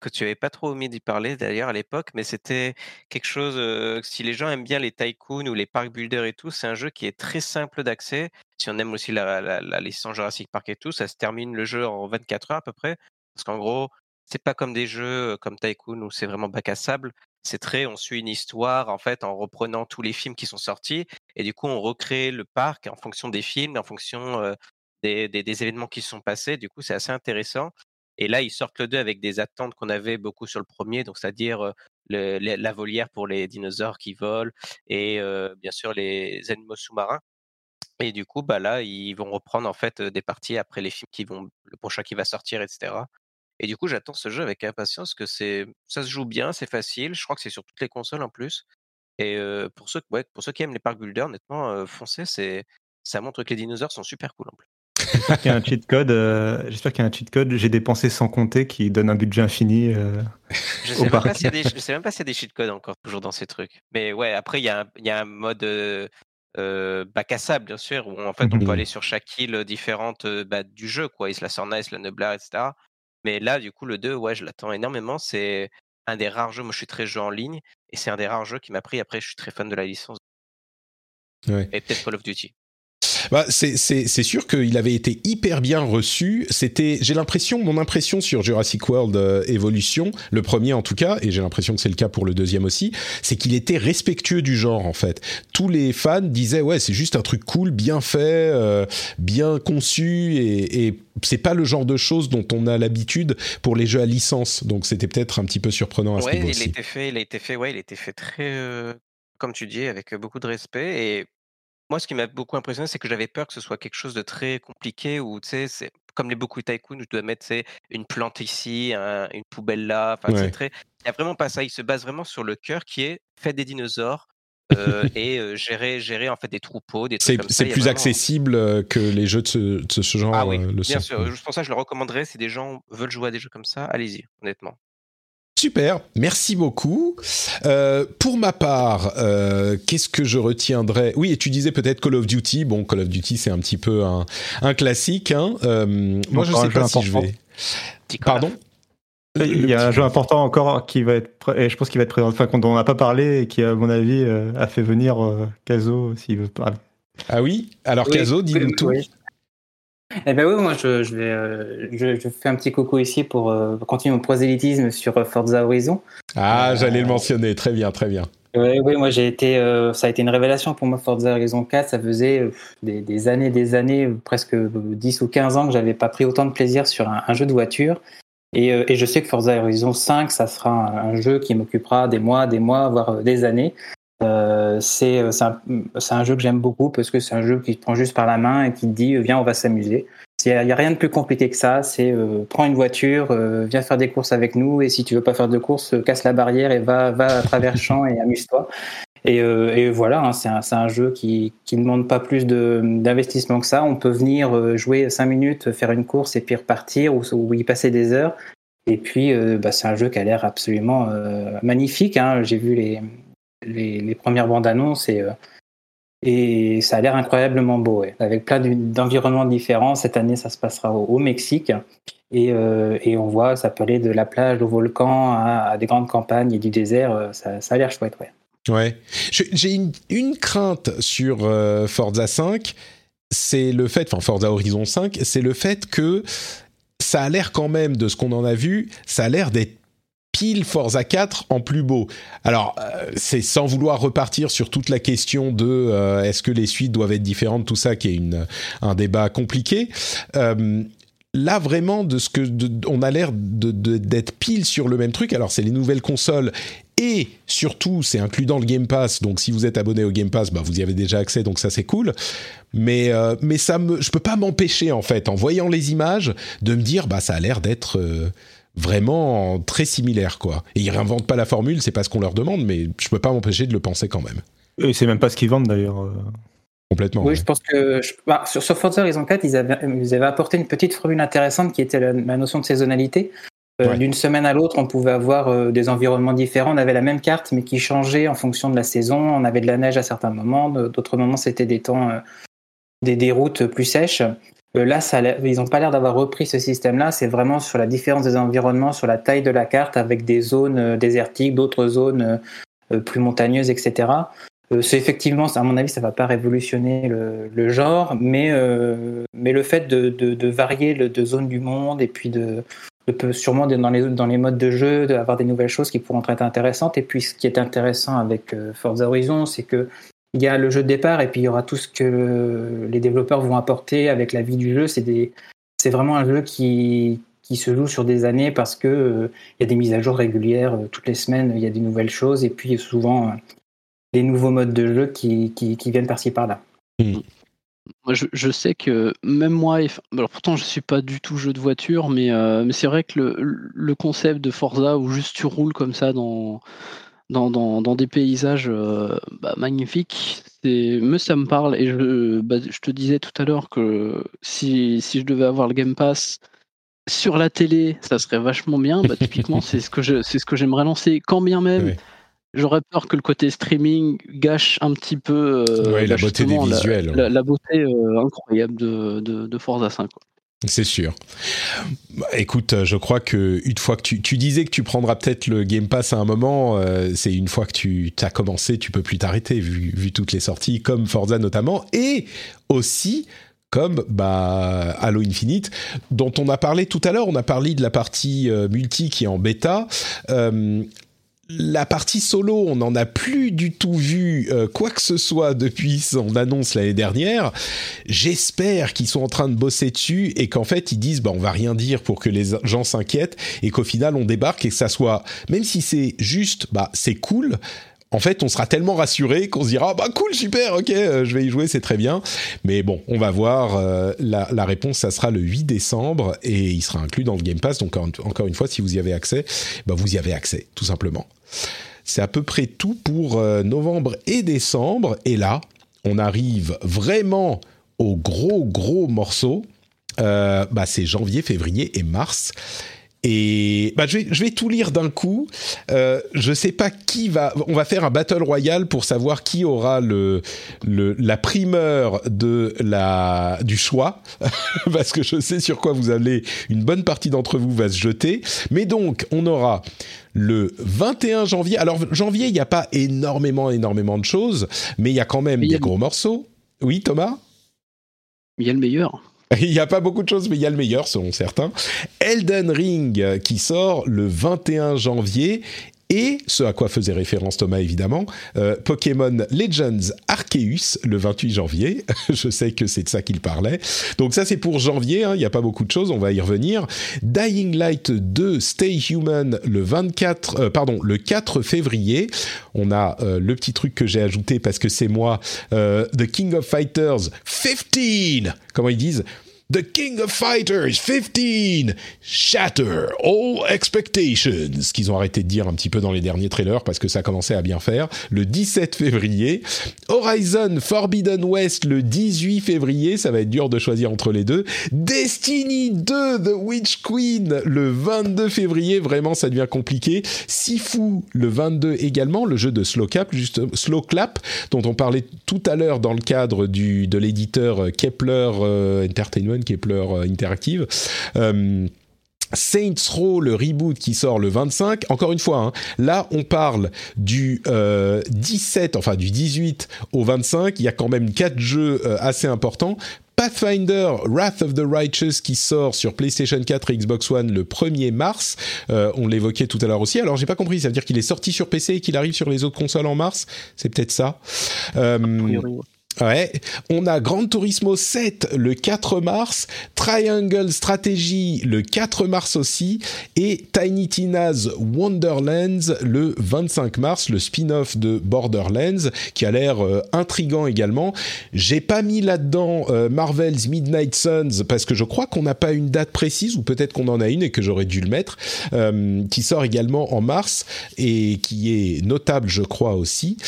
que tu avais pas trop omis d'y parler d'ailleurs à l'époque, mais c'était quelque chose, si les gens aiment bien les tycoons ou les park builders et tout, c'est un jeu qui est très simple d'accès. Si on aime aussi la, la, licence Jurassic Park et tout, ça se termine le jeu en 24 heures à peu près. Parce qu'en gros, c'est pas comme des jeux comme Tycoon où c'est vraiment bac à sable c'est très, on suit une histoire en fait en reprenant tous les films qui sont sortis et du coup on recrée le parc en fonction des films, en fonction des, événements qui se sont passés. Du coup c'est assez intéressant. Et là ils sortent le 2 avec des attentes qu'on avait beaucoup sur le premier, donc c'est-à-dire la volière pour les dinosaures qui volent et bien sûr les animaux sous-marins. Et du coup bah là ils vont reprendre en fait des parties après les films qui vont, le prochain qui va sortir, etc. Et du coup, j'attends ce jeu avec impatience que c'est, ça se joue bien, c'est facile. Je crois que c'est sur toutes les consoles en plus. Et pour ceux, ouais, pour ceux qui aiment les parcs builders, honnêtement, foncez, c'est, ça montre que les dinosaures sont super cool en plus. J'espère qu'il y a un cheat code. J'espère qu'il y a un cheat code. J'ai dépensé sans compter qui donne un budget infini. je sais, même pas s'il y a des, je sais même pas s'il y a des cheat codes encore toujours dans ces trucs. Mais ouais, après il y a un, il y a un mode euh, bac à sable bien sûr où en fait on peut aller sur chaque île différente bah, du jeu quoi, Isla Sorna, Isla Nublar, etc. Mais là, du coup, le 2, ouais, je l'attends énormément. C'est un des rares jeux, moi je suis très jeu en ligne, et c'est un des rares jeux qui m'a pris. Après, je suis très fan de la licence. Ouais. Et peut-être Call of Duty. Bah, c'est sûr qu'il avait été hyper bien reçu. C'était, j'ai l'impression, mon impression sur Jurassic World euh, Evolution, le premier en tout cas, et j'ai l'impression que c'est le cas pour le deuxième aussi, c'est qu'il était respectueux du genre en fait. Tous les fans disaient ouais, c'est juste un truc cool, bien fait, euh, bien conçu, et, et c'est pas le genre de choses dont on a l'habitude pour les jeux à licence. Donc c'était peut-être un petit peu surprenant à ce niveau il a été fait, il a été fait, ouais, il a été fait très, euh, comme tu dis, avec beaucoup de respect et moi, ce qui m'a beaucoup impressionné, c'est que j'avais peur que ce soit quelque chose de très compliqué où, tu sais, c'est comme les beaucoup de tycoons où tu dois mettre une plante ici, une poubelle là. Enfin, très. Il n'y a vraiment pas ça. Il se base vraiment sur le cœur qui est fait des dinosaures. Euh, et euh, gérer, gérer en fait des troupeaux, des trucs comme ça. C'est plus accessible que les jeux de ce, genre. Ah oui, bien sûr. Je pense que je le recommanderais si des gens veulent jouer à des jeux comme ça. Allez-y, honnêtement. Super, merci beaucoup. Euh, pour ma part, euh, qu'est-ce que je retiendrai? Oui, et tu disais peut-être Call of Duty. Bon, Call of Duty, c'est un petit peu un, classique. Hein. Euh, moi, je ne sais pas si je vais. Pardon? Il y a un jeu important encore qui va être, et je pense qu'il va être présent, enfin, dont on n'a pas parlé et qui, à mon avis, a fait venir Caso s'il veut parler. Ah oui? Alors, Caso, dis-nous tout. Eh ben oui, moi je, je, vais, euh, je, je, fais un petit coucou ici pour euh, continuer mon prosélytisme sur euh, Forza Horizon. Ah, j'allais le mentionner, très bien, très bien. Oui, oui, moi j'ai été, ça a été une révélation pour moi Forza Horizon 4. Ça faisait des, des, années, des années, presque 10 ou 15 ans que j'avais pas pris autant de plaisir sur un, un jeu de voiture. Et, et, je sais que Forza Horizon 5, ça sera un, un jeu qui m'occupera des mois, des mois, voire des années. Euh, c'est un, jeu que j'aime beaucoup parce que c'est un jeu qui te prend juste par la main et qui te dit viens on va s'amuser. Il n'y a, rien de plus compliqué que ça. C'est euh, prends une voiture, euh, viens faire des courses avec nous et si tu veux pas faire de courses, casse la barrière et va, va à travers le champ et amuse-toi. Et, voilà, hein, c'est un, jeu qui ne demande pas plus d'investissement que ça. On peut venir jouer 5 minutes, faire une course et puis repartir ou, ou y passer des heures. Et puis, bah, c'est un jeu qui a l'air absolument magnifique. Hein. J'ai vu les, les, premières bandes annonces et, euh, et ça a l'air incroyablement beau, avec plein d'environnements différents. Cette année, ça se passera au, Mexique. Et, euh, on voit, ça peut aller de la plage au volcan à, des grandes campagnes et du désert. Euh, ça, a l'air chouette, ouais. Ouais. J'ai une, une, crainte sur Forza 5, c'est le fait, enfin Forza Horizon 5, c'est le fait que ça a l'air quand même, de ce qu'on en a vu, ça a l'air d'être Forza 4 en plus beau? Alors, euh, c'est sans vouloir repartir sur toute la question de euh, est-ce que les suites doivent être différentes, tout ça qui est une, un débat compliqué. Euh, là vraiment de ce que on a l'air d'être pile sur le même truc. Alors c'est les nouvelles consoles et surtout c'est inclus dans le Game Pass. Donc si vous êtes abonné au Game Pass, bah, vous y avez déjà accès, donc ça c'est cool. Mais mais ça me, je peux pas m'empêcher en fait en voyant les images de me dire bah ça a l'air d'être vraiment très similaire quoi. Et ils réinventent pas la formule, c'est pas ce qu'on leur demande, mais je peux pas m'empêcher de le penser quand même. Et c'est même pas ce qu'ils vendent d'ailleurs. Euh. Complètement. Oui, je pense que bah, sur, Forza Horizon 4, ils avaient, ils avaient, apporté une petite formule intéressante qui était la, notion de saisonnalité. Euh, d'une semaine à l'autre, on pouvait avoir euh, des environnements différents. On avait la même carte, mais qui changeait en fonction de la saison. On avait de la neige à certains moments, d'autres moments c'était des temps, des, des, routes plus sèches. Là, ça ils n'ont pas l'air d'avoir repris ce système-là. C'est vraiment sur la différence des environnements, sur la taille de la carte, avec des zones désertiques, d'autres zones plus montagneuses, etc. Euh, c'est effectivement, à mon avis, ça va pas révolutionner le, genre, mais, euh, mais le fait de, de, varier le, de zones du monde et puis de, de sûrement dans les, dans les modes de jeu, d'avoir des nouvelles choses qui pourront être intéressantes. Et puis, ce qui est intéressant avec euh, Forza Horizon, c'est que il y a le jeu de départ et puis il y aura tout ce que les développeurs vont apporter avec la vie du jeu. C'est des, c'est vraiment un jeu qui, qui se joue sur des années parce que il y a des mises à jour régulières toutes les semaines, il y a des nouvelles choses et puis souvent des nouveaux modes de jeu qui, qui, viennent par-ci par-là. Hmm. Je, je, sais que même moi, alors pourtant je suis pas du tout jeu de voiture, mais, euh, mais c'est vrai que le, le, concept de Forza où juste tu roules comme ça dans, dans, dans, dans des paysages euh, bah, magnifiques, me ça me parle et je, bah, je te disais tout à l'heure que si, si je devais avoir le Game Pass sur la télé, ça serait vachement bien. Bah, typiquement, c'est ce que je, c'est ce que j'aimerais lancer. Quand bien même, J'aurais peur que le côté streaming gâche un petit peu euh, la beauté des visuels. La, beauté euh, incroyable de, de, Forza 5. C'est sûr. Bah, écoute, je crois que une fois que tu, tu disais que tu prendras peut-être le Game Pass à un moment, euh, c'est une fois que tu as commencé, tu peux plus t'arrêter vu, toutes les sorties, comme Forza notamment, et aussi comme bah, Halo Infinite, dont on a parlé tout à l'heure. On a parlé de la partie multi qui est en bêta. Euh, la partie solo, on n'en a plus du tout vu euh, quoi que ce soit depuis son annonce l'année dernière. J'espère qu'ils sont en train de bosser dessus et qu'en fait ils disent bah on va rien dire pour que les gens s'inquiètent et qu'au final on débarque et que ça soit même si c'est juste bah c'est cool en fait, on sera tellement rassuré qu'on se dira bah cool, super, ok, euh, je vais y jouer, c'est très bien. Mais bon, on va voir. Euh, la, réponse, ça sera le 8 décembre et il sera inclus dans le Game Pass. Donc encore une fois, si vous y avez accès, bah vous y avez accès, tout simplement. C'est à peu près tout pour euh, novembre et décembre. Et là, on arrive vraiment au gros gros morceau. bah c'est janvier, février et mars. Et bah, je, vais, je vais tout lire d'un coup. Euh, je sais pas qui va. On va faire un battle royal pour savoir qui aura le, le la primeur de la du choix, parce que je sais sur quoi vous allez. Une bonne partie d'entre vous va se jeter. Mais donc, on aura le 21 janvier. Alors janvier, il n'y a pas énormément, énormément de choses, mais il y a quand même des gros morceaux. Oui, Thomas? Il y a le meilleur. Il n'y a pas beaucoup de choses, mais il y a le meilleur, selon certains. Elden Ring, euh, qui sort le 21 janvier. Et ce à quoi faisait référence Thomas évidemment, euh, Pokémon Legends Arceus le 28 janvier. Je sais que c'est de ça qu'il parlait. Donc ça c'est pour janvier, hein. il n'y a pas beaucoup de choses, on va y revenir. Dying Light 2 Stay Human le 24, euh, pardon, le 4 février. On a le petit truc que j'ai ajouté parce que c'est moi, The King of Fighters 15. Comment ils disent? The King of Fighters 15 Shatter All Expectations, qu'ils ont arrêté de dire un petit peu dans les derniers trailers parce que ça commençait à bien faire, le 17 février. Horizon Forbidden West le 18 février, ça va être dur de choisir entre les deux. Destiny 2 The Witch Queen le 22 février, vraiment ça devient compliqué. Sifu le 22 également, le jeu de Slow Slow Clap, dont on parlait tout à l'heure dans le cadre de l'éditeur Kepler euh, Entertainment Kepler euh, Interactive. Euh, Saints Row, le reboot qui sort le 25. Encore une fois, hein, là on parle du 17, euh, enfin du 18 au 25. Il y a quand même quatre jeux assez importants. Pathfinder Wrath of the Righteous qui sort sur PlayStation 4 et Xbox One le 1er mars. on l'évoquait tout à l'heure aussi. Alors j'ai pas compris, ça veut dire qu'il est sorti sur PC et qu'il arrive sur les autres consoles en mars? C'est peut-être ça. Ouais, on a Gran Turismo 7 le 4 mars, Triangle Strategy le 4 mars aussi, et Tiny Tina's Wonderlands le 25 mars, le spin-off de Borderlands, qui a l'air euh, intrigant également. J'ai pas mis là-dedans euh, Marvel's Midnight Suns parce que je crois qu'on n'a pas une date précise, ou peut-être qu'on en a une et que j'aurais dû le mettre, euh, qui sort également en mars et qui est notable, je crois aussi.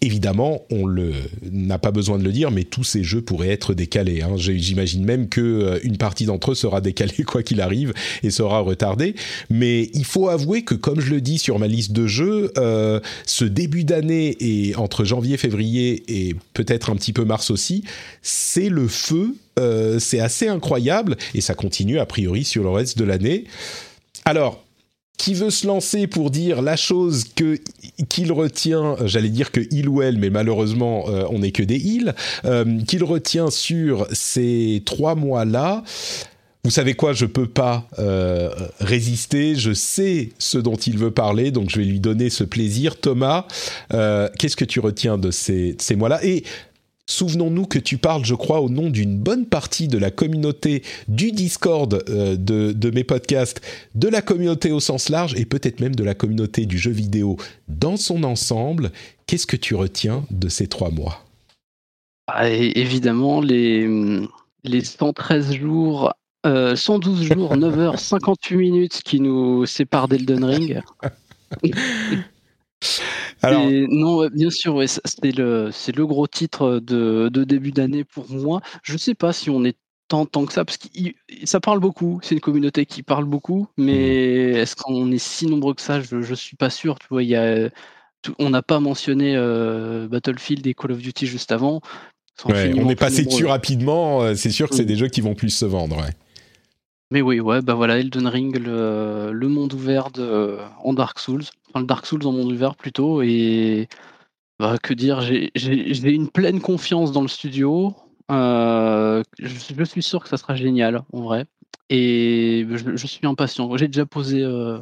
évidemment, on le n'a pas besoin de le dire, mais tous ces jeux pourraient être décalés. Hein. J'imagine même que euh, une partie d'entre eux sera décalée quoi qu'il arrive et sera retardée. Mais il faut avouer que, comme je le dis sur ma liste de jeux, euh, ce début d'année et entre janvier, février et peut-être un petit peu mars aussi, c'est le feu. Euh, c'est assez incroyable et ça continue a priori sur le reste de l'année. Alors, qui veut se lancer pour dire la chose qu'il retient, j'allais dire que il ou elle, mais malheureusement euh, on n'est que des ils, euh, qu'il retient sur ces trois mois-là. Vous savez quoi, je peux pas euh, résister. Je sais ce dont il veut parler, donc je vais lui donner ce plaisir. Thomas, qu'est-ce que tu retiens de ces, mois-là? Souvenons-nous que tu parles, je crois, au nom d'une bonne partie de la communauté du Discord euh, de, mes podcasts, de la communauté au sens large et peut-être même de la communauté du jeu vidéo dans son ensemble. Qu'est-ce que tu retiens de ces trois mois? Ah, Évidemment, les, les 113 jours, 112 euh, jours, 9 h 58 minutes qui nous séparent d'Elden Ring. Alors... non, bien sûr, ouais, c'est le, gros titre de, de début d'année pour moi. Je ne sais pas si on est tant, tant que ça, parce que ça parle beaucoup. C'est une communauté qui parle beaucoup, mais mmh. est-ce qu'on est si nombreux que ça? Je ne suis pas sûr. Tu vois, il y a, on n'a pas mentionné euh, Battlefield et Call of Duty juste avant. on est passé dessus rapidement. Euh, c'est sûr que c'est mmh. des jeux qui vont plus se vendre. Mais oui, ouais, bah voilà, Elden Ring, le, monde ouvert de, en Dark Souls le Dark Souls en monde ouvert plutôt. Et bah, que dire, j'ai une pleine confiance dans le studio. Euh, je, suis sûr que ça sera génial, en vrai. Et je, suis impatient. J'ai déjà posé. Euh,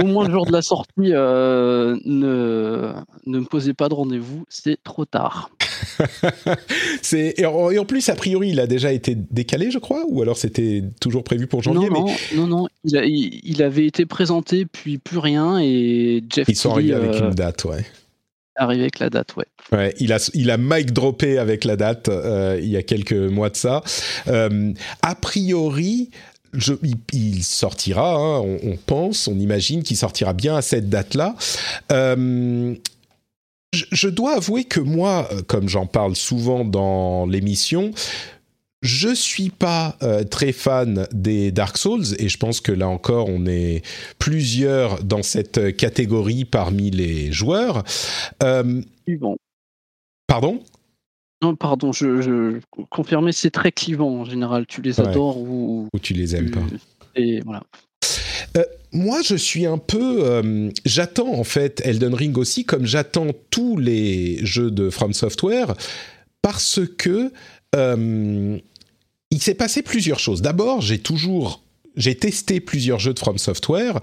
au moins le jour de la sortie, euh, ne, ne me posez pas de rendez-vous, c'est trop tard. c'est et en, plus a priori il a déjà été décalé je crois ou alors c'était toujours prévu pour janvier non non non, il, avait été présenté puis plus rien et Jeff ils sont arrivés avec une euh, date ouais arrivé avec la date, ouais. Ouais, il a, il a mic droppé avec la date euh, il y a quelques mois de ça. Euh, a priori, je, il, sortira, hein, on, on, pense, on imagine qu'il sortira bien à cette date-là. Euh, je, dois avouer que moi, euh, comme j'en parle souvent dans l'émission, je suis pas euh, très fan des Dark Souls et je pense que là encore on est plusieurs dans cette catégorie parmi les joueurs. Euh, Pardon? Non, pardon, je, je confirmais, c'est très clivant en général. Tu les adores ou, ou tu les aimes pas. Et voilà. Euh, moi, je suis un peu. Euh, j'attends en fait Elden Ring aussi, comme j'attends tous les jeux de From Software, parce que euh, il s'est passé plusieurs choses. D'abord, j'ai toujours, j'ai testé plusieurs jeux de From Software.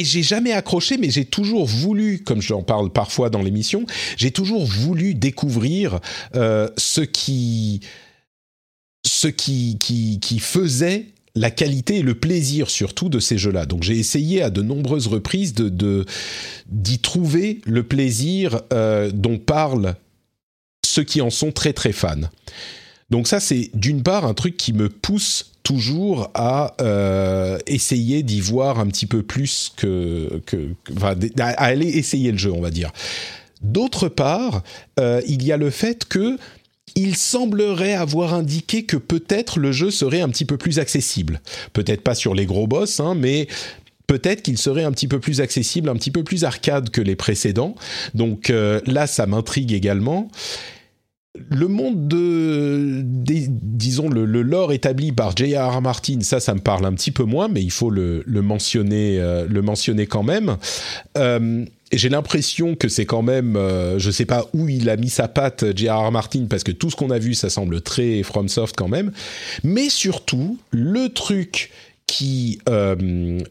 Et j'ai jamais accroché, mais j'ai toujours voulu, comme j'en parle parfois dans l'émission, j'ai toujours voulu découvrir ce qui, ce qui, qui, qui faisait la qualité et le plaisir surtout de ces jeux-là. Donc j'ai essayé à de nombreuses reprises de d'y trouver le plaisir euh, dont parlent ceux qui en sont très très fans. Donc ça c'est d'une part un truc qui me pousse toujours à euh, essayer d'y voir un petit peu plus que, à aller essayer le jeu on va dire. D'autre part, euh, il y a le fait que il semblerait avoir indiqué que peut-être le jeu serait un petit peu plus accessible. Peut-être pas sur les gros boss, hein, mais peut-être qu'il serait un petit peu plus accessible, un petit peu plus arcade que les précédents. Donc euh, là, ça m'intrigue également. Le monde de, disons, le, lore établi par J.R.R. Martin, ça, ça me parle un petit peu moins, mais il faut le, mentionner, euh, le mentionner quand même. Euh, j'ai l'impression que c'est quand même, euh, je sais pas où il a mis sa patte, J.R.R. Martin, parce que tout ce qu'on a vu, ça semble très FromSoft quand même. Mais surtout, le truc qui euh,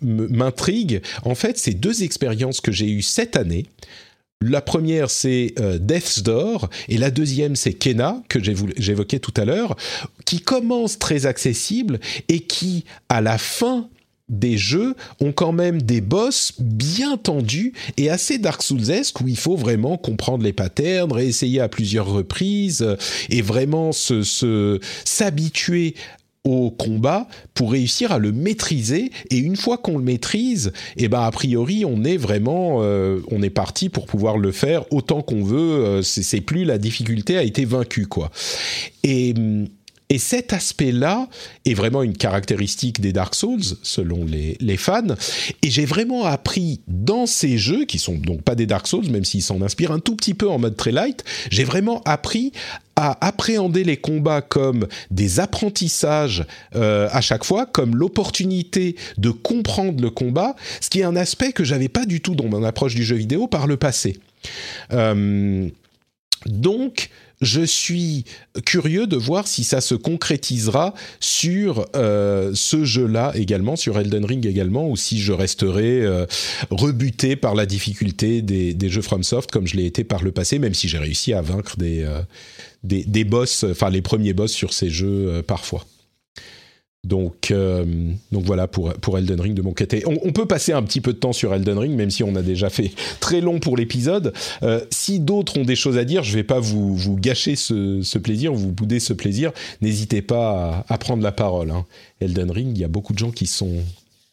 m'intrigue, en fait, c'est deux expériences que j'ai eues cette année. La première, c'est Death's Door, et la deuxième, c'est Kena, que j'évoquais tout à l'heure, qui commence très accessible et qui, à la fin des jeux ont quand même des boss bien tendus et assez Dark Souls-esque où il faut vraiment comprendre les patterns, réessayer à plusieurs reprises et vraiment se s'habituer au combat pour réussir à le maîtriser. Et une fois qu'on le maîtrise et eh ben a priori on est vraiment euh, on est parti pour pouvoir le faire autant qu'on veut. Euh, c'est plus la difficulté a été vaincue quoi. Et hum, et cet aspect-là est vraiment une caractéristique des Dark Souls, selon les, fans. Et j'ai vraiment appris dans ces jeux, qui sont donc pas des Dark Souls, même s'ils s'en inspirent un tout petit peu en mode très light, j'ai vraiment appris à appréhender les combats comme des apprentissages euh, à chaque fois, comme l'opportunité de comprendre le combat, ce qui est un aspect que j'avais pas du tout dans mon approche du jeu vidéo par le passé. Euh, donc, je suis curieux de voir si ça se concrétisera sur euh, ce jeu-là également, sur Elden Ring également, ou si je resterai euh, rebuté par la difficulté des, jeux FromSoft comme je l'ai été par le passé, même si j'ai réussi à vaincre des, euh, des, des, boss, enfin les premiers boss sur ces jeux parfois. Donc, euh, donc voilà pour, pour Elden Ring de mon côté. On, peut passer un petit peu de temps sur Elden Ring, même si on a déjà fait très long pour l'épisode. Euh, si d'autres ont des choses à dire, je ne vais pas vous, vous gâcher ce, plaisir, vous bouder ce plaisir. N'hésitez pas à, prendre la parole. Hein. Elden Ring, il y a beaucoup de gens qui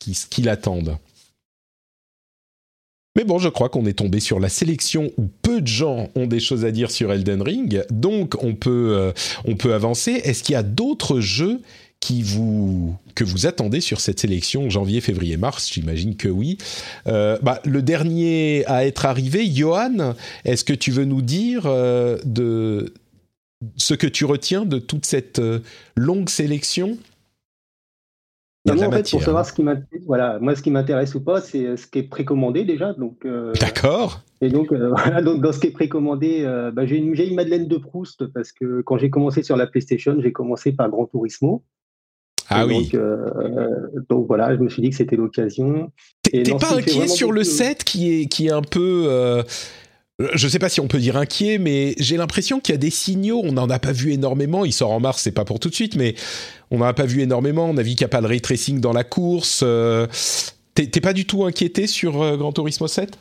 qui, qui l'attendent. Mais bon, je crois qu'on est tombé sur la sélection où peu de gens ont des choses à dire sur Elden Ring, donc on peut, euh, on peut avancer. Est-ce qu'il y a d'autres jeux qui vous que vous attendez sur cette sélection janvier, février, mars J'imagine que oui. Euh, bah, le dernier à être arrivé, Johan, est-ce que tu veux nous dire euh, de ce que tu retiens de toute cette euh, longue sélection? En fait, pour savoir ce qui m'intéresse, voilà, moi, ce qui m'intéresse ou pas, c'est ce qui est précommandé déjà. Donc, D'accord. Et donc, voilà, donc, dans ce qui est précommandé, bah, j'ai une vieille Madeleine de Proust parce que quand j'ai commencé sur la PlayStation, j'ai commencé par Gran Turismo. Ah oui. Euh, donc, voilà, je me suis dit que c'était l'occasion. T'es pas inquiet sur le set qui est, qui est un peu. Euh, je sais pas si on peut dire inquiet, mais j'ai l'impression qu'il y a des signaux. On n'en a pas vu énormément. Il sort en mars, c'est pas pour tout de suite, mais on n'en a pas vu énormément. On a vu qu'il n'y a pas de ray tracing dans la course. Euh, t'es pas du tout inquiété sur euh, Gran Turismo 7 bah,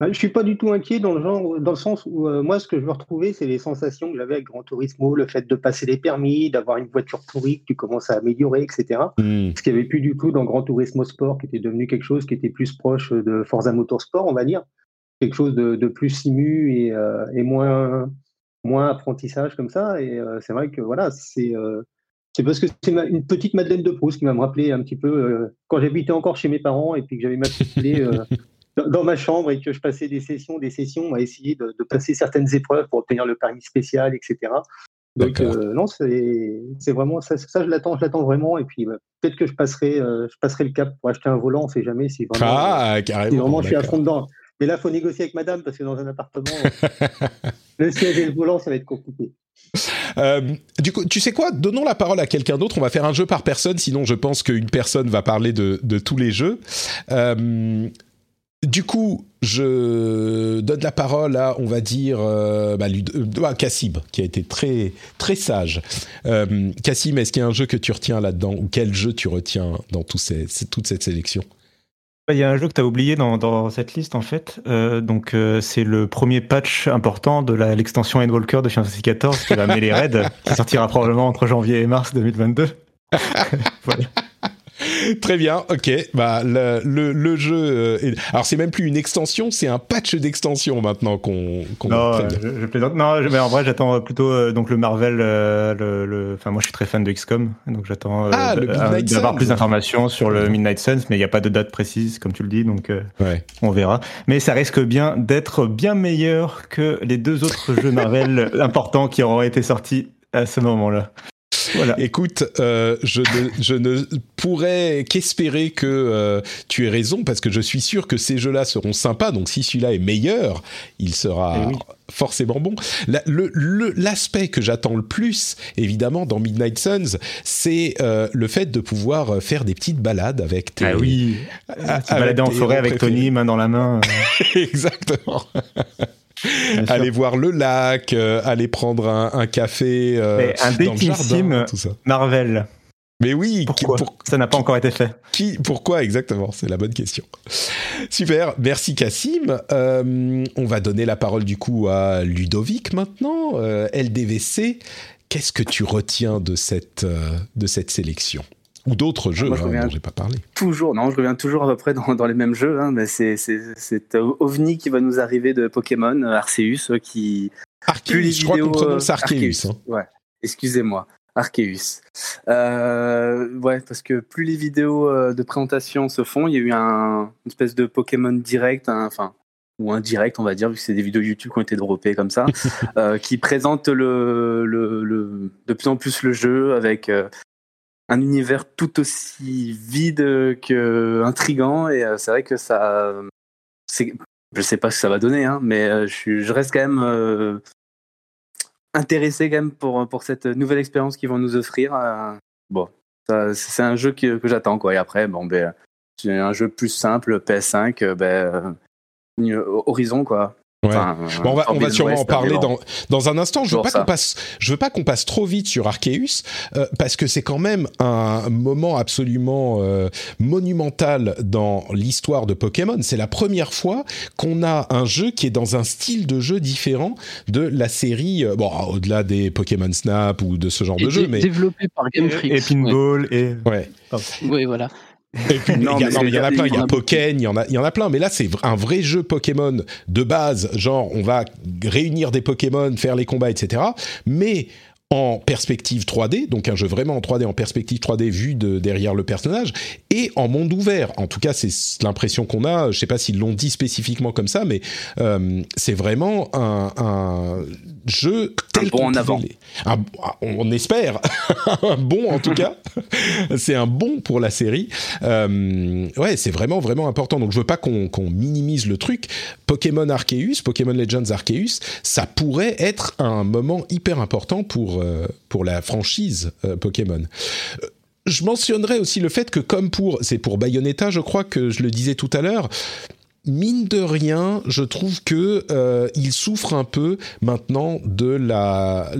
je suis pas du tout inquiet dans le genre, dans le sens où euh, moi, ce que je veux retrouver, c'est les sensations que j'avais avec Gran Turismo, le fait de passer les permis, d'avoir une voiture pourrie que tu commences à améliorer, etc. Hmm. Ce qu'il n'y avait plus du tout dans Gran Turismo Sport, qui était devenu quelque chose qui était plus proche de Forza Motorsport, on va dire, quelque chose de, plus simu et, euh, et, moins moins apprentissage comme ça. Et euh, c'est vrai que voilà, c'est c'est parce que c'est une petite Madeleine de Proust qui va me rappeler un petit peu quand j'habitais encore chez mes parents et puis que j'avais matriculé dans ma chambre et que je passais des sessions, des sessions à essayer de, passer certaines épreuves pour obtenir le permis spécial, etc. Donc euh, non, c'est vraiment ça, ça je l'attends, je l'attends vraiment. Et puis bah, peut-être que je passerai, euh, je passerai le cap pour acheter un volant, on sait jamais si vraiment, ah, carrément, si vraiment je suis à fond dedans. Mais là, il faut négocier avec madame parce que dans un appartement, le siège et le volant, ça va être compliqué. Euh, du coup, tu sais quoi? Donnons la parole à quelqu'un d'autre. On va faire un jeu par personne, sinon je pense qu'une personne va parler de, de tous les jeux. Euh, du coup, je donne la parole à, on va dire, euh, bah, euh qui a été très, très sage. Euh, Cassim, est-ce qu'il y a un jeu que tu retiens là-dedans Ou quel jeu tu retiens dans toute cette sélection? Il y a un jeu que tu as oublié dans, cette liste en fait. Euh, donc c'est le premier patch important de l'extension Endwalker de Final Fantasy XIV qui va mêler raids, qui sortira probablement entre janvier et mars 2022. voilà. Très bien, ok. Bah le, le, jeu. Euh, alors c'est même plus une extension, c'est un patch d'extension maintenant qu'on. non, je, plaisante. Non, mais en vrai j'attends plutôt euh, donc le Marvel. Euh, le, Enfin moi je suis très fan de XCOM, donc j'attends ah, d'avoir plus d'informations sur le Midnight Suns, mais il n'y a pas de date précise comme tu le dis, donc on verra. Mais ça risque bien d'être bien meilleur que les deux autres jeux Marvel importants qui auront été sortis à ce moment-là. Voilà. Écoute, euh, je, ne, je ne pourrais qu'espérer que euh, tu aies raison parce que je suis sûr que ces jeux-là seront sympas. Donc si celui-là est meilleur, il sera eh forcément bon. L'aspect que j'attends le plus, évidemment, dans Midnight Suns, c'est euh, le fait de pouvoir faire des petites balades avec tes. Ah oui. balader en forêt avec Tony, main dans la main. Exactement. Aller voir le lac, euh, aller prendre un, café euh, un dans le jardin, tout ça. Marvel. Mais oui, pourquoi ça n'a pas encore été fait Qui, pourquoi exactement? C'est la bonne question. Super, merci Cassim. Euh, on va donner la parole du coup à Ludovic maintenant. LDVC, qu'est-ce que tu retiens de cette de cette sélection? Ou d'autres jeux hein, dont j'ai pas parlé. Toujours, non, je reviens toujours à peu près dans, les mêmes jeux. Hein, mais c'est cet OVNI qui va nous arriver de Pokémon, Arceus, euh, qui. Arceus, je crois qu'on prononce euh, Arceus. Hein. Ouais, excusez-moi. Arceus. Euh, ouais, parce que plus les vidéos de présentation se font, il y a eu un, une espèce de Pokémon direct, enfin, ou indirect, on va dire, vu que c'est des vidéos YouTube qui ont été droppées comme ça, qui présentent le, le, le, de plus en plus le jeu avec un univers tout aussi vide que intrigant et euh, c'est vrai que ça je sais pas ce que ça va donner hein, mais euh, je, reste quand même euh, intéressé quand même pour pour cette nouvelle expérience qu'ils vont nous offrir bon c'est un jeu que, que j'attends quoi et après bon ben c'est un jeu plus simple PS5 ben Horizon quoi Ouais. bon, on va, on va sûrement en parler dans, dans un instant. Je veux pas qu'on passe, je veux pas qu'on passe trop vite sur Arceus euh, parce que c'est quand même un moment absolument euh, monumental dans l'histoire de Pokémon. C'est la première fois qu'on a un jeu qui est dans un style de jeu différent de la série. Euh, bon, au-delà des Pokémon Snap ou de ce genre de jeu, mais développé par Game Freak. Et, Pinball et ouais. Oui, voilà. Et puis, non, il y, en a plein, il y a Pokémon, il y en a, il y en a plein, mais là c'est un vrai jeu Pokémon de base, genre on va réunir des Pokémon, faire les combats, etc. Mais en perspective 3D, donc un jeu vraiment en 3D, en perspective 3D vu de derrière le personnage, et en monde ouvert. En tout cas, c'est l'impression qu'on a. Je sais pas s'ils l'ont dit spécifiquement comme ça, mais euh, c'est vraiment un, un, jeu tel bon en avant. on espère un bon en tout cas. c'est un bon pour la série. Euh, ouais, c'est vraiment vraiment important. Donc je veux pas qu'on minimise le truc. Pokémon Arceus, Pokémon Legends Arceus, ça pourrait être un moment hyper important pour euh, pour, la franchise euh, Pokémon. Je mentionnerai aussi le fait que comme pour c'est pour Bayonetta, je crois que je le disais tout à l'heure, mine de rien, je trouve que il souffre un peu maintenant de la,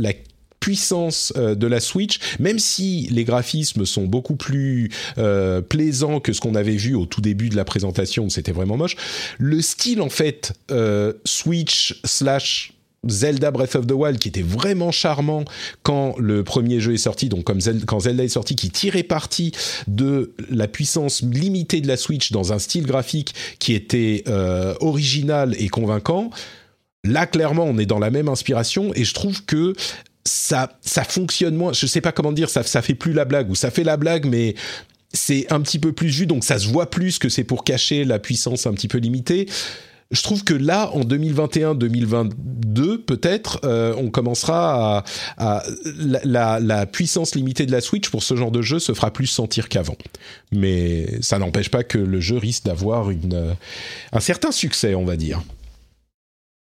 puissance de la Switch, même si les graphismes sont beaucoup plus plaisants que ce qu'on avait vu au tout début de la présentation, c'était vraiment moche. Le style en fait Switch slash Zelda Breath of the Wild qui était vraiment charmant quand le premier jeu est sorti, donc comme quand Zelda est sorti, qui tirait parti de la puissance limitée de la Switch dans un style graphique qui était euh, original et convaincant. Là, clairement, on est dans la même inspiration et je trouve que ça, ça fonctionne moins. Je sais pas comment dire, ça, ça fait plus la blague ou ça fait la blague, mais c'est un petit peu plus vu, donc ça se voit plus que c'est pour cacher la puissance un petit peu limitée je trouve que là, en 2021-2022, peut-être, euh, on commencera à, la, puissance limitée de la Switch pour ce genre de jeu se fera plus sentir qu'avant. Mais ça n'empêche pas que le jeu risque d'avoir une un certain succès, on va dire.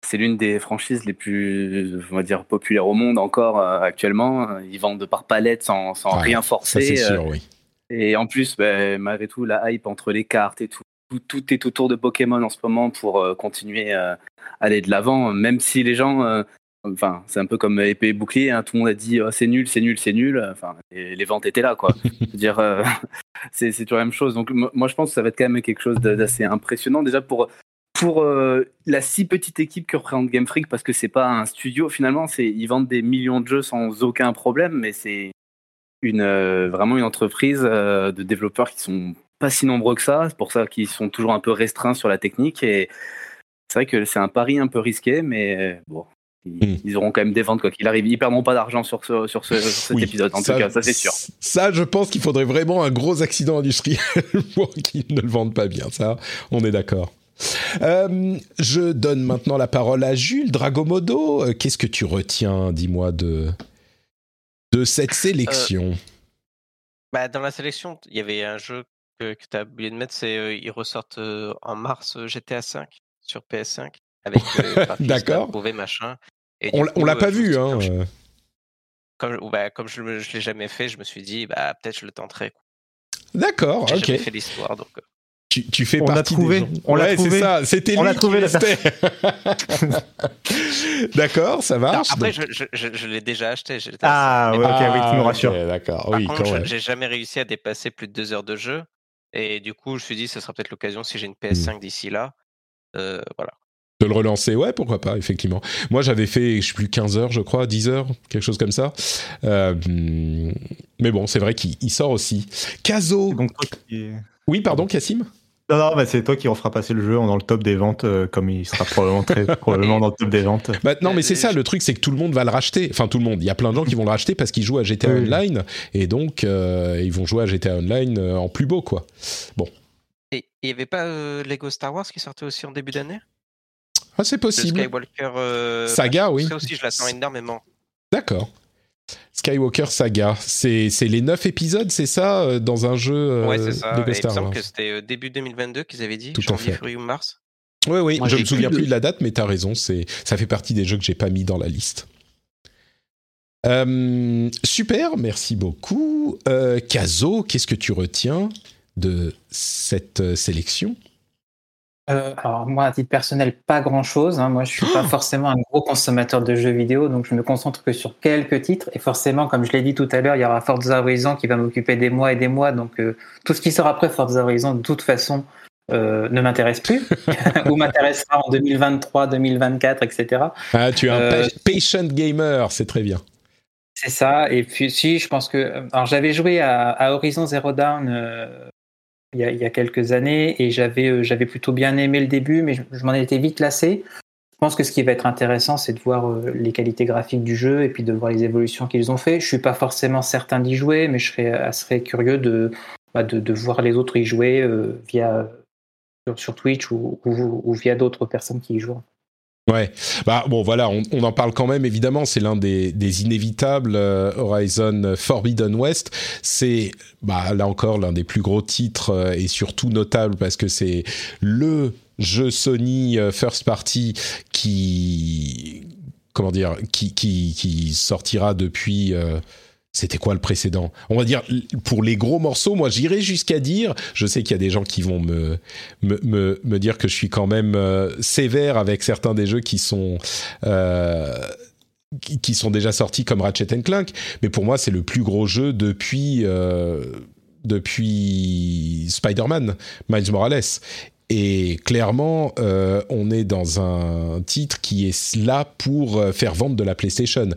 C'est l'une des franchises les plus, on va dire, populaires au monde encore euh, actuellement. Ils vendent par palette sans, sans rien forcer. Ça c'est sûr, euh, oui. Et en plus, ben, malgré tout, la hype entre les cartes et tout, tout, est autour de Pokémon en ce moment pour euh, continuer à aller de l'avant, même si les gens, euh, enfin, c'est un peu comme épée et bouclier, hein, tout le monde a dit oh, c'est nul, c'est nul, c'est nul. Enfin, les ventes étaient là, quoi. dire, euh, c'est toujours la même chose. Donc, moi, je pense que ça va être quand même quelque chose d'assez impressionnant déjà pour pour la si petite équipe que représente Game Freak, parce que c'est pas un studio finalement, c'est ils vendent des millions de jeux sans aucun problème, mais c'est une vraiment une entreprise de développeurs qui sont pas si nombreux que ça. C'est pour ça qu'ils sont toujours un peu restreints sur la technique. Et c'est vrai que c'est un pari un peu risqué, mais bon, ils, hmm. auront quand même des ventes quoi qu'il arrive. Ils perdront pas d'argent sur, ce, sur, ce, cet épisode, en tout cas, ça c'est sûr. Ça, je pense qu'il faudrait vraiment un gros accident industriel pour qu'ils ne le vendent pas bien. Ça, on est d'accord. Euh, je donne maintenant la parole à Jules Dragomodo. Euh, qu'est-ce que tu retiens, dis-moi, de, de cette sélection? bah, Dans la sélection, il y avait un jeu que, que tu as oublié de mettre, c'est ils ressortent en mars GTA 5 sur PS5 avec D'accord. machin. Et on, on l'a pas vu, hein. Comme, bah, comme je ne l'ai jamais fait, je me suis dit, bah, peut-être je le tenterai. D'accord, ok. J'ai fait l'histoire, donc. Tu, tu, fais on partie trouvé. Des gens. On l'a trouvé. ça. C'était on l'a trouvé la D'accord, ça marche. après, donc... je, je, je l'ai déjà acheté. Ah, ouais, ok, ah, oui, tu me rassures. Okay, D'accord, Par contre. J'ai jamais réussi à dépasser plus de deux heures de jeu. Et du coup, je me suis dit, ce sera peut-être l'occasion si j'ai une PS5 mmh. d'ici là. Euh, voilà. De le relancer, ouais, pourquoi pas, effectivement. Moi, j'avais fait, je sais plus, 15 heures, je crois, 10 heures, quelque chose comme ça. Euh, mais bon, c'est vrai qu'il sort aussi. Caso. Qui... Oui, pardon, Cassim? Non, non, bah c'est toi qui en fera passer le jeu dans le top des ventes, euh, comme il sera probablement, très, probablement dans le top des ventes. Bah, non, mais c'est ça, le truc, c'est que tout le monde va le racheter. Enfin, tout le monde. Il y a plein de gens qui vont le racheter parce qu'ils jouent à GTA oui. Online. Et donc, euh, ils vont jouer à GTA Online euh, en plus beau, quoi. Bon. Et il n'y avait pas euh, Lego Star Wars qui sortait aussi en début d'année? Ah, c'est possible. Le Skywalker. euh, Saga, oui. Ça aussi, je l'attends énormément. D'accord. Skywalker Saga, c'est les 9 épisodes, c'est ça, euh, dans un jeu euh, Ouais, c'est ça. Lego Et Star il me semble que c'était euh, début 2022 qu'ils avaient dit, Tout janvier, fait. février ou mars. Oui, oui, Moi, je j'ai me souviens plus plus de- de la date, mais t'as raison, c'est ça fait partie des jeux que j'ai pas mis dans la liste. Euh, super, merci beaucoup. Euh, Kazo, qu'est-ce que tu retiens de cette euh, sélection? Euh, alors moi, à titre personnel, pas grand-chose. hein. Moi, je suis pas forcément un gros consommateur de jeux vidéo, donc je me concentre que sur quelques titres. Et forcément, comme je l'ai dit tout à l'heure, il y aura Forza Horizon qui va m'occuper des mois et des mois. Donc euh, tout ce qui sera après Forza Horizon, de toute façon, euh, ne m'intéresse plus, ou m'intéressera en 2023, 2024, etc. Ah, tu es un pa- patient gamer, c'est très bien. C'est ça. Et puis, si, je pense que. Alors, j'avais joué à, à Horizon Zero Dawn il, y a, quelques années et j'avais euh, plutôt bien aimé le début, mais je, m'en étais vite lassé. Je pense que ce qui va être intéressant, c'est de voir euh, les qualités graphiques du jeu et puis de voir les évolutions qu'ils ont fait. Je suis pas forcément certain d'y jouer, mais je serais assez curieux de, bah, de, voir les autres y jouer euh, via sur, Twitch ou, ou, ou via d'autres personnes qui y jouent. Ouais, bah bon voilà, on, en parle quand même évidemment. C'est l'un des, des inévitables euh, Horizon Forbidden West. C'est bah là encore l'un des plus gros titres euh, et surtout notable parce que c'est le jeu Sony euh, first party qui comment dire qui qui, qui sortira depuis. C'était quoi le précédent? On va dire pour les gros morceaux, moi j'irais jusqu'à dire, je sais qu'il y a des gens qui vont me me, me, dire que je suis quand même euh, sévère avec certains des jeux qui sont euh, qui sont déjà sortis comme Ratchet Clank, mais pour moi c'est le plus gros jeu depuis euh, depuis Spider-Man, Miles Morales. Et clairement, euh, on est dans un titre qui est là pour euh, faire vendre de la PlayStation.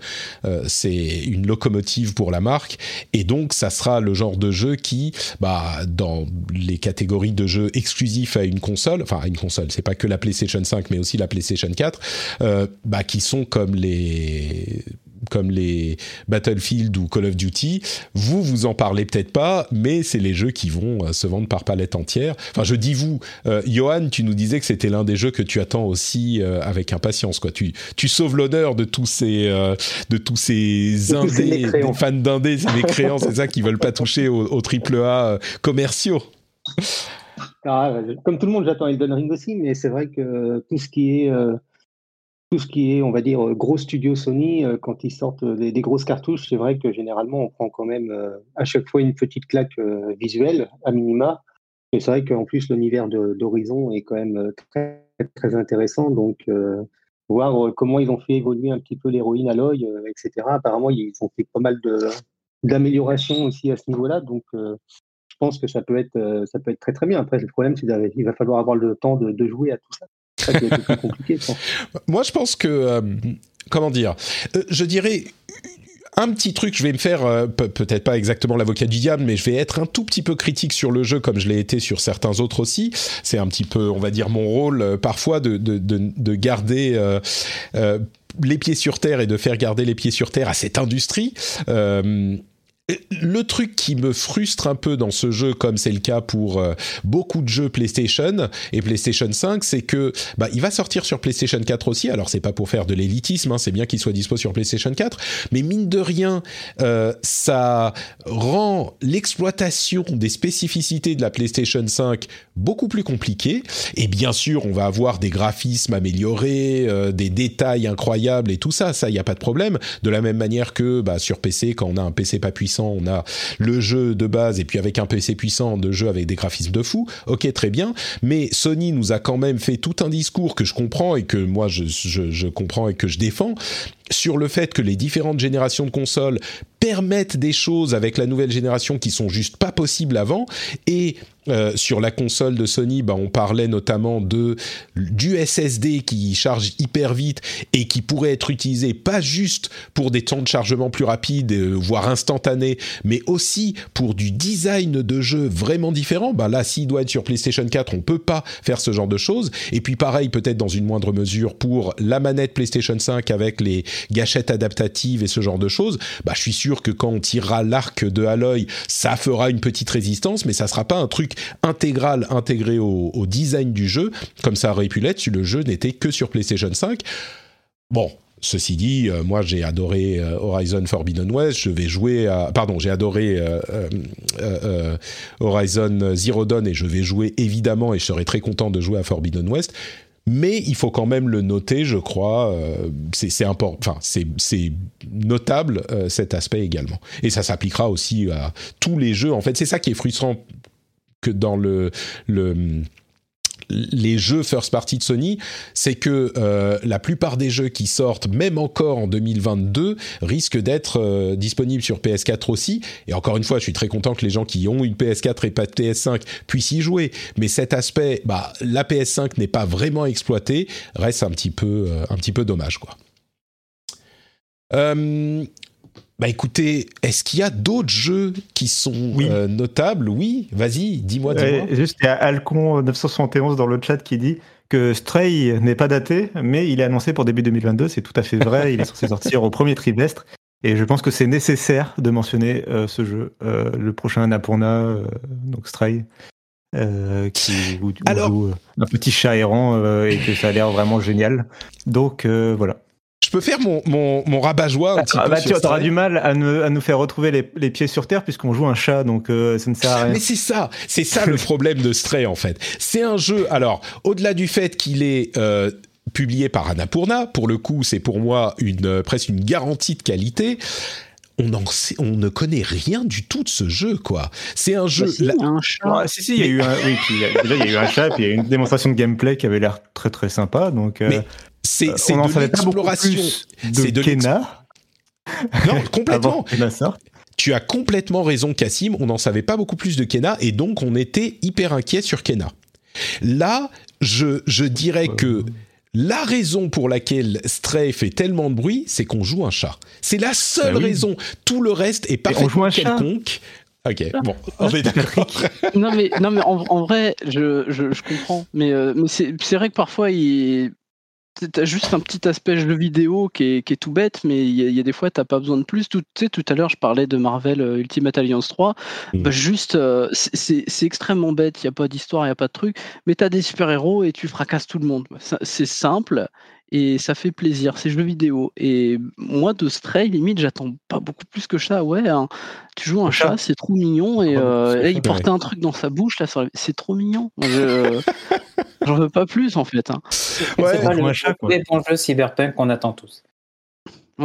Euh, c'est une locomotive pour la marque, et donc ça sera le genre de jeu qui, bah, dans les catégories de jeux exclusifs à une console, enfin à une console, c'est pas que la PlayStation 5, mais aussi la PlayStation 4, euh, bah, qui sont comme les comme les Battlefield ou Call of Duty, vous, vous en parlez peut-être pas, mais c'est les jeux qui vont euh, se vendre par palette entière. Enfin, je dis vous, euh, Johan, tu nous disais que c'était l'un des jeux que tu attends aussi euh, avec impatience. Quoi. Tu, tu sauves l'honneur de tous ces, euh, de tous ces indés, des fans d'indés, ces mécréants, c'est ça, qui veulent pas toucher aux, triple A euh, commerciaux. Ah, comme tout le monde, j'attends Elden Ring aussi, mais c'est vrai que tout ce qui est, euh, tout ce qui est, on va dire, euh, gros studio Sony, euh, quand ils sortent euh, des, grosses cartouches, c'est vrai que généralement, on prend quand même à chaque fois une petite claque visuelle, à minima. Et c'est vrai qu'en plus, l'univers d'Horizon est quand même très, très intéressant. Donc, voir comment ils ont fait évoluer un petit peu l'héroïne à l'œil, etc. Apparemment, ils ont fait pas mal d'améliorations aussi à ce niveau-là. Donc, je pense que ça peut être, ça peut être très très bien. Après, le problème, c'est qu'il va falloir avoir le temps de jouer à tout ça. Moi, je pense que, euh, comment dire, euh, je dirais un petit truc, je vais me faire euh, pe- peut-être pas exactement l'avocat du diable, mais je vais être un tout petit peu critique sur le jeu comme je l'ai été sur certains autres aussi. C'est un petit peu, on va dire, mon rôle euh, parfois de, de, de, de garder euh, euh, les pieds sur terre et de faire garder les pieds sur terre à cette industrie. Euh, le truc qui me frustre un peu dans ce jeu, comme c'est le cas pour euh, beaucoup de jeux PlayStation et PlayStation 5, c'est que bah, il va sortir sur PlayStation 4 aussi. Alors c'est pas pour faire de l'élitisme, hein, c'est bien qu'il soit dispo sur PlayStation 4, mais mine de rien, euh, ça rend l'exploitation des spécificités de la PlayStation 5 beaucoup plus compliquée. Et bien sûr, on va avoir des graphismes améliorés, euh, des détails incroyables et tout ça. Ça, il n'y a pas de problème. De la même manière que bah, sur PC, quand on a un PC pas puissant on a le jeu de base et puis avec un PC puissant de jeu avec des graphismes de fou. Ok, très bien. Mais Sony nous a quand même fait tout un discours que je comprends et que moi je, je comprends et que je défends sur le fait que les différentes générations de consoles permettent des choses avec la nouvelle génération qui sont juste pas possibles avant et euh, sur la console de Sony, bah, on parlait notamment de du SSD qui charge hyper vite et qui pourrait être utilisé pas juste pour des temps de chargement plus rapides, euh, voire instantanés, mais aussi pour du design de jeu vraiment différent. Bah là, s'il doit être sur PlayStation 4, on peut pas faire ce genre de choses. Et puis pareil, peut-être dans une moindre mesure pour la manette PlayStation 5 avec les gâchettes adaptatives et ce genre de choses. Bah, je suis sûr que quand on tirera l'arc de Aloy, ça fera une petite résistance, mais ça sera pas un truc intégral intégré au, design du jeu, comme ça aurait pu l'être si le jeu n'était que sur PlayStation 5. Bon, Ceci dit, euh, moi j'ai adoré euh, Horizon Forbidden West, je vais jouer à... Pardon, j'ai adoré euh, Horizon Zero Dawn et je vais jouer évidemment et je serai très content de jouer à Forbidden West. Mais il faut quand même le noter, je crois. c'est enfin, c'est notable cet aspect également. Et ça s'appliquera aussi à tous les jeux. En fait, c'est ça qui est frustrant que dans le, le les jeux first party de Sony, c'est que euh, la plupart des jeux qui sortent, même encore en 2022, risquent d'être euh, disponibles sur PS4 aussi. Et encore une fois, je suis très content que les gens qui ont une PS4 et pas de PS5 puissent y jouer. Mais cet aspect, bah, la PS5 n'est pas vraiment exploité, reste un petit peu, euh, un petit peu dommage, quoi. Bah écoutez, est-ce qu'il y a d'autres jeux qui sont euh, notables? Oui, vas-y, dis-moi. Dis juste, il y a Alcon971 dans le chat qui dit que Stray n'est pas daté, mais il est annoncé pour début 2022. C'est tout à fait vrai. il est censé sortir au premier trimestre. Et je pense que c'est nécessaire de mentionner euh, ce jeu, euh, le prochain Annapurna, donc Stray, qui où, joue un petit chat errant et que ça a l'air vraiment génial. Donc voilà je peux faire mon, mon, mon rabat-joie un petit ah, peu. Bah, tu auras du mal à, à, nous faire retrouver les, les pieds sur terre puisqu'on joue un chat, donc euh, ça ne sert à rien. Mais c'est ça, c'est ça le problème de Stray en fait. C'est un jeu, alors, au-delà du fait qu'il est... Euh, publié par Annapurna, pour le coup, c'est pour moi une euh, presque une garantie de qualité on, en sait, on ne connaît rien du tout de ce jeu, quoi. C'est un jeu. Bah, si, un chat. si, si, il y a eu un, oui, déjà, il y a eu un chat, puis il y a eu une démonstration de gameplay qui avait l'air très très sympa. Donc, c'est euh, de l'exploration. C'est de Kena. Non, complètement. tu as complètement raison, Cassim. On n'en savait pas beaucoup plus de Kena et donc on était hyper inquiet sur Kena. Là, je, je dirais que la raison pour laquelle Stray fait tellement de bruit, c'est qu'on joue un chat. C'est la seule bah raison. Tout le reste est parfaitement quelconque. Ok, bon, on est d'accord. non mais non mais en, vrai, je, je, je, comprends, mais, euh, mais c'est vrai que parfois il T'as juste un petit aspect jeu vidéo qui est, qui est tout bête, mais il y, a des fois, t'as pas besoin de plus. Tout, tout à l'heure, je parlais de Marvel euh, Ultimate Alliance 3. Mmh. Bah, juste, euh, c'est extrêmement bête. Il n'y a pas d'histoire, il n'y a pas de truc. Mais tu as des super-héros et tu fracasses tout le monde. C'est simple et ça fait plaisir, c'est jeux vidéo. Et moi, de Stray, limite, j'attends pas beaucoup plus que ça. Ouais, hein. tu joues un chat, c'est trop mignon, et, euh, il portait un truc dans sa bouche, là, c'est trop mignon. J'en veux pas plus, en fait. Hein. Ouais, c'est pas le, chat, jeu cyberpunk qu'on attend tous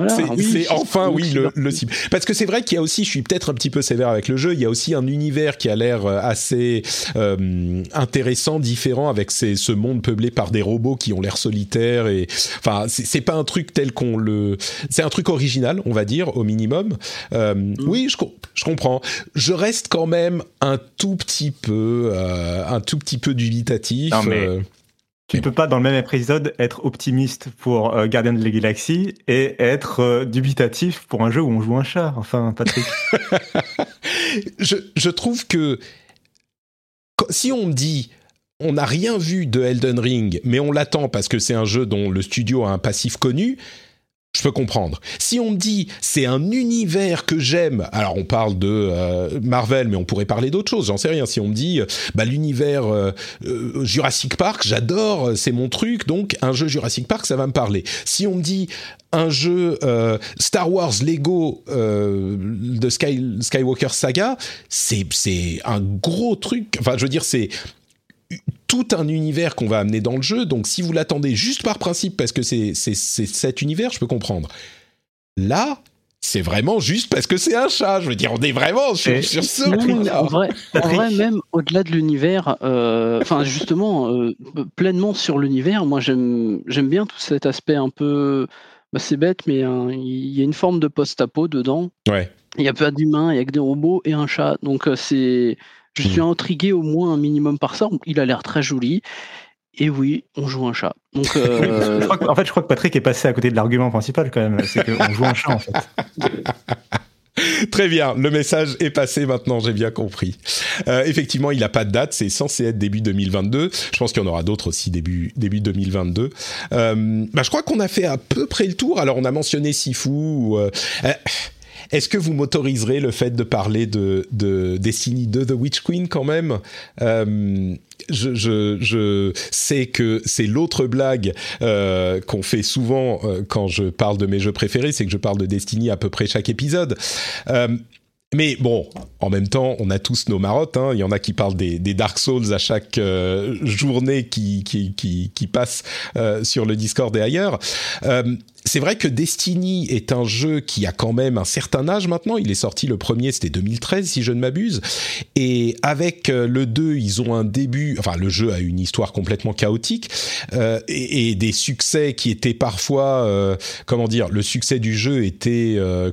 c'est enfin, oui, le, le cible. Parce que c'est vrai qu'il y a aussi, je suis peut-être un petit peu sévère avec le jeu, il y a aussi un univers qui a l'air euh, assez euh, intéressant, différent, avec ces, ce monde peuplé par des robots qui ont l'air solitaires. Et enfin, c'est pas un truc tel qu'on le. C'est un truc original, on va dire, au minimum. Euh, mm. Oui, je, je comprends. Je reste quand même un tout petit peu, euh, un tout petit peu dubitatif. Non, mais euh, tu ne peux pas, dans le même épisode, être optimiste pour euh, Guardian de la Galaxie et être euh, dubitatif pour un jeu où on joue un chat. Enfin, Patrick. je, je, trouve que si on me dit on n'a rien vu de Elden Ring, mais on l'attend parce que c'est un jeu dont le studio a un passif connu, je peux comprendre. Si on me dit c'est un univers que j'aime, alors on parle de euh, Marvel, mais on pourrait parler d'autres choses, j'en sais rien. Si on me dit bah, l'univers euh, euh, Jurassic Park, j'adore, c'est mon truc, donc un jeu Jurassic Park, ça va me parler. Si on me dit un jeu Star Wars Lego de Skywalker Saga, c'est un gros truc. Enfin, je veux dire, c'est tout un univers qu'on va amener dans le jeu. Donc, si vous l'attendez juste par principe parce que c'est cet univers, je peux comprendre. Là, c'est vraiment juste parce que c'est un chat. Je veux dire, on est vraiment sur, ce En vrai, même au-delà de l'univers, euh, enfin justement, euh, pleinement sur l'univers, moi j'aime bien tout cet aspect un peu. Bah, c'est bête, mais hein, il y a une forme de post-apo dedans. Ouais. Il y a pas d'humains, il y a que des robots et un chat. Donc euh, c'est je suis hmm. intrigué au moins un minimum par ça. Il a l'air très joli. Et oui, on joue un chat. Donc, euh, en fait, je crois que Patrick est passé à côté de l'argument principal quand même. C'est qu'on joue un chat en fait. Très bien, le message est passé maintenant, j'ai bien compris. Euh, effectivement, il n'a pas de date, c'est censé être début 2022. Je pense qu'il y en aura d'autres aussi début, début 2022. Euh, bah, je crois qu'on a fait à peu près le tour. Alors, on a mentionné Sifu. Euh, est-ce que vous m'autoriserez le fait de parler de, de Destiny 2 The Witch Queen quand même euh, je, sais que c'est l'autre blague euh, qu'on fait souvent euh, quand je parle de mes jeux préférés, c'est que je parle de Destiny à peu près chaque épisode. Mais bon, en même temps, on a tous nos marottes. Hein. Il y en a qui parlent des, Dark Souls à chaque journée qui, passe sur le Discord et ailleurs. C'est vrai que Destiny est un jeu qui a quand même un certain âge maintenant. Il est sorti le premier, c'était 2013 si je ne m'abuse. Et avec le 2, ils ont un début, enfin le jeu a une histoire complètement chaotique euh, et, et, des succès qui étaient parfois, euh, comment dire, le succès du jeu était euh,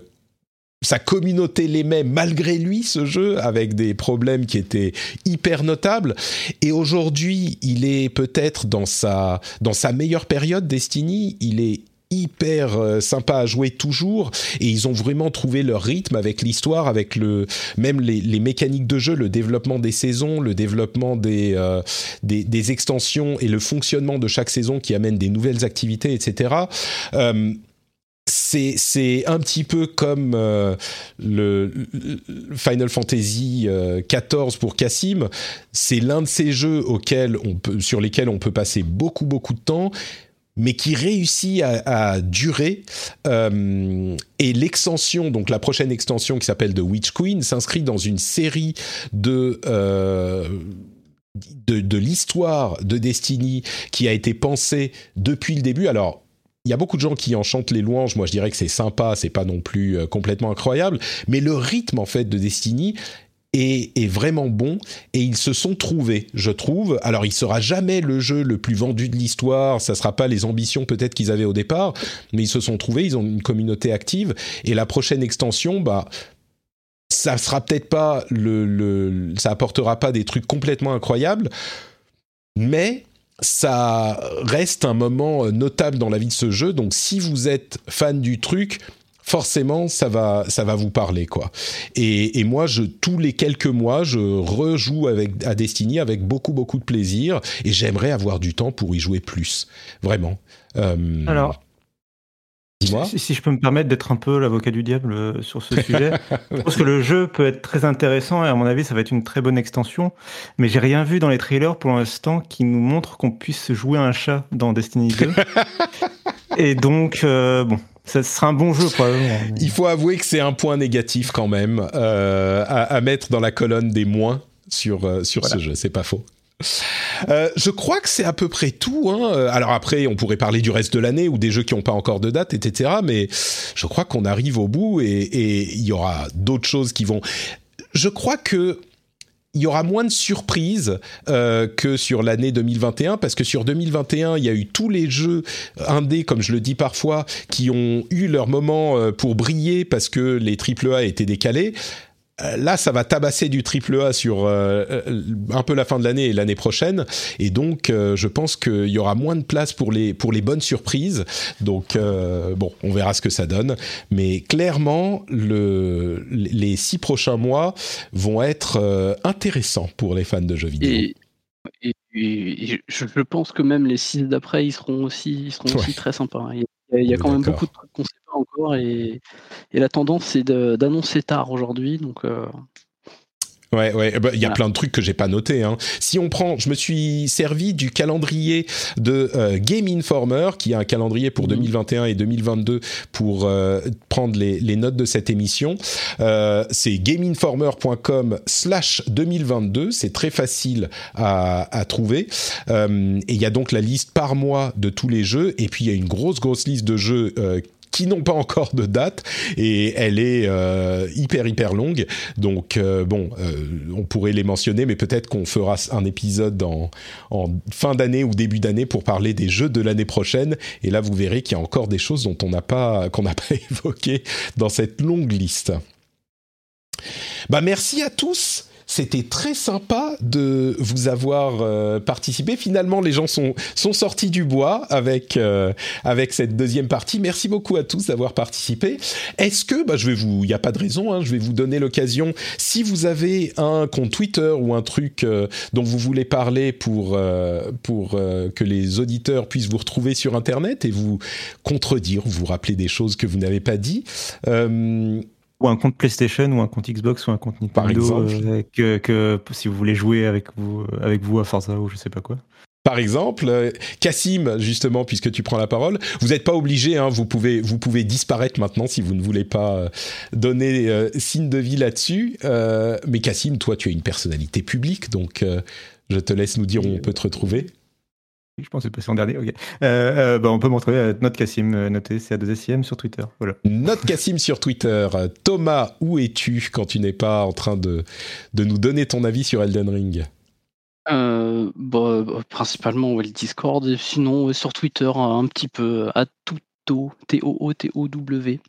sa communauté l'aimait malgré lui ce jeu avec des problèmes qui étaient hyper notables et aujourd'hui il est peut-être dans sa dans sa meilleure période Destiny il est hyper euh, sympa à jouer toujours. Et ils ont vraiment trouvé leur rythme avec l'histoire avec le même les, mécaniques de jeu le développement des saisons le développement des, euh, des, des extensions et le fonctionnement de chaque saison qui amène des nouvelles activités etc euh, c'est un petit peu comme euh, le, Final Fantasy XIV pour Cassim. C'est l'un de ces jeux auxquels on peut, sur lesquels on peut passer beaucoup beaucoup de temps, mais qui réussit à, durer. Euh, et l'extension, donc la prochaine extension qui s'appelle The Witch Queen, s'inscrit dans une série de de, de l'histoire de Destiny qui a été pensée depuis le début. Alors, il y a beaucoup de gens qui en chantent les louanges. Moi, je dirais que c'est sympa, c'est pas non plus euh, complètement incroyable, mais le rythme en fait de Destiny est, est, vraiment bon et ils se sont trouvés, je trouve. Alors, il sera jamais le jeu le plus vendu de l'histoire, ça sera pas les ambitions peut-être qu'ils avaient au départ, mais ils se sont trouvés, ils ont une communauté active et la prochaine extension, bah ça sera peut-être pas le, le ça apportera pas des trucs complètement incroyables, mais ça reste un moment euh, notable dans la vie de ce jeu. Donc si vous êtes fan du truc, forcément ça va ça va vous parler quoi. Et, et, moi je tous les quelques mois je rejoue avec à Destiny avec beaucoup beaucoup de plaisir et j'aimerais avoir du temps pour y jouer plus vraiment. Euh, Alors si, je peux me permettre d'être un peu l'avocat du diable euh, sur ce sujet, je pense que le jeu peut être très intéressant et à mon avis ça va être une très bonne extension. Mais j'ai rien vu dans les trailers pour l'instant qui nous montre qu'on puisse jouer un chat dans Destiny 2. et donc euh, bon, ça sera un bon jeu probablement. Il faut avouer que c'est un point négatif quand même euh, à, mettre dans la colonne des moins sur sur ce jeu. C'est pas faux. Euh, je crois que c'est à peu près tout. Hein. Euh, alors après, on pourrait parler du reste de l'année ou des jeux qui n'ont pas encore de date, etc. Mais je crois qu'on arrive au bout et il y aura d'autres choses qui vont. Je crois que il y aura moins de surprises euh, que sur l'année 2021 parce que sur 2021 il y a eu tous les jeux indés comme je le dis parfois qui ont eu leur moment pour briller parce que les AAA étaient décalés. euh, là, ça va tabasser du triple A sur euh, euh, un peu la fin de l'année et l'année prochaine, et donc je pense qu'il y aura moins de place pour les pour les bonnes surprises. Donc bon, on verra ce que ça donne, mais clairement, le, les six prochains mois vont être intéressants pour les fans de jeux vidéo. Et, je, pense que même les six d'après, ils seront aussi, ils seront aussi très sympas. Il y il y a, quand même beaucoup de trucs qu'on sait encore et, et la tendance c'est d'annoncer tard aujourd'hui. Donc Ouais, ouais, bah, il y a plein de trucs que j'ai pas notés. Hein. Si on prend, je me suis servi du calendrier de euh, Game Informer, qui a un calendrier pour 2021 mhm. et 2022 pour euh, prendre les, les, notes de cette émission. Euh, c'est gameinformer.com/slash 2022. C'est très facile à, à trouver. Euh, et il y a donc la liste par mois de tous les jeux. Et puis il y a une grosse, grosse liste de jeux qui n'ont pas encore de date et elle est euh, hyper hyper longue. Donc euh, bon, euh, on pourrait les mentionner, mais peut-être qu'on fera un épisode en, en fin d'année ou début d'année pour parler des jeux de l'année prochaine. Et là, vous verrez qu'il y a encore des choses dont on n'a pas qu'on n'a pas évoquées dans cette longue liste. Bah merci à tous. C'était très sympa de vous avoir euh, participé. Finalement, les gens sont, sont sortis du bois avec, euh, avec cette deuxième partie. Merci beaucoup à tous d'avoir participé. Est-ce que, bah, je vais vous, il n'y a pas de raison, hein, je vais vous donner l'occasion, si vous avez un compte Twitter ou un truc euh, dont vous voulez parler pour, pour que les auditeurs puissent vous retrouver sur Internet et vous contredire, vous rappeler des choses que vous n'avez pas dit ou un compte PlayStation ou un compte Xbox ou un compte Nintendo euh, que, que, si vous voulez jouer avec vous avec vous à Forza ou je sais pas quoi. Par exemple, euh, Cassim, justement, puisque tu prends la parole, vous n'êtes pas obligé, hein, vous, pouvez, vous pouvez disparaître maintenant si vous ne voulez pas euh, donner signe de vie là-dessus. mais Cassim, toi, tu es une personnalité publique, donc je te laisse nous dire où on peut te retrouver. Je pense que c'est passé en dernier. ok. Euh, euh, bah, on peut montrer euh, Note Cassim, noté c'est à 2 SIM sur Twitter. Voilà. Note Cassim sur Twitter. Thomas, où es-tu quand tu n'es pas en train de, de nous donner ton avis sur Elden Ring? Bah, bah, Principalement le Discord, sinon sur Twitter un petit peu à Touto, T-O-O-T-O-W.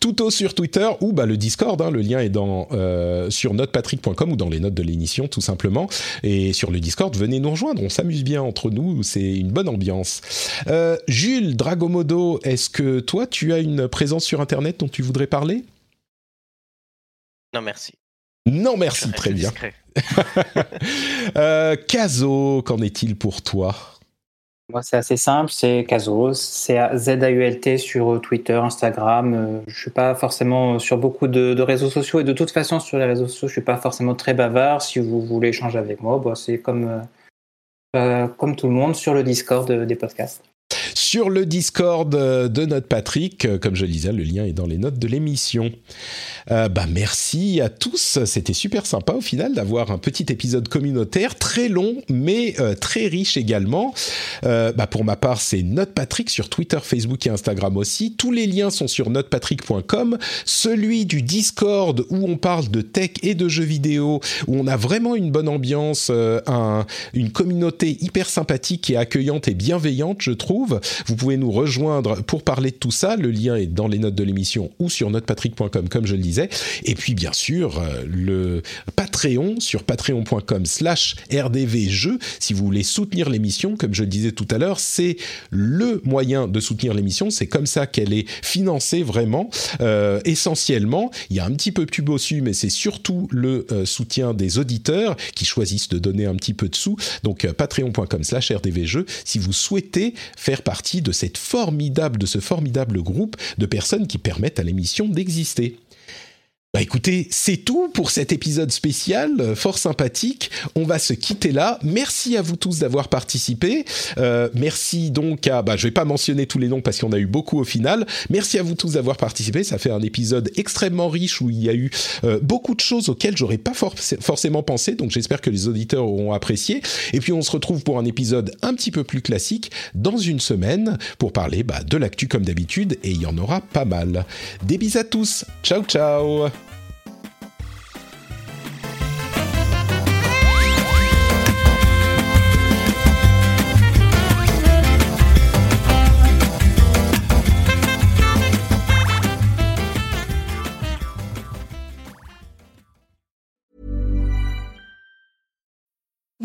Tout sur Twitter ou bah, le Discord. Hein, le lien est dans euh, sur notepatrick.com ou dans les notes de l'émission tout simplement. Et sur le Discord, venez nous rejoindre. On s'amuse bien entre nous. C'est une bonne ambiance. Euh, Jules Dragomodo, est-ce que toi tu as une présence sur Internet dont tu voudrais parler? Non merci. Non merci, très bien. euh, qu'en est-il pour toi? Moi, c'est assez simple, c'est Caso, c'est Z-A-U-L-T sur Twitter, Instagram. Euh, je suis pas forcément sur beaucoup de, réseaux sociaux et de toute façon, sur les réseaux sociaux, je suis pas forcément très bavard. Si vous voulez échanger avec moi, bah, c'est comme, euh, euh, comme tout le monde sur le Discord des podcasts sur le Discord de notre Patrick. Comme je le disais, le lien est dans les notes de l'émission. Euh, bah merci à tous, c'était super sympa au final d'avoir un petit épisode communautaire très long mais euh, très riche également. Euh, bah pour ma part, c'est Patrick sur Twitter, Facebook et Instagram aussi. Tous les liens sont sur notepatrick.com. Celui du Discord où on parle de tech et de jeux vidéo, où on a vraiment une bonne ambiance, un, une communauté hyper sympathique et accueillante et bienveillante, je trouve. Vous pouvez nous rejoindre pour parler de tout ça. Le lien est dans les notes de l'émission ou sur notepatrick.com comme je le disais. Et puis bien sûr euh, le Patreon sur patreon.com slash rdvjeux. Si vous voulez soutenir l'émission, comme je le disais tout à l'heure, c'est le moyen de soutenir l'émission. C'est comme ça qu'elle est financée vraiment. Euh, essentiellement, il y a un petit peu de pub dessus, mais c'est surtout le euh, soutien des auditeurs qui choisissent de donner un petit peu de sous. Donc patreon.com slash rdvjeux si vous souhaitez faire partie de cette formidable, de ce formidable groupe de personnes qui permettent à l'émission d'exister. Bah écoutez, c'est tout pour cet épisode spécial, euh, fort sympathique. On va se quitter là. Merci à vous tous d'avoir participé. Euh, merci donc à, bah je vais pas mentionner tous les noms parce qu'on a eu beaucoup au final. Merci à vous tous d'avoir participé. Ça fait un épisode extrêmement riche où il y a eu euh, beaucoup de choses auxquelles j'aurais pas forcément pensé. Donc j'espère que les auditeurs auront apprécié. Et puis on se retrouve pour un épisode un petit peu plus classique dans une semaine pour parler bah, de l'actu comme d'habitude et il y en aura pas mal. Des bisous à tous. Ciao ciao.